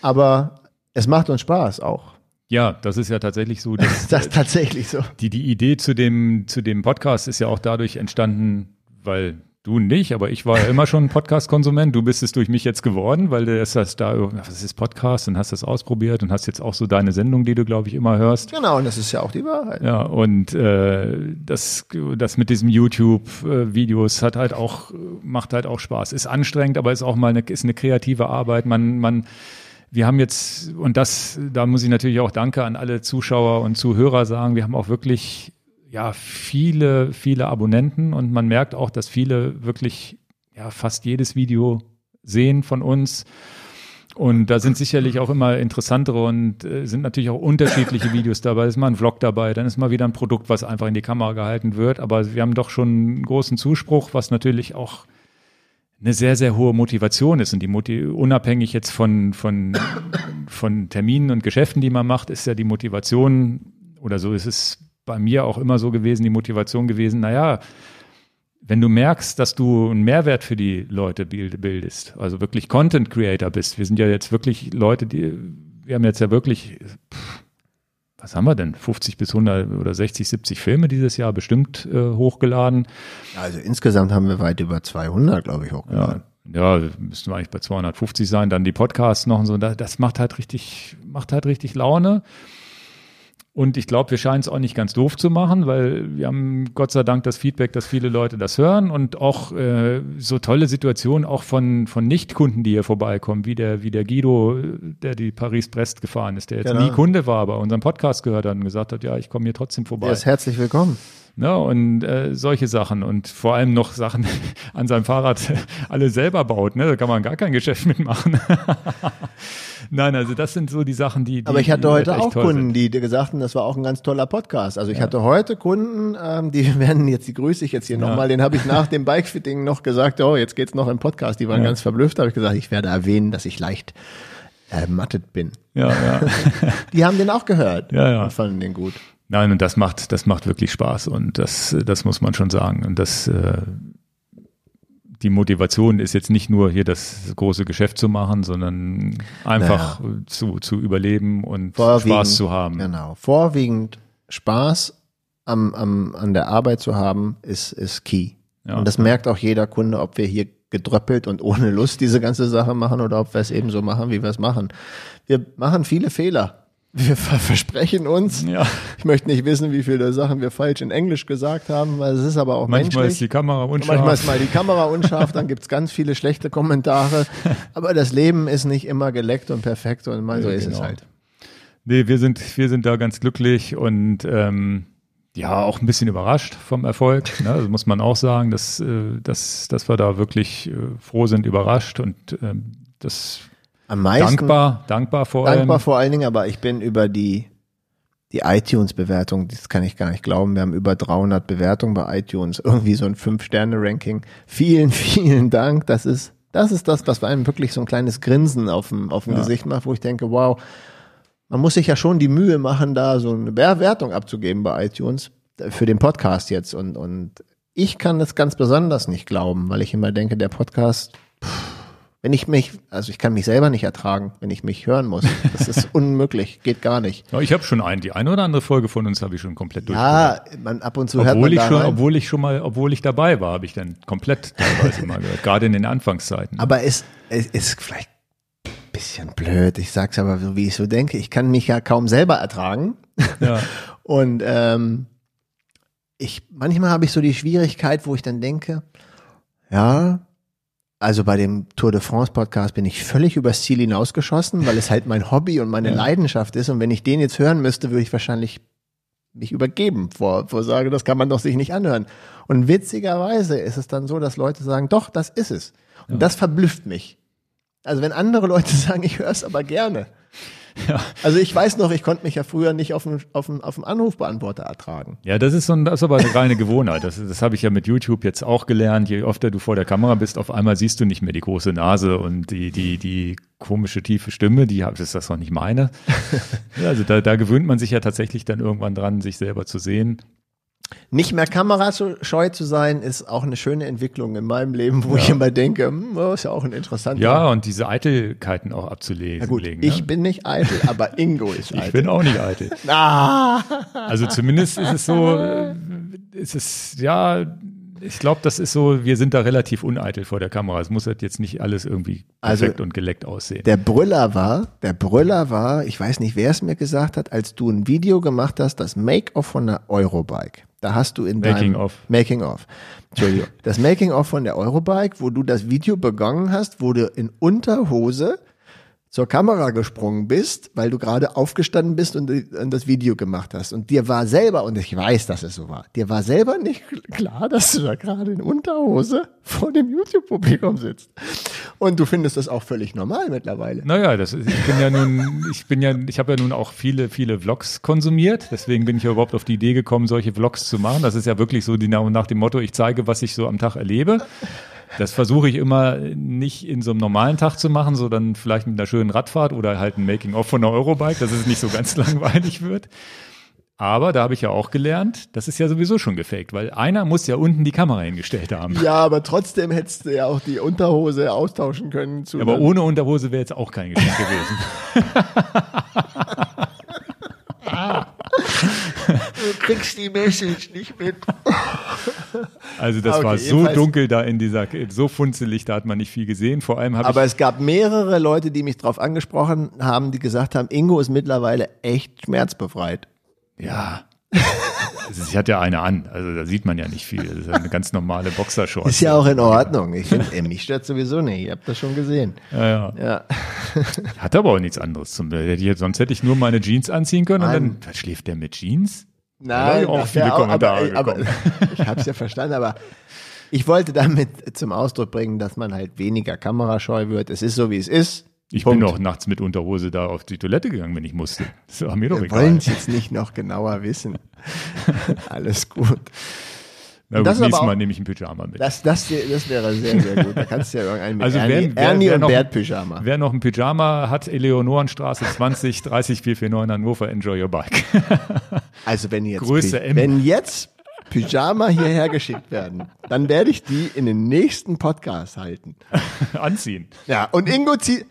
Aber es macht uns Spaß auch. Ja, das ist ja tatsächlich so. Dass, das ist tatsächlich so. Die, die Idee zu dem, zu dem Podcast ist ja auch dadurch entstanden, weil Du nicht, aber ich war ja immer schon Podcast-Konsument. Du bist es durch mich jetzt geworden, weil du erst hast da, was ist Podcast und hast das ausprobiert und hast jetzt auch so deine Sendung, die du, glaube ich, immer hörst. Genau, und das ist ja auch die Wahrheit. Ja, und äh, das, das mit diesem YouTube-Videos hat halt auch, macht halt auch Spaß. Ist anstrengend, aber ist auch mal eine, ist eine kreative Arbeit. Man, man, wir haben jetzt, und das, da muss ich natürlich auch Danke an alle Zuschauer und Zuhörer sagen, wir haben auch wirklich ja viele, viele Abonnenten und man merkt auch, dass viele wirklich ja fast jedes Video sehen von uns. Und da sind sicherlich auch immer interessantere und äh, sind natürlich auch unterschiedliche Videos dabei. Ist mal ein Vlog dabei, dann ist mal wieder ein Produkt, was einfach in die Kamera gehalten wird. Aber wir haben doch schon einen großen Zuspruch, was natürlich auch eine sehr, sehr hohe Motivation ist. Und die Motiv unabhängig jetzt von, von, von Terminen und Geschäften, die man macht, ist ja die Motivation, oder so ist es bei mir auch immer so gewesen, die Motivation gewesen, naja, wenn du merkst, dass du einen Mehrwert für die Leute bildest, also wirklich Content Creator bist, wir sind ja jetzt wirklich Leute, die, wir haben jetzt ja wirklich, was haben wir denn, 50 bis 100 oder 60, 70 Filme dieses Jahr bestimmt äh, hochgeladen. Also insgesamt haben wir weit über 200, glaube ich, hochgeladen. Ja, ja, müssten wir eigentlich bei 250 sein, dann die Podcasts noch und so, das macht halt richtig, macht halt richtig Laune. Und ich glaube, wir scheinen es auch nicht ganz doof zu machen, weil wir haben Gott sei Dank das Feedback, dass viele Leute das hören und auch äh, so tolle Situationen auch von, von Nicht-Kunden, die hier vorbeikommen, wie der, wie der Guido, der die Paris-Brest gefahren ist, der jetzt genau. nie Kunde war, aber unseren Podcast gehört hat und gesagt hat, ja, ich komme hier trotzdem vorbei. Er ist herzlich willkommen. Ne, und äh, solche Sachen und vor allem noch Sachen an seinem Fahrrad alle selber baut. Ne? Da kann man gar kein Geschäft mitmachen. Nein, also das sind so die Sachen, die. die Aber ich hatte heute auch Kunden, sind. die dir gesagt haben, das war auch ein ganz toller Podcast. Also ich ja. hatte heute Kunden, ähm, die werden jetzt, die grüße ich jetzt hier ja. nochmal, den habe ich nach dem Bikefitting noch gesagt, oh, jetzt geht's noch im Podcast. Die waren ja. ganz verblüfft, habe ich gesagt, ich werde erwähnen, dass ich leicht ermattet bin. Ja, ja. die haben den auch gehört ja, ja. und fanden den gut. Nein, und das macht, das macht wirklich Spaß und das, das muss man schon sagen. Und das, äh, die Motivation ist jetzt nicht nur hier das große Geschäft zu machen, sondern einfach naja. zu, zu überleben und Spaß zu haben. Genau. Vorwiegend Spaß am, am, an der Arbeit zu haben, ist, ist key. Ja. Und das merkt auch jeder Kunde, ob wir hier gedröppelt und ohne Lust diese ganze Sache machen oder ob wir es eben so machen, wie wir es machen. Wir machen viele Fehler wir versprechen uns. Ja. Ich möchte nicht wissen, wie viele Sachen wir falsch in Englisch gesagt haben, weil es ist aber auch Manchmal menschlich. ist die Kamera unscharf. Manchmal ist mal die Kamera unscharf, dann gibt's ganz viele schlechte Kommentare. Aber das Leben ist nicht immer geleckt und perfekt und mal so ja, ist genau. es halt. Nee, wir sind, wir sind da ganz glücklich und ähm, ja, auch ein bisschen überrascht vom Erfolg. Ne? Also muss man auch sagen, dass, äh, dass, dass wir da wirklich äh, froh sind, überrascht und ähm, das am meisten. Dankbar, dankbar vor allem. Dankbar vor allen Dingen, aber ich bin über die, die iTunes-Bewertung, das kann ich gar nicht glauben. Wir haben über 300 Bewertungen bei iTunes, irgendwie so ein Fünf-Sterne-Ranking. Vielen, vielen Dank. Das ist, das ist das, was bei einem wirklich so ein kleines Grinsen auf dem, auf dem ja. Gesicht macht, wo ich denke, wow, man muss sich ja schon die Mühe machen, da so eine Bewertung abzugeben bei iTunes für den Podcast jetzt und, und ich kann das ganz besonders nicht glauben, weil ich immer denke, der Podcast, wenn ich mich, also ich kann mich selber nicht ertragen, wenn ich mich hören muss. Das ist unmöglich, geht gar nicht. Ja, ich habe schon einen, die eine oder andere Folge von uns habe ich schon komplett Ja, man, ab und zu obwohl hört man ich schon, rein. obwohl ich schon mal, obwohl ich dabei war, habe ich dann komplett teilweise mal gehört, gerade in den Anfangszeiten. Aber es, es ist vielleicht ein bisschen blöd. Ich sag's aber so, wie ich so denke. Ich kann mich ja kaum selber ertragen. Ja. und ähm, ich manchmal habe ich so die Schwierigkeit, wo ich dann denke, ja, also bei dem Tour de France Podcast bin ich völlig übers Ziel hinausgeschossen, weil es halt mein Hobby und meine ja. Leidenschaft ist. Und wenn ich den jetzt hören müsste, würde ich wahrscheinlich mich übergeben vor, vor sage, das kann man doch sich nicht anhören. Und witzigerweise ist es dann so, dass Leute sagen, doch, das ist es. Und ja. das verblüfft mich. Also wenn andere Leute sagen, ich höre es aber gerne. Ja. Also ich weiß noch, ich konnte mich ja früher nicht auf einen, auf auf Anrufbeantworter ertragen. Ja, das ist, so ein, das ist aber eine reine Gewohnheit. Das, das habe ich ja mit YouTube jetzt auch gelernt. Je öfter du vor der Kamera bist, auf einmal siehst du nicht mehr die große Nase und die, die, die komische tiefe Stimme, die ist das doch nicht meine. also da, da gewöhnt man sich ja tatsächlich dann irgendwann dran, sich selber zu sehen. Nicht mehr kamerascheu zu sein, ist auch eine schöne Entwicklung in meinem Leben, wo ja. ich immer denke, hm, ist ja auch ein interessanter. Ja, und diese Eitelkeiten auch abzulegen. Na gut, legen, ich ne? bin nicht eitel, aber Ingo ist eitel. Ich bin auch nicht eitel. ah. Also zumindest ist es so, ist es, ja, ich glaube, das ist so, wir sind da relativ uneitel vor der Kamera. Es muss halt jetzt nicht alles irgendwie also perfekt also, und geleckt aussehen. Der Brüller war, der Brüller war, ich weiß nicht, wer es mir gesagt hat, als du ein Video gemacht hast, das Make-off von der Eurobike. Da hast du in Making deinem of. Making of. Entschuldigung. Das Making of von der Eurobike, wo du das Video begonnen hast, wurde in Unterhose zur Kamera gesprungen bist, weil du gerade aufgestanden bist und, und, das Video gemacht hast. Und dir war selber, und ich weiß, dass es so war, dir war selber nicht klar, dass du da gerade in Unterhose vor dem YouTube-Publikum sitzt. Und du findest das auch völlig normal mittlerweile. Naja, das ich bin ja nun, ich bin ja, ich habe ja nun auch viele, viele Vlogs konsumiert. Deswegen bin ich ja überhaupt auf die Idee gekommen, solche Vlogs zu machen. Das ist ja wirklich so die, nach dem Motto, ich zeige, was ich so am Tag erlebe. Das versuche ich immer nicht in so einem normalen Tag zu machen, sondern vielleicht mit einer schönen Radfahrt oder halt ein Making-of von einer Eurobike, dass es nicht so ganz langweilig wird. Aber da habe ich ja auch gelernt, das ist ja sowieso schon gefaked, weil einer muss ja unten die Kamera hingestellt haben. Ja, aber trotzdem hättest du ja auch die Unterhose austauschen können. Zu aber ohne Unterhose wäre jetzt auch kein Geschenk gewesen. du kriegst die Message nicht mit. Also das okay, war so dunkel da in dieser, so funzelig, da hat man nicht viel gesehen. Vor allem habe Aber es gab mehrere Leute, die mich darauf angesprochen haben, die gesagt haben, Ingo ist mittlerweile echt schmerzbefreit. Ja. Sie hat ja eine an, also da sieht man ja nicht viel. Das ist eine ganz normale Boxershort. Ist ja auch in Ordnung. Ich finde, mich stört sowieso nicht. Ich habe das schon gesehen. Ja, ja. ja. Hat aber auch nichts anderes zum Sonst hätte ich nur meine Jeans anziehen können Nein. und dann schläft der mit Jeans. Nein, auch viele auch, Kommentare aber, aber ich habe es ja verstanden, aber ich wollte damit zum Ausdruck bringen, dass man halt weniger kamerascheu wird. Es ist so, wie es ist. Ich Punkt. bin doch nachts mit Unterhose da auf die Toilette gegangen, wenn ich musste. Das war mir doch Wir egal. wollen es jetzt nicht noch genauer wissen. Alles gut. Na gut, nächstes Mal nehme ich ein Pyjama mit. Das, das, das wäre sehr, sehr gut. Da kannst du ja irgendeinen mit also Ernie, wer, Ernie wer und noch, Bert Pyjama. Wer noch ein Pyjama hat, Eleonorenstraße 20 30 449 Hannover, enjoy your bike. also wenn jetzt, Größe M. wenn jetzt Pyjama hierher geschickt werden, dann werde ich die in den nächsten Podcast halten. Anziehen. Ja, und Ingo zieht,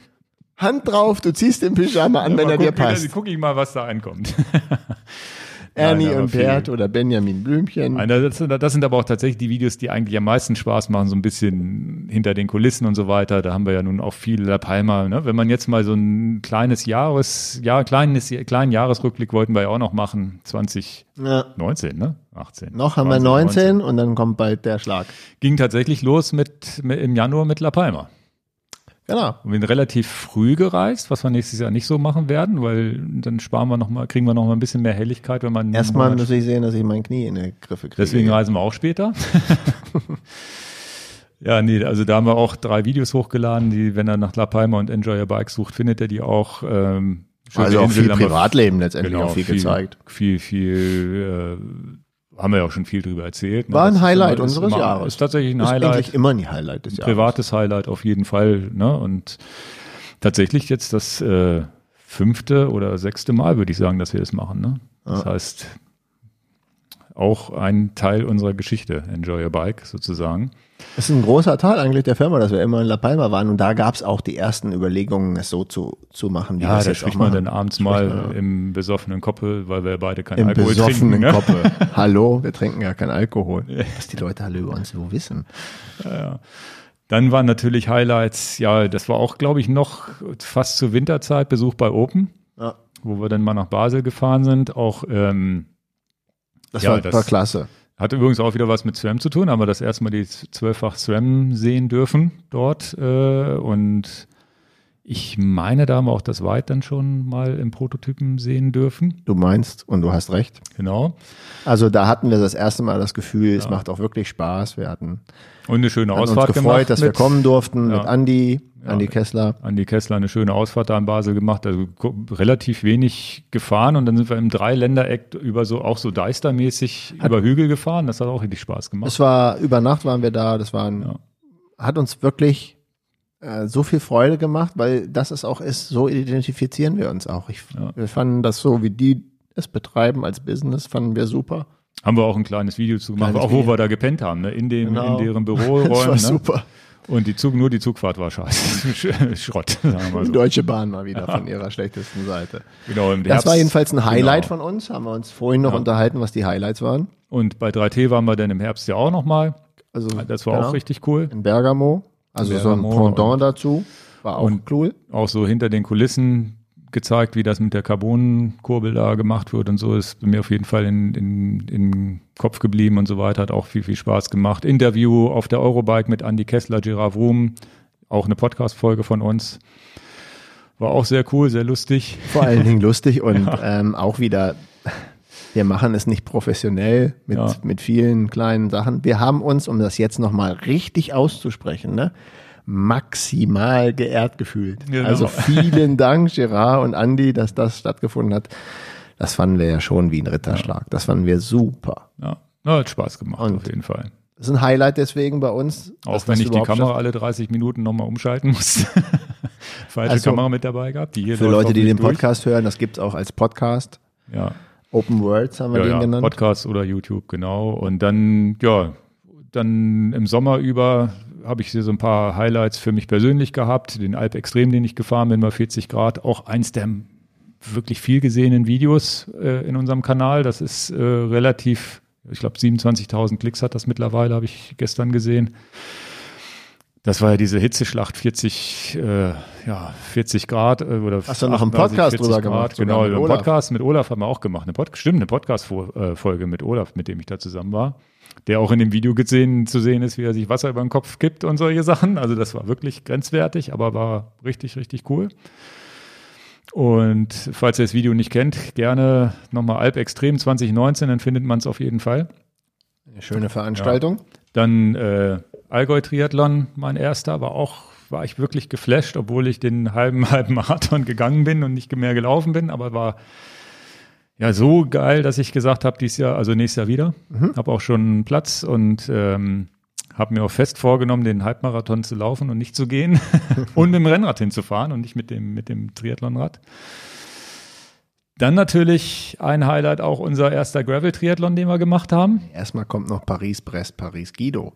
Hand drauf, du ziehst den Pyjama an, ja, wenn er guck, dir passt. Guck ich mal, was da ankommt. Ernie Nein, und Bert oder Benjamin Blümchen. Nein, das, sind, das sind aber auch tatsächlich die Videos, die eigentlich am meisten Spaß machen, so ein bisschen hinter den Kulissen und so weiter. Da haben wir ja nun auch viel La Palma. Ne? Wenn man jetzt mal so ein kleines Jahres, ja, kleines, kleinen Jahresrückblick wollten wir ja auch noch machen, 2019, ja. ne? 18. Noch haben 20, wir 19, 19 und dann kommt bald der Schlag. Ging tatsächlich los mit, mit im Januar mit La Palma. Genau. Und wir sind relativ früh gereist, was wir nächstes Jahr nicht so machen werden, weil dann sparen wir noch mal, kriegen wir noch mal ein bisschen mehr Helligkeit, wenn man. Erstmal muss ich sehen, dass ich mein Knie in die Griffe kriege. Deswegen reisen wir auch später. ja, nee, also da haben wir auch drei Videos hochgeladen, die, wenn er nach La Palma und Enjoy Your Bike sucht, findet er die auch. Ähm, also auch viel Privatleben letztendlich genau, auch viel, viel gezeigt. Viel, viel äh, haben wir ja auch schon viel drüber erzählt. Ne? War ein Highlight immer, unseres Jahres. Ist tatsächlich ein ist Highlight. Eigentlich immer ein Highlight des Jahres. Privates Highlight auf jeden Fall. Ne? Und tatsächlich jetzt das äh, fünfte oder sechste Mal, würde ich sagen, dass wir das machen. Ne? Das ja. heißt, auch ein Teil unserer Geschichte, Enjoy Your Bike sozusagen. Das ist ein großer Teil eigentlich der Firma, dass wir immer in La Palma waren und da gab es auch die ersten Überlegungen, es so zu, zu machen. Wie ja, da spricht man dann abends mal ja. im besoffenen Koppel, weil wir beide keinen Alkohol trinken. Im besoffenen ne? Koppel. Hallo, wir trinken ja keinen Alkohol. Was die Leute alle über uns so wissen. Ja, ja. Dann waren natürlich Highlights, ja, das war auch, glaube ich, noch fast zur Winterzeit Besuch bei Open, ja. wo wir dann mal nach Basel gefahren sind. Auch ähm, das, ja, war, das war klasse. Hat übrigens auch wieder was mit SRAM zu tun, aber das erste Mal die zwölffach SRAM sehen dürfen dort. Äh, und ich meine, da haben wir auch das White dann schon mal im Prototypen sehen dürfen. Du meinst, und du hast recht. Genau. Also da hatten wir das erste Mal das Gefühl, ja. es macht auch wirklich Spaß. Wir hatten und eine schöne Ausfahrt uns gefreut, gemacht dass wir kommen durften ja. mit Andi, ja, Andi Kessler. Andi Kessler eine schöne Ausfahrt da in Basel gemacht, also relativ wenig gefahren und dann sind wir im Dreiländereck über so auch so Deister-mäßig über Hügel gefahren. Das hat auch richtig Spaß gemacht. Es war über Nacht waren wir da. Das war ein, ja. hat uns wirklich äh, so viel Freude gemacht, weil das es auch ist. So identifizieren wir uns auch. Ich, ja. Wir fanden das so, wie die es betreiben als Business, fanden wir super. Haben wir auch ein kleines Video zu gemacht, auch wo wir da gepennt haben, ne? in, dem, genau. in deren Büroräumen. das war ne? super. Und die Zug, nur die Zugfahrt war scheiße. Schrott. So. Die Deutsche Bahn mal wieder von ihrer schlechtesten Seite. Genau, im das war jedenfalls ein Highlight genau. von uns. Haben wir uns vorhin noch ja. unterhalten, was die Highlights waren. Und bei 3T waren wir dann im Herbst ja auch nochmal. Also, das war genau. auch richtig cool. In Bergamo. Also so ein Pendant dazu. War auch cool. Auch so hinter den Kulissen gezeigt, wie das mit der Carbonkurbel da gemacht wird und so ist bei mir auf jeden Fall in, in, in Kopf geblieben und so weiter. Hat auch viel, viel Spaß gemacht. Interview auf der Eurobike mit Andy Kessler, Gerard Wurm, auch eine Podcast-Folge von uns. War auch sehr cool, sehr lustig. Vor allen Dingen lustig und ja. ähm, auch wieder, wir machen es nicht professionell mit, ja. mit vielen kleinen Sachen. Wir haben uns, um das jetzt nochmal richtig auszusprechen, ne, maximal geehrt gefühlt. Genau. Also vielen Dank, Gerard und Andy, dass das stattgefunden hat. Das fanden wir ja schon wie ein Ritterschlag. Das fanden wir super. Ja, ja hat Spaß gemacht, und auf jeden Fall. Das ist ein Highlight deswegen bei uns. Auch wenn ich die Kamera alle 30 Minuten nochmal umschalten muss. Falsche also, Kamera mit dabei gehabt. Die hier für Leute, die den Podcast durch. hören, das gibt es auch als Podcast. Ja. Open Worlds haben wir ja, den ja, genannt. Podcast oder YouTube, genau. Und dann, ja, dann im Sommer über habe ich hier so ein paar Highlights für mich persönlich gehabt. Den Alp Extrem, den ich gefahren bin bei 40 Grad, auch eins der wirklich viel gesehenen Videos äh, in unserem Kanal. Das ist äh, relativ, ich glaube 27.000 Klicks hat das mittlerweile, habe ich gestern gesehen. Das war ja diese Hitzeschlacht 40, äh, ja, 40 Grad äh, oder Hast du noch einen Podcast drüber gemacht? Genau, einen Podcast mit Olaf haben wir auch gemacht. Eine Pod stimmt, eine Podcast-Folge mit Olaf, mit dem ich da zusammen war der auch in dem Video gesehen, zu sehen ist, wie er sich Wasser über den Kopf kippt und solche Sachen. Also das war wirklich grenzwertig, aber war richtig, richtig cool. Und falls ihr das Video nicht kennt, gerne nochmal Alp Extrem 2019, dann findet man es auf jeden Fall. Eine schöne Veranstaltung. Ja. Dann äh, Allgäu Triathlon, mein erster, war auch, war ich wirklich geflasht, obwohl ich den halben, halben Marathon gegangen bin und nicht mehr gelaufen bin, aber war ja so geil, dass ich gesagt habe, dieses Jahr, also nächstes Jahr wieder. Mhm. Habe auch schon Platz und ähm, habe mir auch fest vorgenommen, den Halbmarathon zu laufen und nicht zu gehen und mit dem Rennrad hinzufahren und nicht mit dem, mit dem Triathlonrad. Dann natürlich ein Highlight auch unser erster Gravel-Triathlon, den wir gemacht haben. Erstmal kommt noch Paris-Brest, Paris-Guido.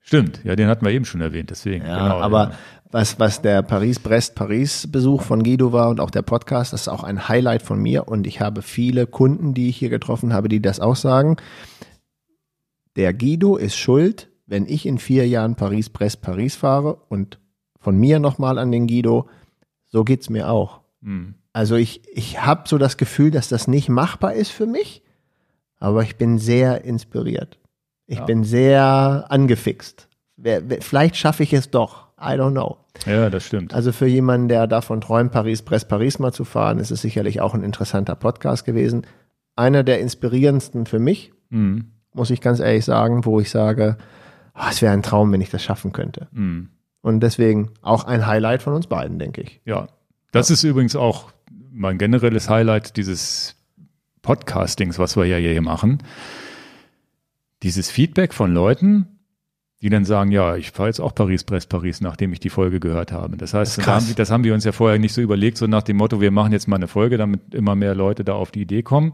Stimmt, ja, den hatten wir eben schon erwähnt, deswegen. Ja, genau, aber ja. Was, was der Paris-Brest-Paris-Besuch von Guido war und auch der Podcast, das ist auch ein Highlight von mir und ich habe viele Kunden, die ich hier getroffen habe, die das auch sagen. Der Guido ist schuld, wenn ich in vier Jahren Paris-Brest-Paris fahre und von mir nochmal an den Guido, so geht's mir auch. Hm. Also ich, ich habe so das Gefühl, dass das nicht machbar ist für mich, aber ich bin sehr inspiriert. Ich ja. bin sehr angefixt. Vielleicht schaffe ich es doch. I don't know. Ja, das stimmt. Also für jemanden, der davon träumt, Paris, Brest, Paris mal zu fahren, ist es sicherlich auch ein interessanter Podcast gewesen. Einer der inspirierendsten für mich, mhm. muss ich ganz ehrlich sagen, wo ich sage, oh, es wäre ein Traum, wenn ich das schaffen könnte. Mhm. Und deswegen auch ein Highlight von uns beiden, denke ich. Ja, das ja. ist übrigens auch mein generelles Highlight dieses Podcastings, was wir ja hier machen dieses Feedback von Leuten, die dann sagen, ja, ich fahre jetzt auch Paris, Brest, Paris, nachdem ich die Folge gehört habe. Das heißt, das, haben, das haben wir uns ja vorher nicht so überlegt, so nach dem Motto, wir machen jetzt mal eine Folge, damit immer mehr Leute da auf die Idee kommen.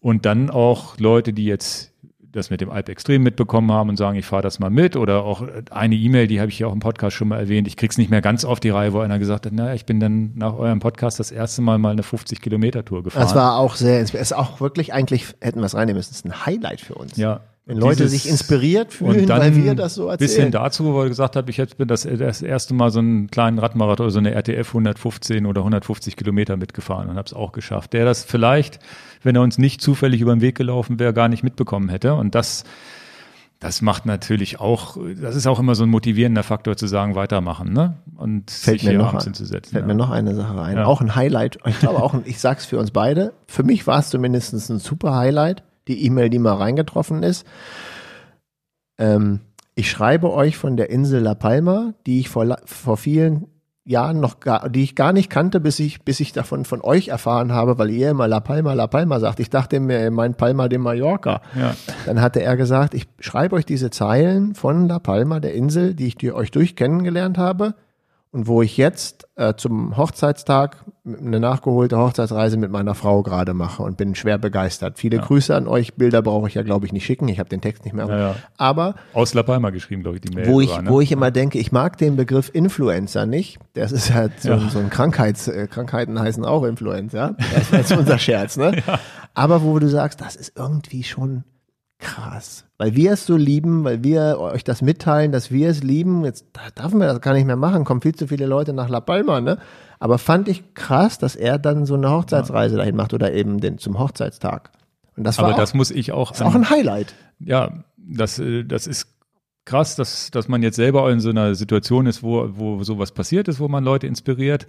Und dann auch Leute, die jetzt das mit dem Alp Extrem mitbekommen haben und sagen, ich fahre das mal mit. Oder auch eine E-Mail, die habe ich ja auch im Podcast schon mal erwähnt. Ich krieg's nicht mehr ganz auf die Reihe, wo einer gesagt hat, naja, ich bin dann nach eurem Podcast das erste Mal mal eine 50 Kilometer Tour gefahren. Das war auch sehr, es ist auch wirklich eigentlich, hätten wir es reinnehmen müssen, es ist ein Highlight für uns. Ja, wenn Leute Dieses, sich inspiriert fühlen, weil wir das so erzählen. Bisschen dazu, wo er gesagt hat, ich jetzt bin das, das erste Mal so einen kleinen Radmarathon, so eine RTF 115 oder 150 Kilometer mitgefahren und habe es auch geschafft. Der das vielleicht, wenn er uns nicht zufällig über den Weg gelaufen wäre, gar nicht mitbekommen hätte. Und das, das macht natürlich auch, das ist auch immer so ein motivierender Faktor zu sagen, weitermachen, ne? Und fällt sich mir noch ein, hinzusetzen. Fällt ja. mir noch eine Sache ein. Ja. Auch ein Highlight. Ich glaube auch, ich sag's für uns beide. Für mich war es zumindest ein super Highlight die E-Mail, die mal reingetroffen ist. Ähm, ich schreibe euch von der Insel La Palma, die ich vor, vor vielen Jahren noch gar, die ich gar nicht kannte, bis ich, bis ich davon von euch erfahren habe, weil ihr immer La Palma, La Palma sagt. Ich dachte mir, mein Palma de Mallorca. Ja. Dann hatte er gesagt, ich schreibe euch diese Zeilen von La Palma, der Insel, die ich euch durch kennengelernt habe und wo ich jetzt äh, zum Hochzeitstag eine nachgeholte Hochzeitsreise mit meiner Frau gerade mache und bin schwer begeistert. Viele ja. Grüße an euch. Bilder brauche ich ja, glaube ich, nicht schicken. Ich habe den Text nicht mehr. Ja, ja. Aber aus La Palma geschrieben, glaube ich, die Mail. Wo ich, war, ne? wo ich immer denke, ich mag den Begriff Influencer nicht. Das ist halt so, so ein Krankheits, äh, Krankheiten heißen auch Influencer. Das ist unser Scherz, ne? Aber wo du sagst, das ist irgendwie schon krass. Weil wir es so lieben, weil wir euch das mitteilen, dass wir es lieben. Jetzt darf man das gar nicht mehr machen, kommen viel zu viele Leute nach La Palma, ne? Aber fand ich krass, dass er dann so eine Hochzeitsreise dahin macht oder eben den zum Hochzeitstag. Und das war Aber auch, das muss ich auch. Ist auch ein Highlight. Ja, das, äh, das ist krass, dass, dass man jetzt selber in so einer Situation ist, wo, wo sowas passiert ist, wo man Leute inspiriert.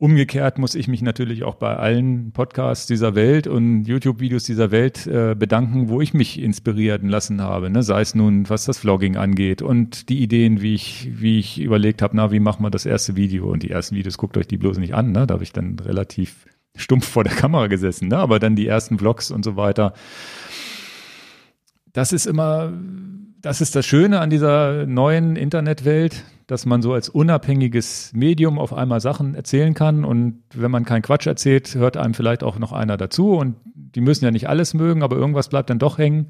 Umgekehrt muss ich mich natürlich auch bei allen Podcasts dieser Welt und YouTube-Videos dieser Welt äh, bedanken, wo ich mich inspirieren lassen habe. Ne? Sei es nun, was das Vlogging angeht und die Ideen, wie ich, wie ich überlegt habe, na, wie machen wir das erste Video? Und die ersten Videos, guckt euch die bloß nicht an, ne? Da habe ich dann relativ stumpf vor der Kamera gesessen, ne? Aber dann die ersten Vlogs und so weiter. Das ist immer, das ist das Schöne an dieser neuen Internetwelt dass man so als unabhängiges Medium auf einmal Sachen erzählen kann. Und wenn man keinen Quatsch erzählt, hört einem vielleicht auch noch einer dazu. Und die müssen ja nicht alles mögen, aber irgendwas bleibt dann doch hängen,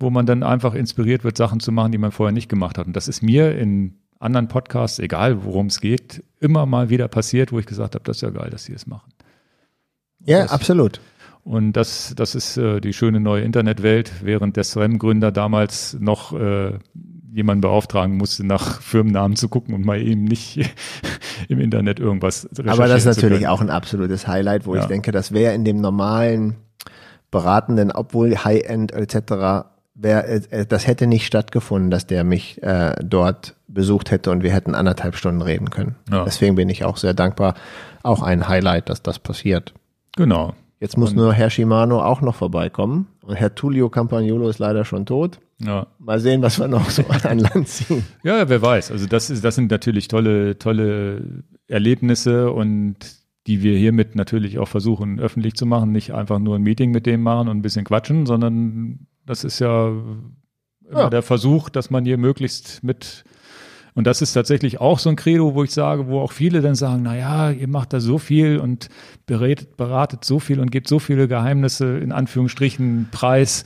wo man dann einfach inspiriert wird, Sachen zu machen, die man vorher nicht gemacht hat. Und das ist mir in anderen Podcasts, egal worum es geht, immer mal wieder passiert, wo ich gesagt habe, das ist ja geil, dass sie es machen. Ja, das, absolut. Und das, das ist äh, die schöne neue Internetwelt, während der SRAM-Gründer damals noch äh, jemanden beauftragen musste, nach Firmennamen zu gucken und mal eben nicht im Internet irgendwas Aber das ist natürlich auch ein absolutes Highlight, wo ja. ich denke, das wäre in dem normalen Beratenden, obwohl High-End etc., wär, äh, das hätte nicht stattgefunden, dass der mich äh, dort besucht hätte und wir hätten anderthalb Stunden reden können. Ja. Deswegen bin ich auch sehr dankbar. Auch ein Highlight, dass das passiert. Genau. Jetzt muss und nur Herr Shimano auch noch vorbeikommen. Und Herr Tullio Campagnolo ist leider schon tot. Ja. Mal sehen, was wir noch so an Land ziehen. Ja, wer weiß. Also das ist, das sind natürlich tolle, tolle Erlebnisse und die wir hiermit natürlich auch versuchen öffentlich zu machen. Nicht einfach nur ein Meeting mit dem machen und ein bisschen quatschen, sondern das ist ja, ja. der Versuch, dass man hier möglichst mit und das ist tatsächlich auch so ein Credo, wo ich sage, wo auch viele dann sagen, na ja, ihr macht da so viel und beratet, beratet so viel und gebt so viele Geheimnisse in Anführungsstrichen preis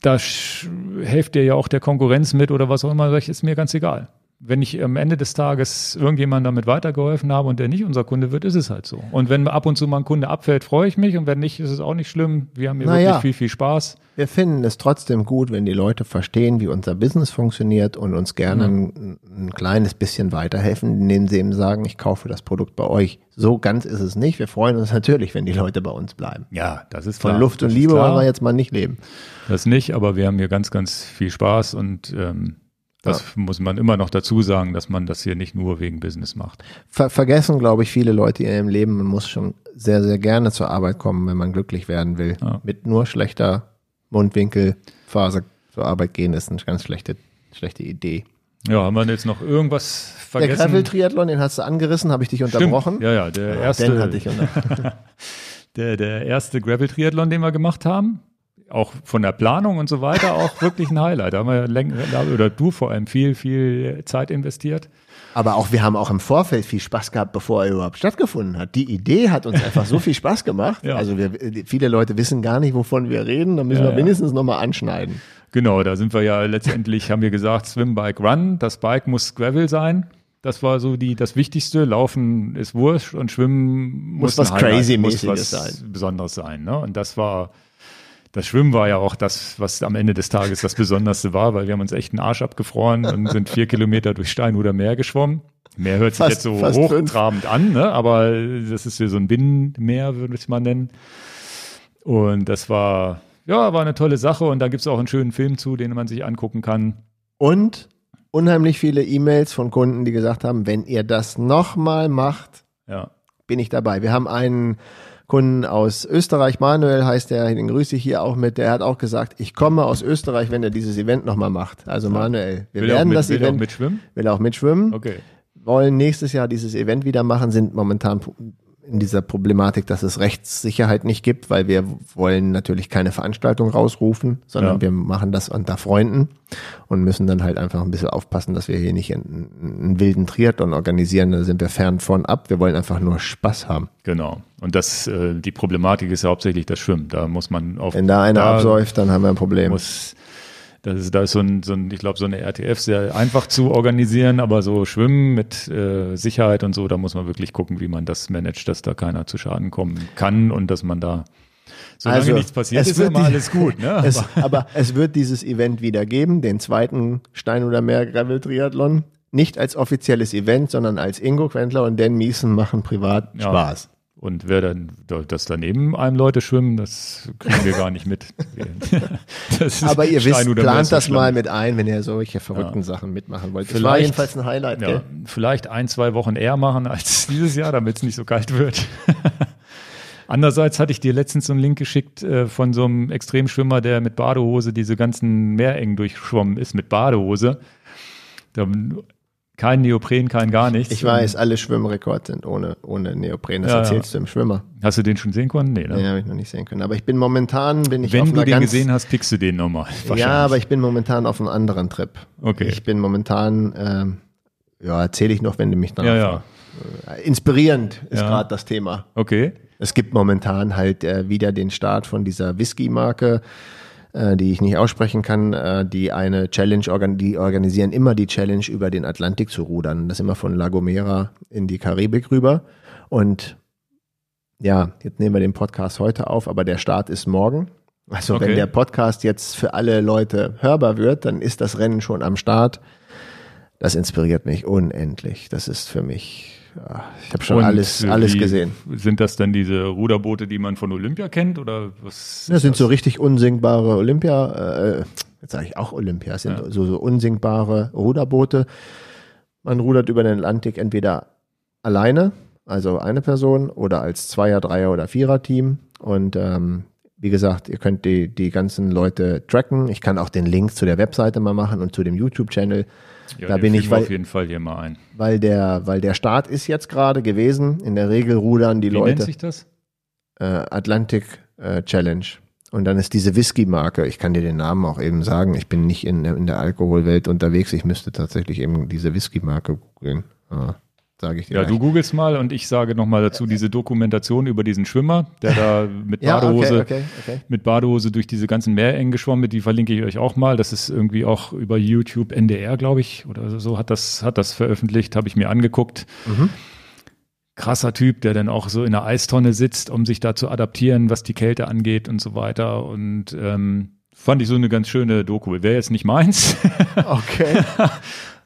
da helft ihr ja auch der Konkurrenz mit oder was auch immer, ist mir ganz egal. Wenn ich am Ende des Tages irgendjemand damit weitergeholfen habe und der nicht unser Kunde wird, ist es halt so. Und wenn ab und zu mal ein Kunde abfällt, freue ich mich und wenn nicht, ist es auch nicht schlimm. Wir haben hier naja, wirklich viel, viel Spaß. Wir finden es trotzdem gut, wenn die Leute verstehen, wie unser Business funktioniert und uns gerne ja. ein, ein, kleines bisschen weiterhelfen, indem sie eben sagen, ich kaufe das Produkt bei euch. So ganz ist es nicht. Wir freuen uns natürlich, wenn die Leute bei uns bleiben. Ja, das ist klar. Von Luft und Liebe wollen wir jetzt mal nicht leben. Das nicht, aber wir haben hier ganz, ganz viel Spaß und ähm, das ja. muss man immer noch dazu sagen, dass man das hier nicht nur wegen Business macht. Ver vergessen, glaube ich, viele Leute in ihrem Leben, man muss schon sehr, sehr gerne zur Arbeit kommen, wenn man glücklich werden will. Ja. Mit nur schlechter Mundwinkelphase zur Arbeit gehen ist eine ganz schlechte, schlechte Idee. Ja, haben wir jetzt noch irgendwas vergessen? Der Gravel-Triathlon, den hast du angerissen, habe ich dich unterbrochen? Stimmt. Ja, ja, der erste. Den hatte ich der, der erste Gravel-Triathlon, den wir gemacht haben auch von der Planung und so weiter auch wirklich ein Highlight. Da haben wir länger, oder du vor allem viel, viel Zeit investiert. Aber auch wir haben auch im Vorfeld viel Spaß gehabt, bevor er überhaupt stattgefunden hat. Die Idee hat uns einfach so viel Spaß gemacht. Ja. Also wir, viele Leute wissen gar nicht, wovon wir reden. Da müssen ja, wir mindestens ja. nochmal anschneiden. Genau, da sind wir ja letztendlich, haben wir gesagt, Swim, Bike, Run. Das Bike muss Gravel sein. Das war so die, das Wichtigste. Laufen ist wurscht und Schwimmen muss, muss was crazy muss was sein. Besonderes sein. Ne? Und das war, das Schwimmen war ja auch das, was am Ende des Tages das Besonderste war, weil wir haben uns echt einen Arsch abgefroren und sind vier Kilometer durch Stein oder Meer geschwommen. Meer hört sich fast, jetzt so hochtrabend an, ne? aber das ist hier so ein Binnenmeer, würde ich mal nennen. Und das war, ja, war eine tolle Sache und da gibt es auch einen schönen Film zu, den man sich angucken kann. Und unheimlich viele E-Mails von Kunden, die gesagt haben, wenn ihr das nochmal macht, ja. bin ich dabei. Wir haben einen Kunden aus Österreich, Manuel heißt der, den grüße ich hier auch mit, der hat auch gesagt, ich komme aus Österreich, wenn er dieses Event nochmal macht. Also Manuel, wir will werden mit, das will Event. Will auch mitschwimmen? Will auch mitschwimmen. Okay. Wollen nächstes Jahr dieses Event wieder machen, sind momentan in dieser Problematik, dass es Rechtssicherheit nicht gibt, weil wir wollen natürlich keine Veranstaltung rausrufen, sondern ja. wir machen das unter Freunden und müssen dann halt einfach ein bisschen aufpassen, dass wir hier nicht einen, einen wilden Triathlon organisieren, da sind wir fern von ab. Wir wollen einfach nur Spaß haben. Genau. Und das, äh, die Problematik ist ja hauptsächlich das Schwimmen. Da muss man auf. Wenn da einer da absäuft, dann haben wir ein Problem. Muss, das ist, da ist so ein, so ein, ich glaube, so eine RTF sehr einfach zu organisieren, aber so Schwimmen mit äh, Sicherheit und so, da muss man wirklich gucken, wie man das managt, dass da keiner zu Schaden kommen kann und dass man da Solange also, nichts passiert, ist immer alles gut. Ne? Es, aber es wird dieses Event wieder geben, den zweiten Stein oder Meer Gravel Triathlon. Nicht als offizielles Event, sondern als Ingo Quentler und Dan Miesen machen privat ja. Spaß. Und wer dann, dass daneben einem Leute schwimmen, das kriegen wir gar nicht mit. Aber ihr wisst, plant das mal mit ein, wenn ihr solche verrückten ja. Sachen mitmachen wollt. Das war jedenfalls ein Highlight. Ja, vielleicht ein, zwei Wochen eher machen als dieses Jahr, damit es nicht so kalt wird. Andererseits hatte ich dir letztens so einen Link geschickt äh, von so einem Extremschwimmer, der mit Badehose diese ganzen Meerengen durchschwommen ist, mit Badehose. Da kein Neopren, kein gar nichts. Ich weiß, alle Schwimmrekords sind ohne, ohne Neopren. Das ja, erzählst du im Schwimmer. Hast du den schon sehen können? Nee, ne? Den habe ich noch nicht sehen können. Aber ich bin momentan, bin ich Wenn auf du den gesehen hast, pickst du den nochmal. Ja, aber ich bin momentan auf einem anderen Trip. Okay. Ich bin momentan, ähm, ja, erzähle ich noch, wenn du mich dann ja, ja. Äh, inspirierend ist ja. gerade das Thema. Okay. Es gibt momentan halt äh, wieder den Start von dieser Whisky-Marke äh, die ich nicht aussprechen kann, äh, die eine Challenge, organ die organisieren immer die Challenge über den Atlantik zu rudern. Das immer von La Gomera in die Karibik rüber. Und ja, jetzt nehmen wir den Podcast heute auf, aber der Start ist morgen. Also okay. wenn der Podcast jetzt für alle Leute hörbar wird, dann ist das Rennen schon am Start. Das inspiriert mich unendlich. Das ist für mich ich habe schon Und alles, alles gesehen. Sind das dann diese Ruderboote, die man von Olympia kennt oder was? Das sind das? so richtig unsinkbare Olympia, äh, jetzt sage ich auch Olympia, das sind ja. so, so unsinkbare Ruderboote. Man rudert über den Atlantik entweder alleine, also eine Person, oder als Zweier-, Dreier- oder Vierer-Team. Und ähm, wie gesagt, ihr könnt die, die ganzen Leute tracken. Ich kann auch den Link zu der Webseite mal machen und zu dem YouTube-Channel. Ja, da bin ich weil, auf jeden Fall hier mal ein. Weil der, weil der Start ist jetzt gerade gewesen. In der Regel rudern die Wie Leute. Wie nennt sich das? Äh, Atlantic äh, Challenge. Und dann ist diese Whisky-Marke, ich kann dir den Namen auch eben sagen, ich bin nicht in, in der Alkoholwelt unterwegs, ich müsste tatsächlich eben diese Whisky-Marke googeln. Ah sage ich dir. Ja, gleich. du googelst mal und ich sage nochmal dazu diese Dokumentation über diesen Schwimmer, der da mit Badehose, ja, okay, okay, okay. mit Badehose durch diese ganzen Meerengen geschwommen ist, die verlinke ich euch auch mal. Das ist irgendwie auch über YouTube NDR, glaube ich, oder so hat das, hat das veröffentlicht, habe ich mir angeguckt. Mhm. Krasser Typ, der dann auch so in der Eistonne sitzt, um sich da zu adaptieren, was die Kälte angeht und so weiter. Und ähm, fand ich so eine ganz schöne Doku. Wäre jetzt nicht meins. Okay.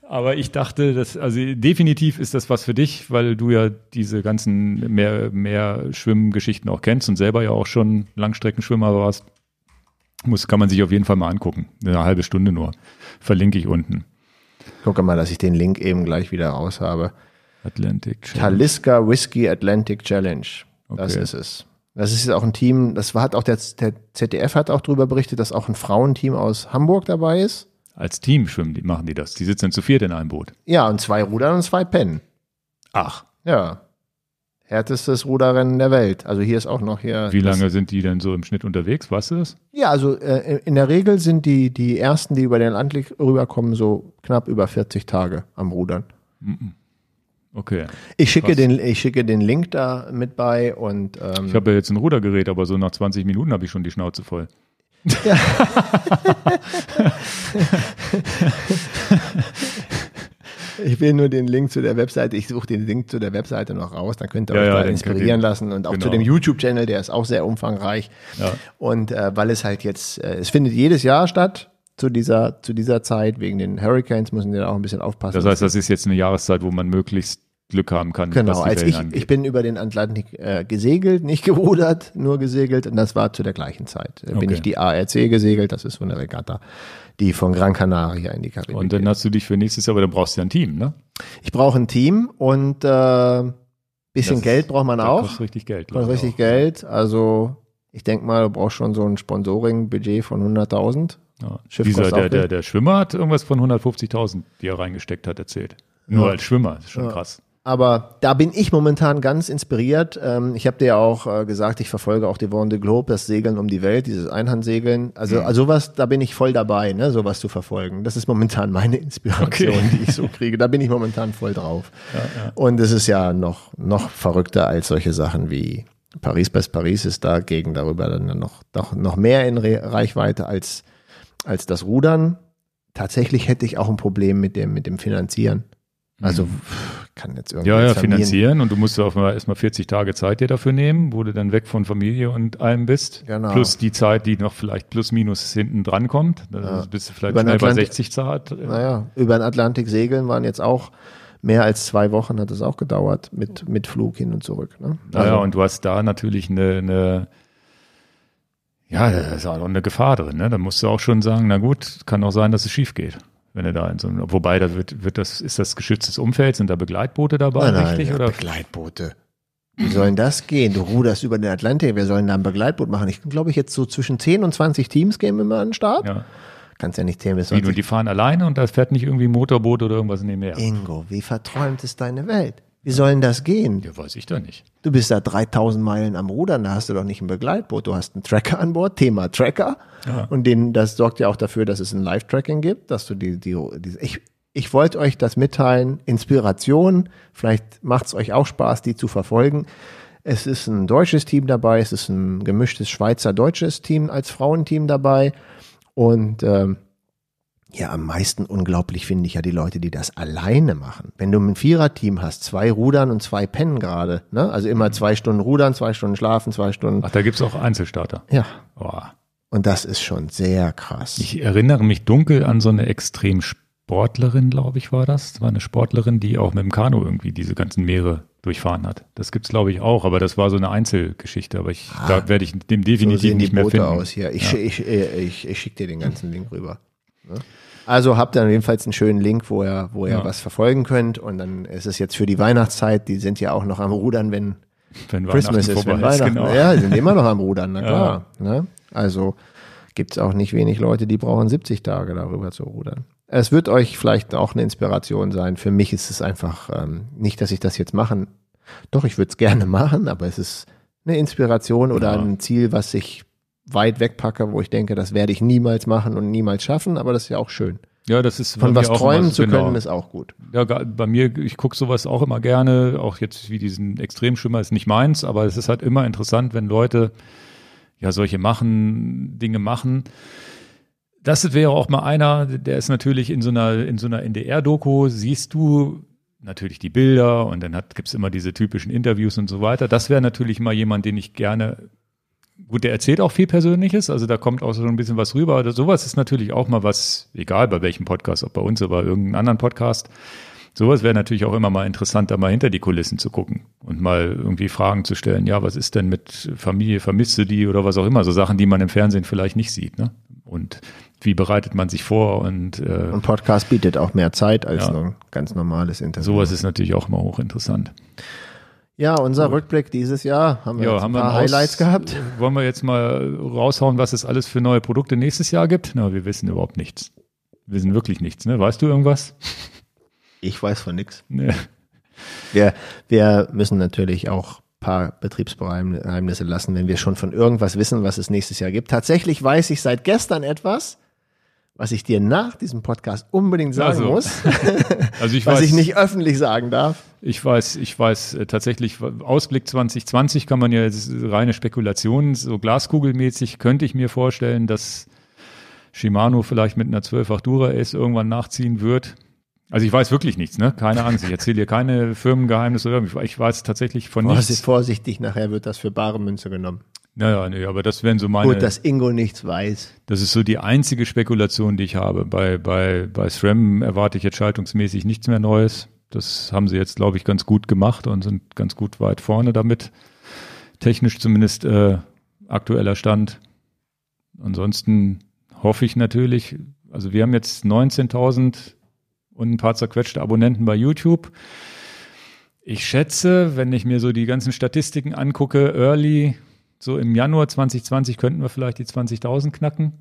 Aber ich dachte, dass, also definitiv ist das was für dich, weil du ja diese ganzen mehr, mehr Schwimmgeschichten auch kennst und selber ja auch schon Langstreckenschwimmer warst. Muss, kann man sich auf jeden Fall mal angucken. Eine halbe Stunde nur. Verlinke ich unten. Gucke mal, dass ich den Link eben gleich wieder raus habe. Atlantic Challenge. Taliska Whiskey Atlantic Challenge. Okay. Das ist es. Das ist auch ein Team, das hat auch der, der ZDF hat auch darüber berichtet, dass auch ein Frauenteam aus Hamburg dabei ist. Als Team schwimmen die, machen die das. Die sitzen zu viert in einem Boot. Ja, und zwei Rudern und zwei Pennen. Ach. Ja. Härtestes Ruderrennen der Welt. Also hier ist auch noch hier. Wie lange sind die denn so im Schnitt unterwegs? Weißt du das? Ja, also äh, in der Regel sind die, die ersten, die über den Atlantik rüberkommen, so knapp über 40 Tage am Rudern. Okay. Ich schicke, den, ich schicke den Link da mit bei und. Ähm, ich habe ja jetzt ein Rudergerät, aber so nach 20 Minuten habe ich schon die Schnauze voll. Ja. ich will nur den Link zu der Webseite, ich suche den Link zu der Webseite noch raus, dann könnt ihr euch ja, da inspirieren lassen und auch genau. zu dem YouTube-Channel, der ist auch sehr umfangreich. Ja. Und äh, weil es halt jetzt, äh, es findet jedes Jahr statt, zu dieser, zu dieser Zeit, wegen den Hurricanes müssen wir da auch ein bisschen aufpassen. Das heißt, das ist jetzt eine Jahreszeit, wo man möglichst Glück haben kann. Genau, als ich, ich bin über den Atlantik äh, gesegelt, nicht gerudert, nur gesegelt und das war zu der gleichen Zeit. Äh, okay. Bin ich die ARC gesegelt, das ist so eine Regatta, die von Gran Canaria in die Karibik Und dann hast du dich für nächstes Jahr, aber dann brauchst du ja ein Team, ne? Ich brauche ein Team und äh, bisschen das Geld braucht man auch. Kostet richtig Geld. Kostet richtig auch. Geld, also ich denke mal, du brauchst schon so ein Sponsoring-Budget von 100.000. Ja. Dieser, der, der, der Schwimmer hat irgendwas von 150.000, die er reingesteckt hat, erzählt. Nur ja. als Schwimmer, das ist schon ja. krass. Aber da bin ich momentan ganz inspiriert. Ähm, ich habe dir ja auch äh, gesagt, ich verfolge auch die Vendée Globe, das Segeln um die Welt, dieses Einhandsegeln. Also, mhm. also sowas, da bin ich voll dabei, ne, sowas zu verfolgen. Das ist momentan meine Inspiration, okay. die ich so kriege. Da bin ich momentan voll drauf. Ja, ja. Und es ist ja noch, noch verrückter als solche Sachen wie Paris bis Paris ist dagegen darüber dann noch, noch, noch mehr in Re Reichweite als, als das Rudern. Tatsächlich hätte ich auch ein Problem mit dem, mit dem Finanzieren. Also kann jetzt irgendwie. Ja, ja, finanzieren und du musst auch mal erstmal 40 Tage Zeit dir dafür nehmen, wo du dann weg von Familie und allem bist. Genau. Plus die Zeit, die noch vielleicht plus minus hinten dran kommt. Da ja. bist du vielleicht über schnell Atlantik, bei 60 Zeit. Naja, über den Atlantik segeln waren jetzt auch mehr als zwei Wochen hat es auch gedauert mit, mit Flug hin und zurück. Ne? Also, naja, und du hast da natürlich eine, eine ja, da ist auch eine Gefahr drin. Ne? Da musst du auch schon sagen, na gut, kann auch sein, dass es schief geht wenn er da in so einem, wobei da wird, wird das, ist das geschütztes Umfeld, sind da Begleitboote dabei, nein, richtig? Nein, oder? Begleitboote. Wie sollen das gehen? Du ruderst über den Atlantik, wir sollen da ein Begleitboot machen. Ich glaube, ich jetzt so zwischen 10 und 20 Teams gehen wir mal an den Start. Ja. Kannst ja nicht zählen bis 20. Wie, die fahren alleine und da fährt nicht irgendwie ein Motorboot oder irgendwas nebenher. Ingo, wie verträumt ist deine Welt? Wie sollen das gehen? Ja, weiß ich doch nicht. Du bist da 3000 Meilen am Rudern, da hast du doch nicht ein Begleitboot. Du hast einen Tracker an Bord, Thema Tracker. Ja. Und den, das sorgt ja auch dafür, dass es ein Live-Tracking gibt, dass du die, die, die ich, ich wollte euch das mitteilen, Inspiration, vielleicht macht es euch auch Spaß, die zu verfolgen. Es ist ein deutsches Team dabei, es ist ein gemischtes Schweizer-deutsches Team als Frauenteam dabei. Und ähm, ja, am meisten unglaublich finde ich ja die Leute, die das alleine machen. Wenn du ein Viererteam hast, zwei rudern und zwei pennen gerade, ne? Also immer zwei Stunden rudern, zwei Stunden schlafen, zwei Stunden. Ach, da gibt's auch Einzelstarter. Ja. Boah. Und das ist schon sehr krass. Ich erinnere mich dunkel an so eine Extremsportlerin, glaube ich, war das. Das war eine Sportlerin, die auch mit dem Kanu irgendwie diese ganzen Meere durchfahren hat. Das gibt's glaube ich auch, aber das war so eine Einzelgeschichte. Aber ich, ah, da werde ich dem definitiv so nicht mehr Boote finden. aus hier. Ich, ja. ich, ich, ich, ich schicke dir den ganzen Link rüber. Ne? Also habt ihr jedenfalls einen schönen Link, wo ihr, wo ihr ja. was verfolgen könnt. Und dann ist es jetzt für die Weihnachtszeit, die sind ja auch noch am Rudern, wenn, wenn Christmas ist, wenn Weihnachten. Genau. Ja, die sind immer noch am Rudern, na klar. Ja. Ne? Also gibt's auch nicht wenig Leute, die brauchen 70 Tage darüber zu rudern. Es wird euch vielleicht auch eine Inspiration sein. Für mich ist es einfach ähm, nicht, dass ich das jetzt machen. Doch, ich würde es gerne machen, aber es ist eine Inspiration oder ja. ein Ziel, was ich weit wegpacke, wo ich denke, das werde ich niemals machen und niemals schaffen, aber das ist ja auch schön. Ja, das ist von was träumen zu genau. können ist auch gut. Ja, bei mir, ich gucke sowas auch immer gerne, auch jetzt wie diesen Extremschwimmer ist nicht meins, aber es ist halt immer interessant, wenn Leute ja solche machen Dinge machen. Das wäre auch mal einer, der ist natürlich in so einer in so einer NDR-Doku siehst du natürlich die Bilder und dann gibt es immer diese typischen Interviews und so weiter. Das wäre natürlich mal jemand, den ich gerne gut, der erzählt auch viel Persönliches, also da kommt auch so ein bisschen was rüber. sowas ist natürlich auch mal was, egal bei welchem Podcast, ob bei uns oder bei irgendeinem anderen Podcast. Sowas wäre natürlich auch immer mal interessant, da mal hinter die Kulissen zu gucken und mal irgendwie Fragen zu stellen. Ja, was ist denn mit Familie, vermisst du die oder was auch immer? So Sachen, die man im Fernsehen vielleicht nicht sieht. Ne? Und wie bereitet man sich vor? Und, äh, und Podcast bietet auch mehr Zeit als ja. ein ganz normales Interview. Sowas ist natürlich auch immer hochinteressant. Ja, unser Rückblick dieses Jahr haben wir ja, haben ein paar wir Highlights gehabt. Wollen wir jetzt mal raushauen, was es alles für neue Produkte nächstes Jahr gibt? Na, wir wissen überhaupt nichts. Wir wissen wirklich nichts, ne? Weißt du irgendwas? Ich weiß von nichts. Nee. Wir, wir müssen natürlich auch paar Betriebsgeheimnisse lassen, wenn wir schon von irgendwas wissen, was es nächstes Jahr gibt. Tatsächlich weiß ich seit gestern etwas, was ich dir nach diesem Podcast unbedingt sagen also, muss, also ich was weiß, ich nicht öffentlich sagen darf. Ich weiß, ich weiß äh, tatsächlich, Ausblick 2020 kann man ja reine Spekulation, so glaskugelmäßig könnte ich mir vorstellen, dass Shimano vielleicht mit einer 12-fach Dura-Ace irgendwann nachziehen wird. Also ich weiß wirklich nichts, ne? Keine Angst. Ich erzähle dir keine Firmengeheimnisse oder ich weiß tatsächlich von nichts. Vorsichtig, nachher wird das für bare Münze genommen. Naja, nee, aber das wären so meine. Gut, dass Ingo nichts weiß. Das ist so die einzige Spekulation, die ich habe. Bei, bei, bei SRAM erwarte ich jetzt schaltungsmäßig nichts mehr Neues. Das haben sie jetzt, glaube ich, ganz gut gemacht und sind ganz gut weit vorne damit. Technisch zumindest äh, aktueller Stand. Ansonsten hoffe ich natürlich, also wir haben jetzt 19.000 und ein paar zerquetschte Abonnenten bei YouTube. Ich schätze, wenn ich mir so die ganzen Statistiken angucke, Early so im Januar 2020 könnten wir vielleicht die 20.000 knacken.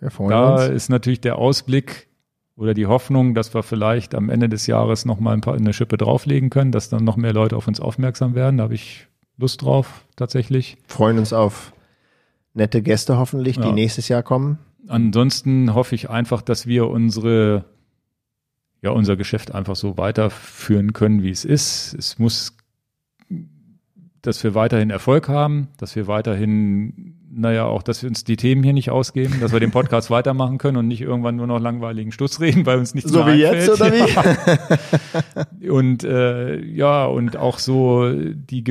Wir da uns. ist natürlich der Ausblick oder die Hoffnung, dass wir vielleicht am Ende des Jahres noch mal ein paar eine Schippe drauflegen können, dass dann noch mehr Leute auf uns aufmerksam werden. Da habe ich Lust drauf tatsächlich. Freuen uns auf nette Gäste hoffentlich, die ja. nächstes Jahr kommen. Ansonsten hoffe ich einfach, dass wir unsere ja unser Geschäft einfach so weiterführen können, wie es ist. Es muss dass wir weiterhin Erfolg haben, dass wir weiterhin naja, auch, dass wir uns die Themen hier nicht ausgeben, dass wir den Podcast weitermachen können und nicht irgendwann nur noch langweiligen Stuss reden, weil uns nichts so mehr wie einfällt. jetzt oder wie? und äh, ja, und auch so die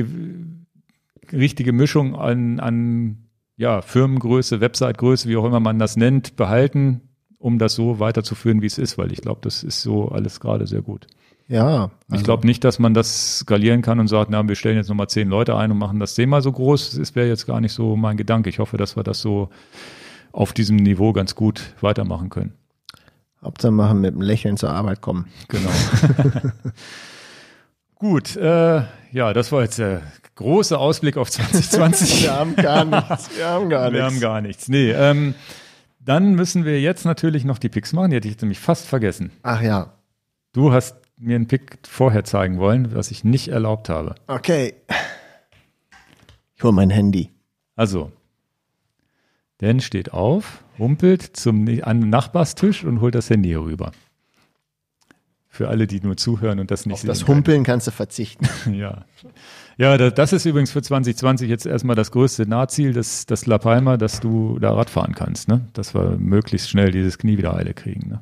richtige Mischung an, an ja, Firmengröße, Websitegröße, wie auch immer man das nennt, behalten, um das so weiterzuführen, wie es ist, weil ich glaube, das ist so alles gerade sehr gut. Ja. Also. Ich glaube nicht, dass man das skalieren kann und sagt, na, wir stellen jetzt nochmal zehn Leute ein und machen das zehnmal so groß. Das wäre jetzt gar nicht so mein Gedanke. Ich hoffe, dass wir das so auf diesem Niveau ganz gut weitermachen können. Hauptsache machen mit einem Lächeln zur Arbeit kommen. Genau. Gut, äh, ja, das war jetzt der große Ausblick auf 2020. wir haben gar nichts. Wir haben gar nichts. Wir haben gar nichts. Nee, ähm, dann müssen wir jetzt natürlich noch die Picks machen. Die hätte ich nämlich fast vergessen. Ach ja. Du hast mir einen Pick vorher zeigen wollen, was ich nicht erlaubt habe. Okay. Ich hole mein Handy. Also, Dan steht auf, humpelt zum an den Nachbarstisch und holt das Handy herüber. Für alle, die nur zuhören und das nicht Auf sehen. Das Humpeln können. kannst du verzichten. ja. Ja, das ist übrigens für 2020 jetzt erstmal das größte Nahziel, das, das La Palma, dass du da Radfahren kannst, ne? Dass wir möglichst schnell dieses Knie wieder heile kriegen. Ne?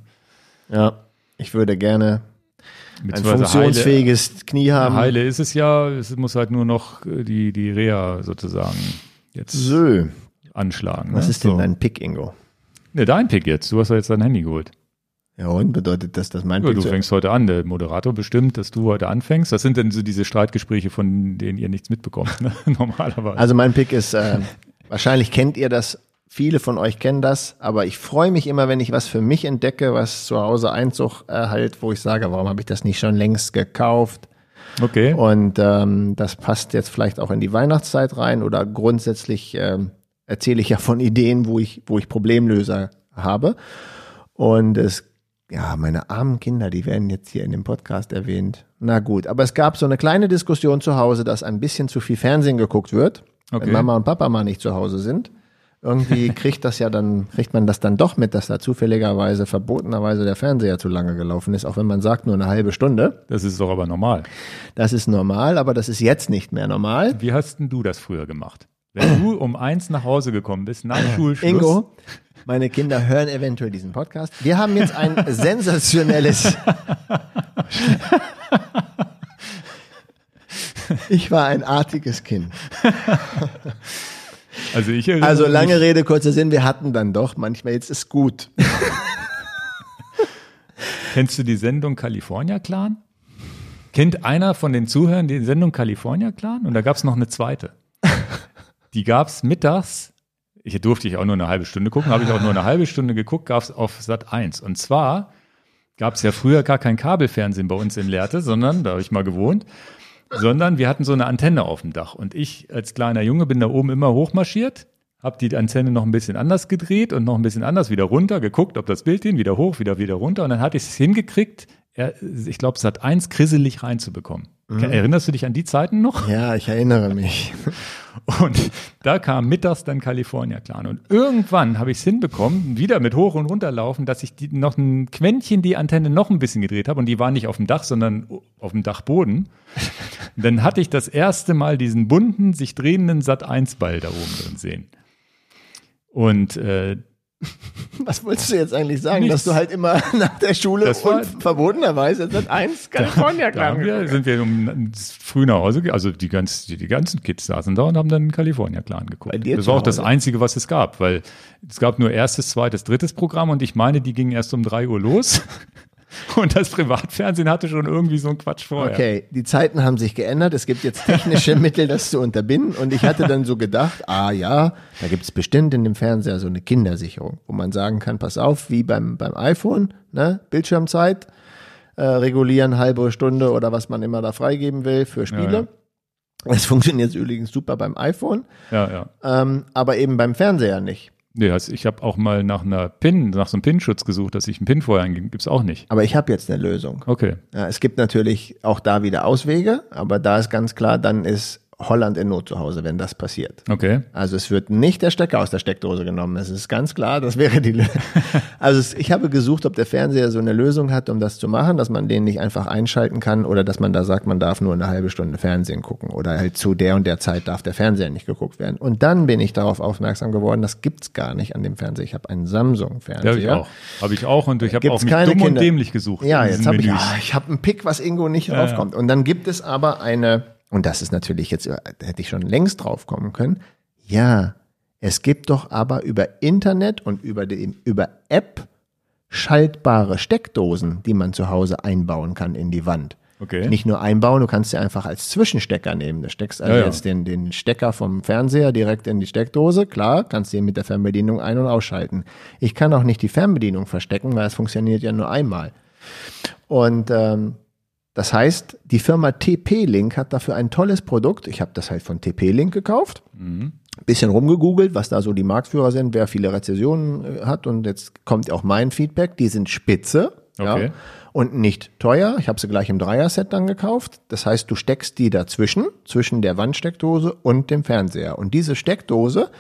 Ja, ich würde gerne ein funktionsfähiges Heile, Knie haben. Heile ist es ja, es muss halt nur noch äh, die, die Reha sozusagen jetzt so. anschlagen. Was ne? ist denn so. dein Pick, Ingo? Ne, dein Pick jetzt. Du hast ja jetzt dein Handy geholt. Ja, und bedeutet das, dass mein ja, Pick Du fängst heute an. Der Moderator bestimmt, dass du heute anfängst. Das sind dann so diese Streitgespräche, von denen ihr nichts mitbekommt, ne? normalerweise. Also mein Pick ist, äh, wahrscheinlich kennt ihr das Viele von euch kennen das, aber ich freue mich immer, wenn ich was für mich entdecke, was zu Hause Einzug erhält, wo ich sage, warum habe ich das nicht schon längst gekauft? Okay. Und ähm, das passt jetzt vielleicht auch in die Weihnachtszeit rein oder grundsätzlich ähm, erzähle ich ja von Ideen, wo ich, wo ich Problemlöser habe. Und es, ja, meine armen Kinder, die werden jetzt hier in dem Podcast erwähnt. Na gut, aber es gab so eine kleine Diskussion zu Hause, dass ein bisschen zu viel Fernsehen geguckt wird, okay. wenn Mama und Papa mal nicht zu Hause sind. Irgendwie kriegt das ja dann, kriegt man das dann doch mit, dass da zufälligerweise, verbotenerweise der Fernseher zu lange gelaufen ist, auch wenn man sagt nur eine halbe Stunde. Das ist doch aber normal. Das ist normal, aber das ist jetzt nicht mehr normal. Wie hast denn du das früher gemacht? Wenn du um eins nach Hause gekommen bist, nach Schulschluss. Ingo, meine Kinder hören eventuell diesen Podcast. Wir haben jetzt ein sensationelles. ich war ein artiges Kind. Also ich Also lange Rede, kurzer Sinn, wir hatten dann doch manchmal, jetzt ist gut. Kennst du die Sendung California Clan? Kennt einer von den Zuhörern die Sendung California Clan? Und da gab es noch eine zweite. Die gab es mittags. Ich durfte ich auch nur eine halbe Stunde gucken, habe ich auch nur eine halbe Stunde geguckt, gab es auf Sat 1. Und zwar gab es ja früher gar kein Kabelfernsehen bei uns in Lehrte, sondern, da habe ich mal gewohnt, sondern wir hatten so eine Antenne auf dem Dach. Und ich als kleiner Junge bin da oben immer hochmarschiert, habe die Antenne noch ein bisschen anders gedreht und noch ein bisschen anders wieder runter, geguckt, ob das Bild hin, wieder hoch, wieder wieder runter. Und dann hatte ich es hingekriegt, ich glaube, es hat eins krisselig reinzubekommen. Mhm. Erinnerst du dich an die Zeiten noch? Ja, ich erinnere mich. Und da kam mittags dann California Clan. Und irgendwann habe ich es hinbekommen, wieder mit hoch und runter laufen, dass ich die, noch ein Quäntchen die Antenne noch ein bisschen gedreht habe. Und die war nicht auf dem Dach, sondern auf dem Dachboden. Und dann hatte ich das erste Mal diesen bunten, sich drehenden Sat-1-Ball da oben drin sehen. Und äh, Was wolltest du jetzt eigentlich sagen? Nichts. Dass du halt immer nach der Schule das war, und verbotenerweise seit eins California da, da sind wir um früh nach Hause, also die, ganz, die, die ganzen Kids saßen da und haben dann California Clan geguckt. Das war auch das Einzige, was es gab, weil es gab nur erstes, zweites, drittes Programm und ich meine, die gingen erst um drei Uhr los. Und das Privatfernsehen hatte schon irgendwie so einen Quatsch vorher. Okay, die Zeiten haben sich geändert. Es gibt jetzt technische Mittel, das zu unterbinden. Und ich hatte dann so gedacht, ah ja, da gibt es bestimmt in dem Fernseher so eine Kindersicherung, wo man sagen kann, pass auf, wie beim, beim iPhone, ne, Bildschirmzeit äh, regulieren, halbe Stunde oder was man immer da freigeben will für Spiele. Ja, ja. Das funktioniert übrigens super beim iPhone, ja, ja. Ähm, aber eben beim Fernseher nicht. Nee, also ich habe auch mal nach einer PIN, nach so einem PIN-Schutz gesucht, dass ich einen PIN vorher eingebe, gibt's auch nicht. Aber ich habe jetzt eine Lösung. Okay. Ja, es gibt natürlich auch da wieder Auswege, aber da ist ganz klar, dann ist Holland in Not zu Hause, wenn das passiert. Okay. Also es wird nicht der Stecker aus der Steckdose genommen. Es ist ganz klar, das wäre die. Lö also es, ich habe gesucht, ob der Fernseher so eine Lösung hat, um das zu machen, dass man den nicht einfach einschalten kann oder dass man da sagt, man darf nur eine halbe Stunde Fernsehen gucken oder halt zu der und der Zeit darf der Fernseher nicht geguckt werden. Und dann bin ich darauf aufmerksam geworden, das gibt's gar nicht an dem Fernseher. Ich habe einen Samsung-Fernseher. Habe ich auch. Habe ich auch und ich habe auch mich dumm Kinder. und dämlich gesucht. Ja, jetzt habe ich, ah, ich habe einen Pick, was irgendwo nicht ja, draufkommt. Und dann gibt es aber eine und das ist natürlich jetzt, da hätte ich schon längst drauf kommen können. Ja, es gibt doch aber über Internet und über, die, über App schaltbare Steckdosen, die man zu Hause einbauen kann in die Wand. Okay. Nicht nur einbauen, du kannst sie einfach als Zwischenstecker nehmen. Du steckst also ja, ja. jetzt den, den Stecker vom Fernseher direkt in die Steckdose. Klar, kannst du ihn mit der Fernbedienung ein- und ausschalten. Ich kann auch nicht die Fernbedienung verstecken, weil es funktioniert ja nur einmal. Und ähm, das heißt, die Firma TP-Link hat dafür ein tolles Produkt. Ich habe das halt von TP-Link gekauft. Mhm. Bisschen rumgegoogelt, was da so die Marktführer sind, wer viele Rezessionen äh, hat. Und jetzt kommt auch mein Feedback. Die sind spitze. Okay. Ja, und nicht teuer. Ich habe sie gleich im Dreier-Set dann gekauft. Das heißt, du steckst die dazwischen, zwischen der Wandsteckdose und dem Fernseher. Und diese Steckdose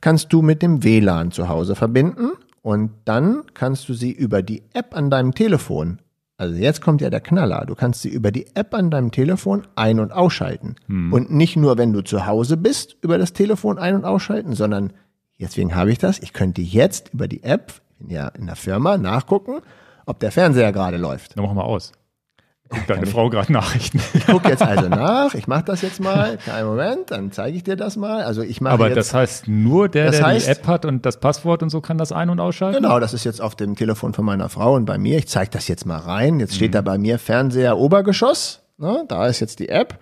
kannst du mit dem WLAN zu Hause verbinden. Und dann kannst du sie über die App an deinem Telefon also jetzt kommt ja der Knaller. Du kannst sie über die App an deinem Telefon ein- und ausschalten. Hm. Und nicht nur, wenn du zu Hause bist, über das Telefon ein- und ausschalten, sondern deswegen habe ich das. Ich könnte jetzt über die App ja in der Firma nachgucken, ob der Fernseher gerade läuft. Dann machen wir aus. Guckt deine Frau gerade Nachrichten. Ich gucke jetzt also nach, ich mache das jetzt mal, keinen Moment, dann zeige ich dir das mal. Also ich mache Aber jetzt, das heißt, nur der, der heißt, die App hat und das Passwort und so kann das ein- und ausschalten? Genau, das ist jetzt auf dem Telefon von meiner Frau und bei mir. Ich zeige das jetzt mal rein. Jetzt steht mhm. da bei mir Fernseher Obergeschoss. Ne, da ist jetzt die App.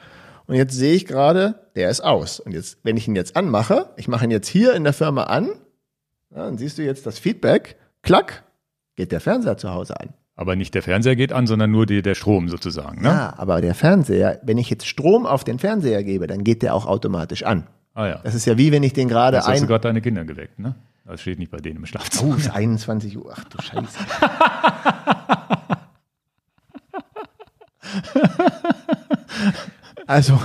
Und jetzt sehe ich gerade, der ist aus. Und jetzt, wenn ich ihn jetzt anmache, ich mache ihn jetzt hier in der Firma an, ja, dann siehst du jetzt das Feedback, klack, geht der Fernseher zu Hause an. Aber nicht der Fernseher geht an, sondern nur die, der Strom sozusagen. Ne? Ja, aber der Fernseher, wenn ich jetzt Strom auf den Fernseher gebe, dann geht der auch automatisch an. Ah ja. Das ist ja wie wenn ich den gerade ein. Hast du gerade deine Kinder geweckt, ne? Das steht nicht bei denen im Schlafzimmer. Oh, es ist 21 Uhr. Ach du Scheiße. also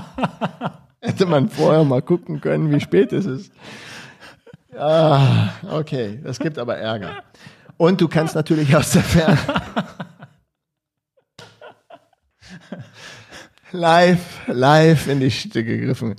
hätte man vorher mal gucken können, wie spät es ist. Ja, okay, das gibt aber Ärger. Und du kannst natürlich aus der Ferne live, live in die Stücke gegriffen.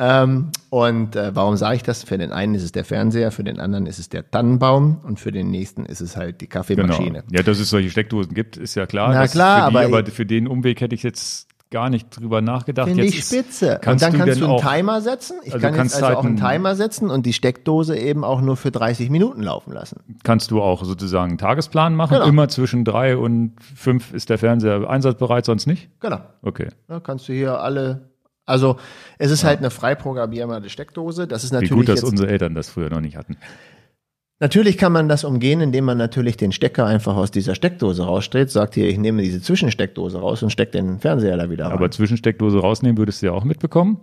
Ähm, und äh, warum sage ich das? Für den einen ist es der Fernseher, für den anderen ist es der Tannenbaum und für den nächsten ist es halt die Kaffeemaschine. Genau. Ja, dass es solche Steckdosen gibt, ist ja klar. Na klar, die, aber, aber für den Umweg hätte ich jetzt gar nicht drüber nachgedacht. Finde ich spitze. und dann kannst du einen Timer setzen. Ich also kann jetzt also auch einen Timer setzen und die Steckdose eben auch nur für 30 Minuten laufen lassen. Kannst du auch sozusagen einen Tagesplan machen? Genau. Immer zwischen drei und fünf ist der Fernseher einsatzbereit, sonst nicht? Genau. Okay. Da kannst du hier alle also es ist ja. halt eine frei programmierbare Steckdose. Das ist natürlich Wie gut, dass unsere Eltern das früher noch nicht hatten. Natürlich kann man das umgehen, indem man natürlich den Stecker einfach aus dieser Steckdose rausstreht, sagt hier, ich nehme diese Zwischensteckdose raus und stecke den Fernseher da wieder rein. Aber Zwischensteckdose rausnehmen würdest du ja auch mitbekommen?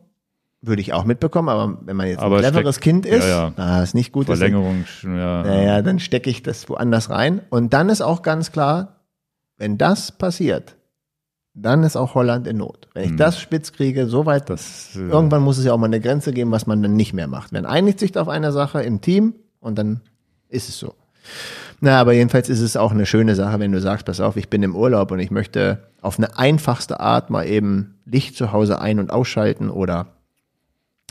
Würde ich auch mitbekommen, aber wenn man jetzt aber ein cleveres Steck, Kind ist, ja, ja. Ah, ist nicht gut. Verlängerung, dann, ja. Naja, dann stecke ich das woanders rein. Und dann ist auch ganz klar, wenn das passiert, dann ist auch Holland in Not. Wenn ich hm. das spitz kriege, so weit, das, äh, irgendwann muss es ja auch mal eine Grenze geben, was man dann nicht mehr macht. Man einigt sich auf eine Sache im Team und dann ist es so. Na, aber jedenfalls ist es auch eine schöne Sache, wenn du sagst, pass auf, ich bin im Urlaub und ich möchte auf eine einfachste Art mal eben Licht zu Hause ein- und ausschalten oder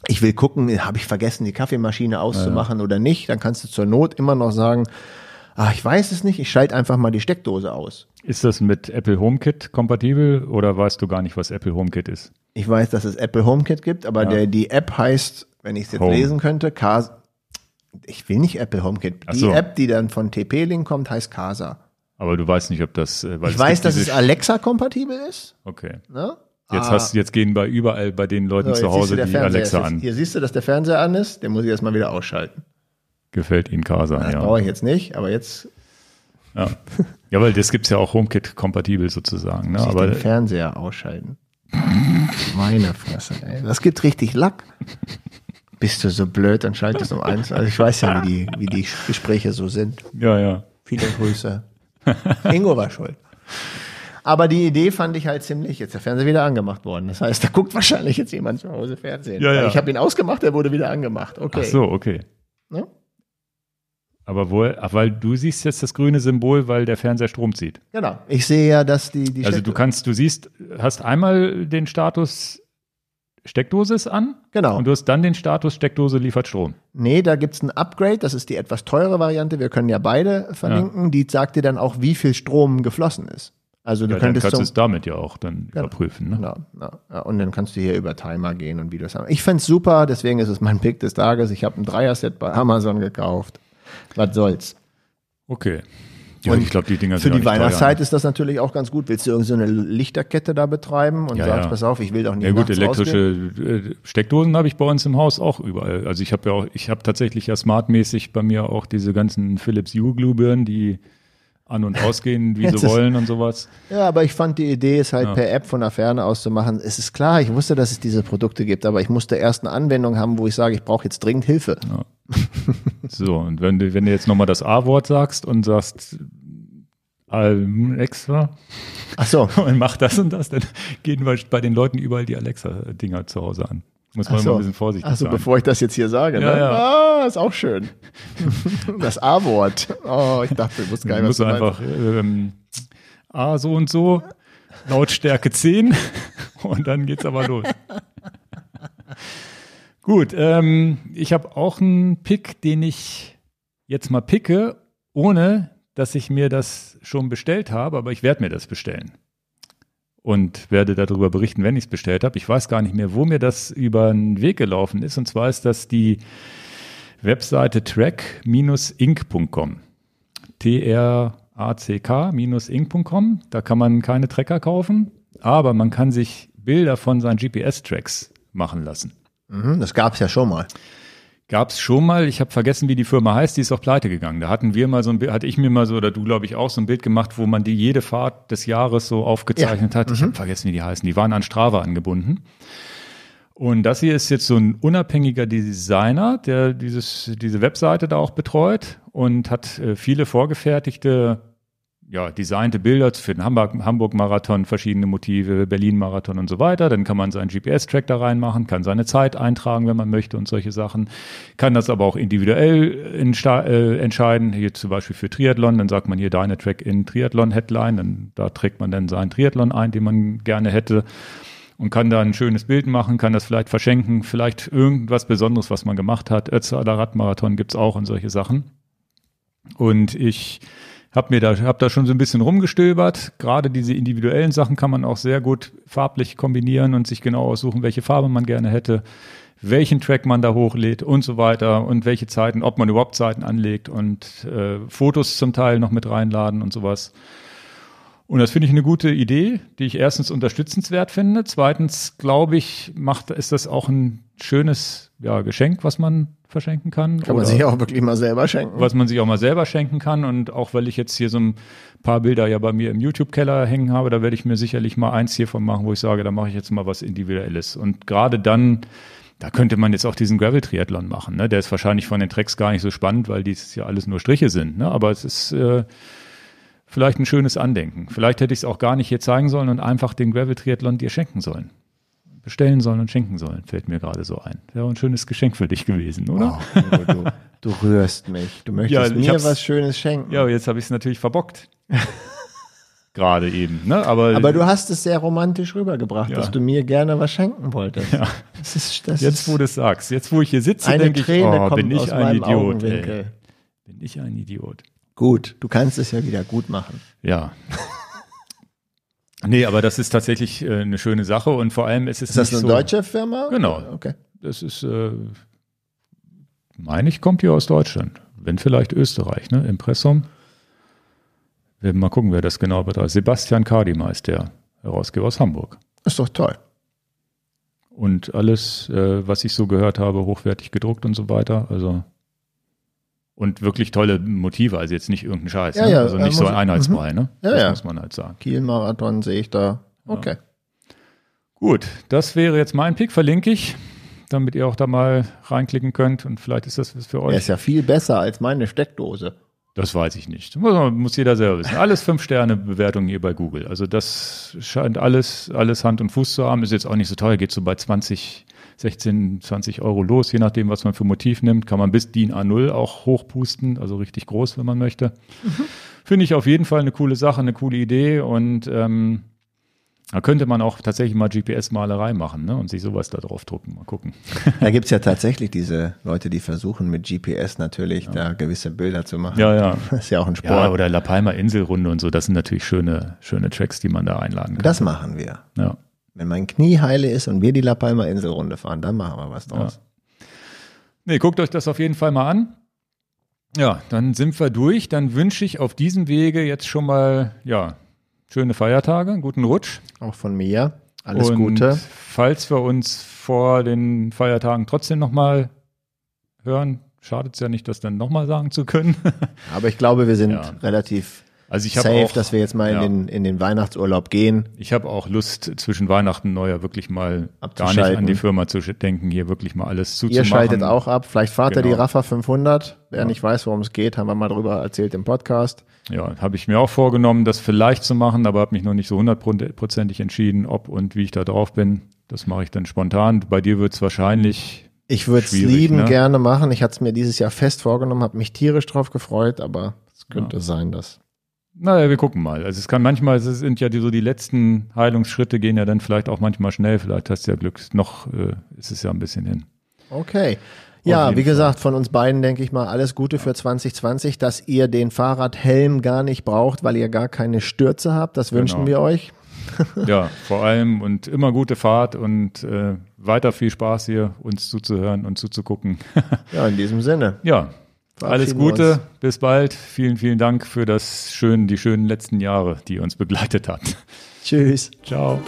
ich will gucken, habe ich vergessen, die Kaffeemaschine auszumachen ja. oder nicht, dann kannst du zur Not immer noch sagen, ach, ich weiß es nicht, ich schalte einfach mal die Steckdose aus. Ist das mit Apple HomeKit kompatibel oder weißt du gar nicht, was Apple HomeKit ist? Ich weiß, dass es Apple HomeKit gibt, aber ja. der, die App heißt, wenn ich es jetzt Home. lesen könnte, K ich will nicht Apple HomeKit. Die so. App, die dann von TP-Link kommt, heißt Casa. Aber du weißt nicht, ob das. Äh, weil ich weiß, dass es Alexa-kompatibel ist. Okay. Ne? Jetzt, ah. hast, jetzt gehen bei überall bei den Leuten so, zu Hause die Fernseher Alexa an. Hier siehst du, dass der Fernseher an ist. Den muss ich erstmal wieder ausschalten. Gefällt Ihnen Casa, das ja. Das brauche ich jetzt nicht, aber jetzt. Ja, ja weil das gibt es ja auch HomeKit-kompatibel sozusagen. Ne? Muss aber den Fernseher ausschalten. Meine Fresse, ey. Das gibt richtig Lack bist du so blöd, dann schaltest um eins. Also ich weiß ja, wie die, wie die Gespräche so sind. Ja, ja. Viele Grüße. Ingo war schuld. Aber die Idee fand ich halt ziemlich, jetzt ist der Fernseher wieder angemacht worden. Das heißt, da guckt wahrscheinlich jetzt jemand zu Hause Fernsehen. Ja, ja. Ich habe ihn ausgemacht, er wurde wieder angemacht. Okay. Ach so, okay. Ne? Aber wohl, ach, weil du siehst jetzt das grüne Symbol, weil der Fernseher Strom zieht. Genau. Ich sehe ja, dass die, die Also du kannst, du siehst, hast einmal den Status Steckdose ist an. Genau. Und du hast dann den Status Steckdose liefert Strom. Nee, da gibt's ein Upgrade, das ist die etwas teure Variante. Wir können ja beide verlinken. Ja. Die sagt dir dann auch, wie viel Strom geflossen ist. Also du ja, könntest dann kannst es damit ja auch dann genau. überprüfen. Ne? Genau, ja. Und dann kannst du hier über Timer gehen und Videos haben. Ich find's super, deswegen ist es mein Pick des Tages. Ich habe ein Dreier-Set bei Amazon gekauft. Was soll's. Okay. Ja, ich glaube, die Dinger Für die Weihnachtszeit ist das natürlich auch ganz gut. Willst du irgendeine so Lichterkette da betreiben und ja, sagst, ja. pass auf, ich will doch nicht. Ja gut, elektrische rausgehen. Äh, Steckdosen habe ich bei uns im Haus auch überall. Also ich habe ja auch, ich habe tatsächlich ja smartmäßig bei mir auch diese ganzen Philips Hue Glühbirnen, die an- und ausgehen, wie sie wollen und sowas. Ja, aber ich fand die Idee, es halt ja. per App von der Ferne aus zu machen. Es ist klar, ich wusste, dass es diese Produkte gibt, aber ich musste erst eine Anwendung haben, wo ich sage, ich brauche jetzt dringend Hilfe. Ja. so, und wenn du, wenn du jetzt nochmal das A-Wort sagst und sagst, Alexa. Ach so. Und mach das und das, dann gehen wir bei den Leuten überall die Alexa-Dinger zu Hause an. Muss man so. immer ein bisschen vorsichtig Ach so, sein. bevor ich das jetzt hier sage. Ja, ne? ja. Ah, ist auch schön. das A-Wort. Oh, ich dachte, ich wusste gar nicht, was du einfach ähm, A so und so, Lautstärke 10 und dann geht's aber los. Gut, ähm, ich habe auch einen Pick, den ich jetzt mal picke, ohne dass ich mir das schon bestellt habe, aber ich werde mir das bestellen und werde darüber berichten, wenn ich es bestellt habe. Ich weiß gar nicht mehr, wo mir das über den Weg gelaufen ist. Und zwar ist das die Webseite track-inc.com. T-R-A-C-K-inc.com. Da kann man keine Tracker kaufen, aber man kann sich Bilder von seinen GPS-Tracks machen lassen. Mhm, das gab es ja schon mal. Gab es schon mal, ich habe vergessen, wie die Firma heißt, die ist auch pleite gegangen. Da hatten wir mal so ein Bild, hatte ich mir mal so, oder du glaube ich auch, so ein Bild gemacht, wo man die jede Fahrt des Jahres so aufgezeichnet ja. hat. Ich mhm. habe vergessen, wie die heißen. Die waren an Strava angebunden. Und das hier ist jetzt so ein unabhängiger Designer, der dieses, diese Webseite da auch betreut und hat äh, viele vorgefertigte ja, designte Bilder für den Hamburg-Marathon, verschiedene Motive, Berlin-Marathon und so weiter. Dann kann man seinen GPS-Track da reinmachen, kann seine Zeit eintragen, wenn man möchte und solche Sachen. Kann das aber auch individuell äh, entscheiden. Hier zum Beispiel für Triathlon, dann sagt man hier deine Track in Triathlon-Headline, dann da trägt man dann seinen Triathlon ein, den man gerne hätte und kann da ein schönes Bild machen, kann das vielleicht verschenken, vielleicht irgendwas Besonderes, was man gemacht hat. Ötztaler Radmarathon gibt's auch und solche Sachen. Und ich hab mir da, hab da schon so ein bisschen rumgestöbert. Gerade diese individuellen Sachen kann man auch sehr gut farblich kombinieren und sich genau aussuchen, welche Farbe man gerne hätte, welchen Track man da hochlädt und so weiter und welche Zeiten, ob man überhaupt Zeiten anlegt und äh, Fotos zum Teil noch mit reinladen und sowas. Und das finde ich eine gute Idee, die ich erstens unterstützenswert finde. Zweitens glaube ich, macht, ist das auch ein schönes ja, Geschenk, was man verschenken kann. Kann man sich auch wirklich mal selber schenken. Was man sich auch mal selber schenken kann. Und auch weil ich jetzt hier so ein paar Bilder ja bei mir im YouTube-Keller hängen habe, da werde ich mir sicherlich mal eins hiervon machen, wo ich sage, da mache ich jetzt mal was Individuelles. Und gerade dann, da könnte man jetzt auch diesen Gravel-Triathlon machen. Ne? Der ist wahrscheinlich von den Tracks gar nicht so spannend, weil dies ja alles nur Striche sind. Ne? Aber es ist äh, vielleicht ein schönes Andenken. Vielleicht hätte ich es auch gar nicht hier zeigen sollen und einfach den Gravel-Triathlon dir schenken sollen. Bestellen sollen und schenken sollen, fällt mir gerade so ein. Wäre ein schönes Geschenk für dich gewesen, oder? Oh, du, du, rührst mich. Du möchtest ja, mir was Schönes schenken. Ja, jetzt habe ich es natürlich verbockt. gerade eben. Ne? Aber, aber du hast es sehr romantisch rübergebracht, ja. dass du mir gerne was schenken wolltest. Ja. Das ist, das jetzt, wo du es sagst, jetzt, wo ich hier sitze, denke ich, oh, bin ich ein Idiot. Bin ich ein Idiot. Gut, du kannst es ja wieder gut machen. Ja. nee, aber das ist tatsächlich äh, eine schöne Sache und vor allem ist es. Ist das eine so, deutsche Firma? Genau. Okay. Das ist, äh, meine ich, kommt hier aus Deutschland. Wenn vielleicht Österreich, ne? Impressum. Wir mal gucken, wer das genau betreibt. Sebastian Kadima ist der Herausgeber aus Hamburg. Ist doch toll. Und alles, äh, was ich so gehört habe, hochwertig gedruckt und so weiter. Also und wirklich tolle Motive, also jetzt nicht irgendein Scheiß. Ja, ne? ja, also nicht so ein Einheitsbrei, mhm. ne? Ja, das muss man halt sagen. Kiel-Marathon sehe ich da. Okay. Ja. Gut, das wäre jetzt mein Pick, verlinke ich, damit ihr auch da mal reinklicken könnt und vielleicht ist das was für euch. Der ist ja viel besser als meine Steckdose. Das weiß ich nicht. Muss, muss jeder selber wissen. Alles fünf Sterne Bewertungen hier bei Google. Also das scheint alles, alles Hand und Fuß zu haben. Ist jetzt auch nicht so teuer. Geht so bei 20, 16, 20 Euro los, je nachdem, was man für Motiv nimmt. Kann man bis DIN A0 auch hochpusten. Also richtig groß, wenn man möchte. Mhm. Finde ich auf jeden Fall eine coole Sache, eine coole Idee und, ähm, da könnte man auch tatsächlich mal GPS-Malerei machen ne? und sich sowas da drauf drucken. Mal gucken. Da gibt's ja tatsächlich diese Leute, die versuchen mit GPS natürlich ja. da gewisse Bilder zu machen. Ja, ja. Das ist ja auch ein Sport. Ja, oder La Palma Inselrunde und so. Das sind natürlich schöne, schöne Tracks, die man da einladen kann. Das machen wir. Ja. Wenn mein Knie heile ist und wir die La Palma Inselrunde fahren, dann machen wir was draus. Ja. Nee, guckt euch das auf jeden Fall mal an. Ja, dann sind wir durch. Dann wünsche ich auf diesem Wege jetzt schon mal, ja, schöne Feiertage, guten Rutsch. Auch von mir. Alles und Gute. Falls wir uns vor den Feiertagen trotzdem nochmal hören, schadet es ja nicht, das dann nochmal sagen zu können. Aber ich glaube, wir sind ja. relativ also ich safe, auch, dass wir jetzt mal ja. in, den, in den Weihnachtsurlaub gehen. Ich habe auch Lust, zwischen Weihnachten und Neujahr wirklich mal gar nicht an die Firma zu denken, hier wirklich mal alles zuzumachen. Ihr schaltet auch ab. Vielleicht fahrt genau. ihr die Rafa 500. Wer ja. nicht weiß, worum es geht, haben wir mal drüber erzählt im Podcast. Ja, habe ich mir auch vorgenommen, das vielleicht zu machen, aber habe mich noch nicht so hundertprozentig entschieden, ob und wie ich da drauf bin. Das mache ich dann spontan. Bei dir wird es wahrscheinlich ich würde es lieben ne? gerne machen. Ich hatte es mir dieses Jahr fest vorgenommen, habe mich tierisch drauf gefreut, aber es könnte ja. sein, dass naja, wir gucken mal. Also es kann manchmal, es sind ja die, so die letzten Heilungsschritte gehen ja dann vielleicht auch manchmal schnell. Vielleicht hast du ja Glück. Noch äh, ist es ja ein bisschen hin. Okay. Ja, wie gesagt, von uns beiden denke ich mal alles Gute für 2020, dass ihr den Fahrradhelm gar nicht braucht, weil ihr gar keine Stürze habt. Das wünschen genau. wir euch. ja, vor allem und immer gute Fahrt und äh, weiter viel Spaß hier, uns zuzuhören und zuzugucken. ja, in diesem Sinne. Ja, alles Gute, bis bald. Vielen, vielen Dank für das schön, die schönen letzten Jahre, die uns begleitet hat. Tschüss. Ciao.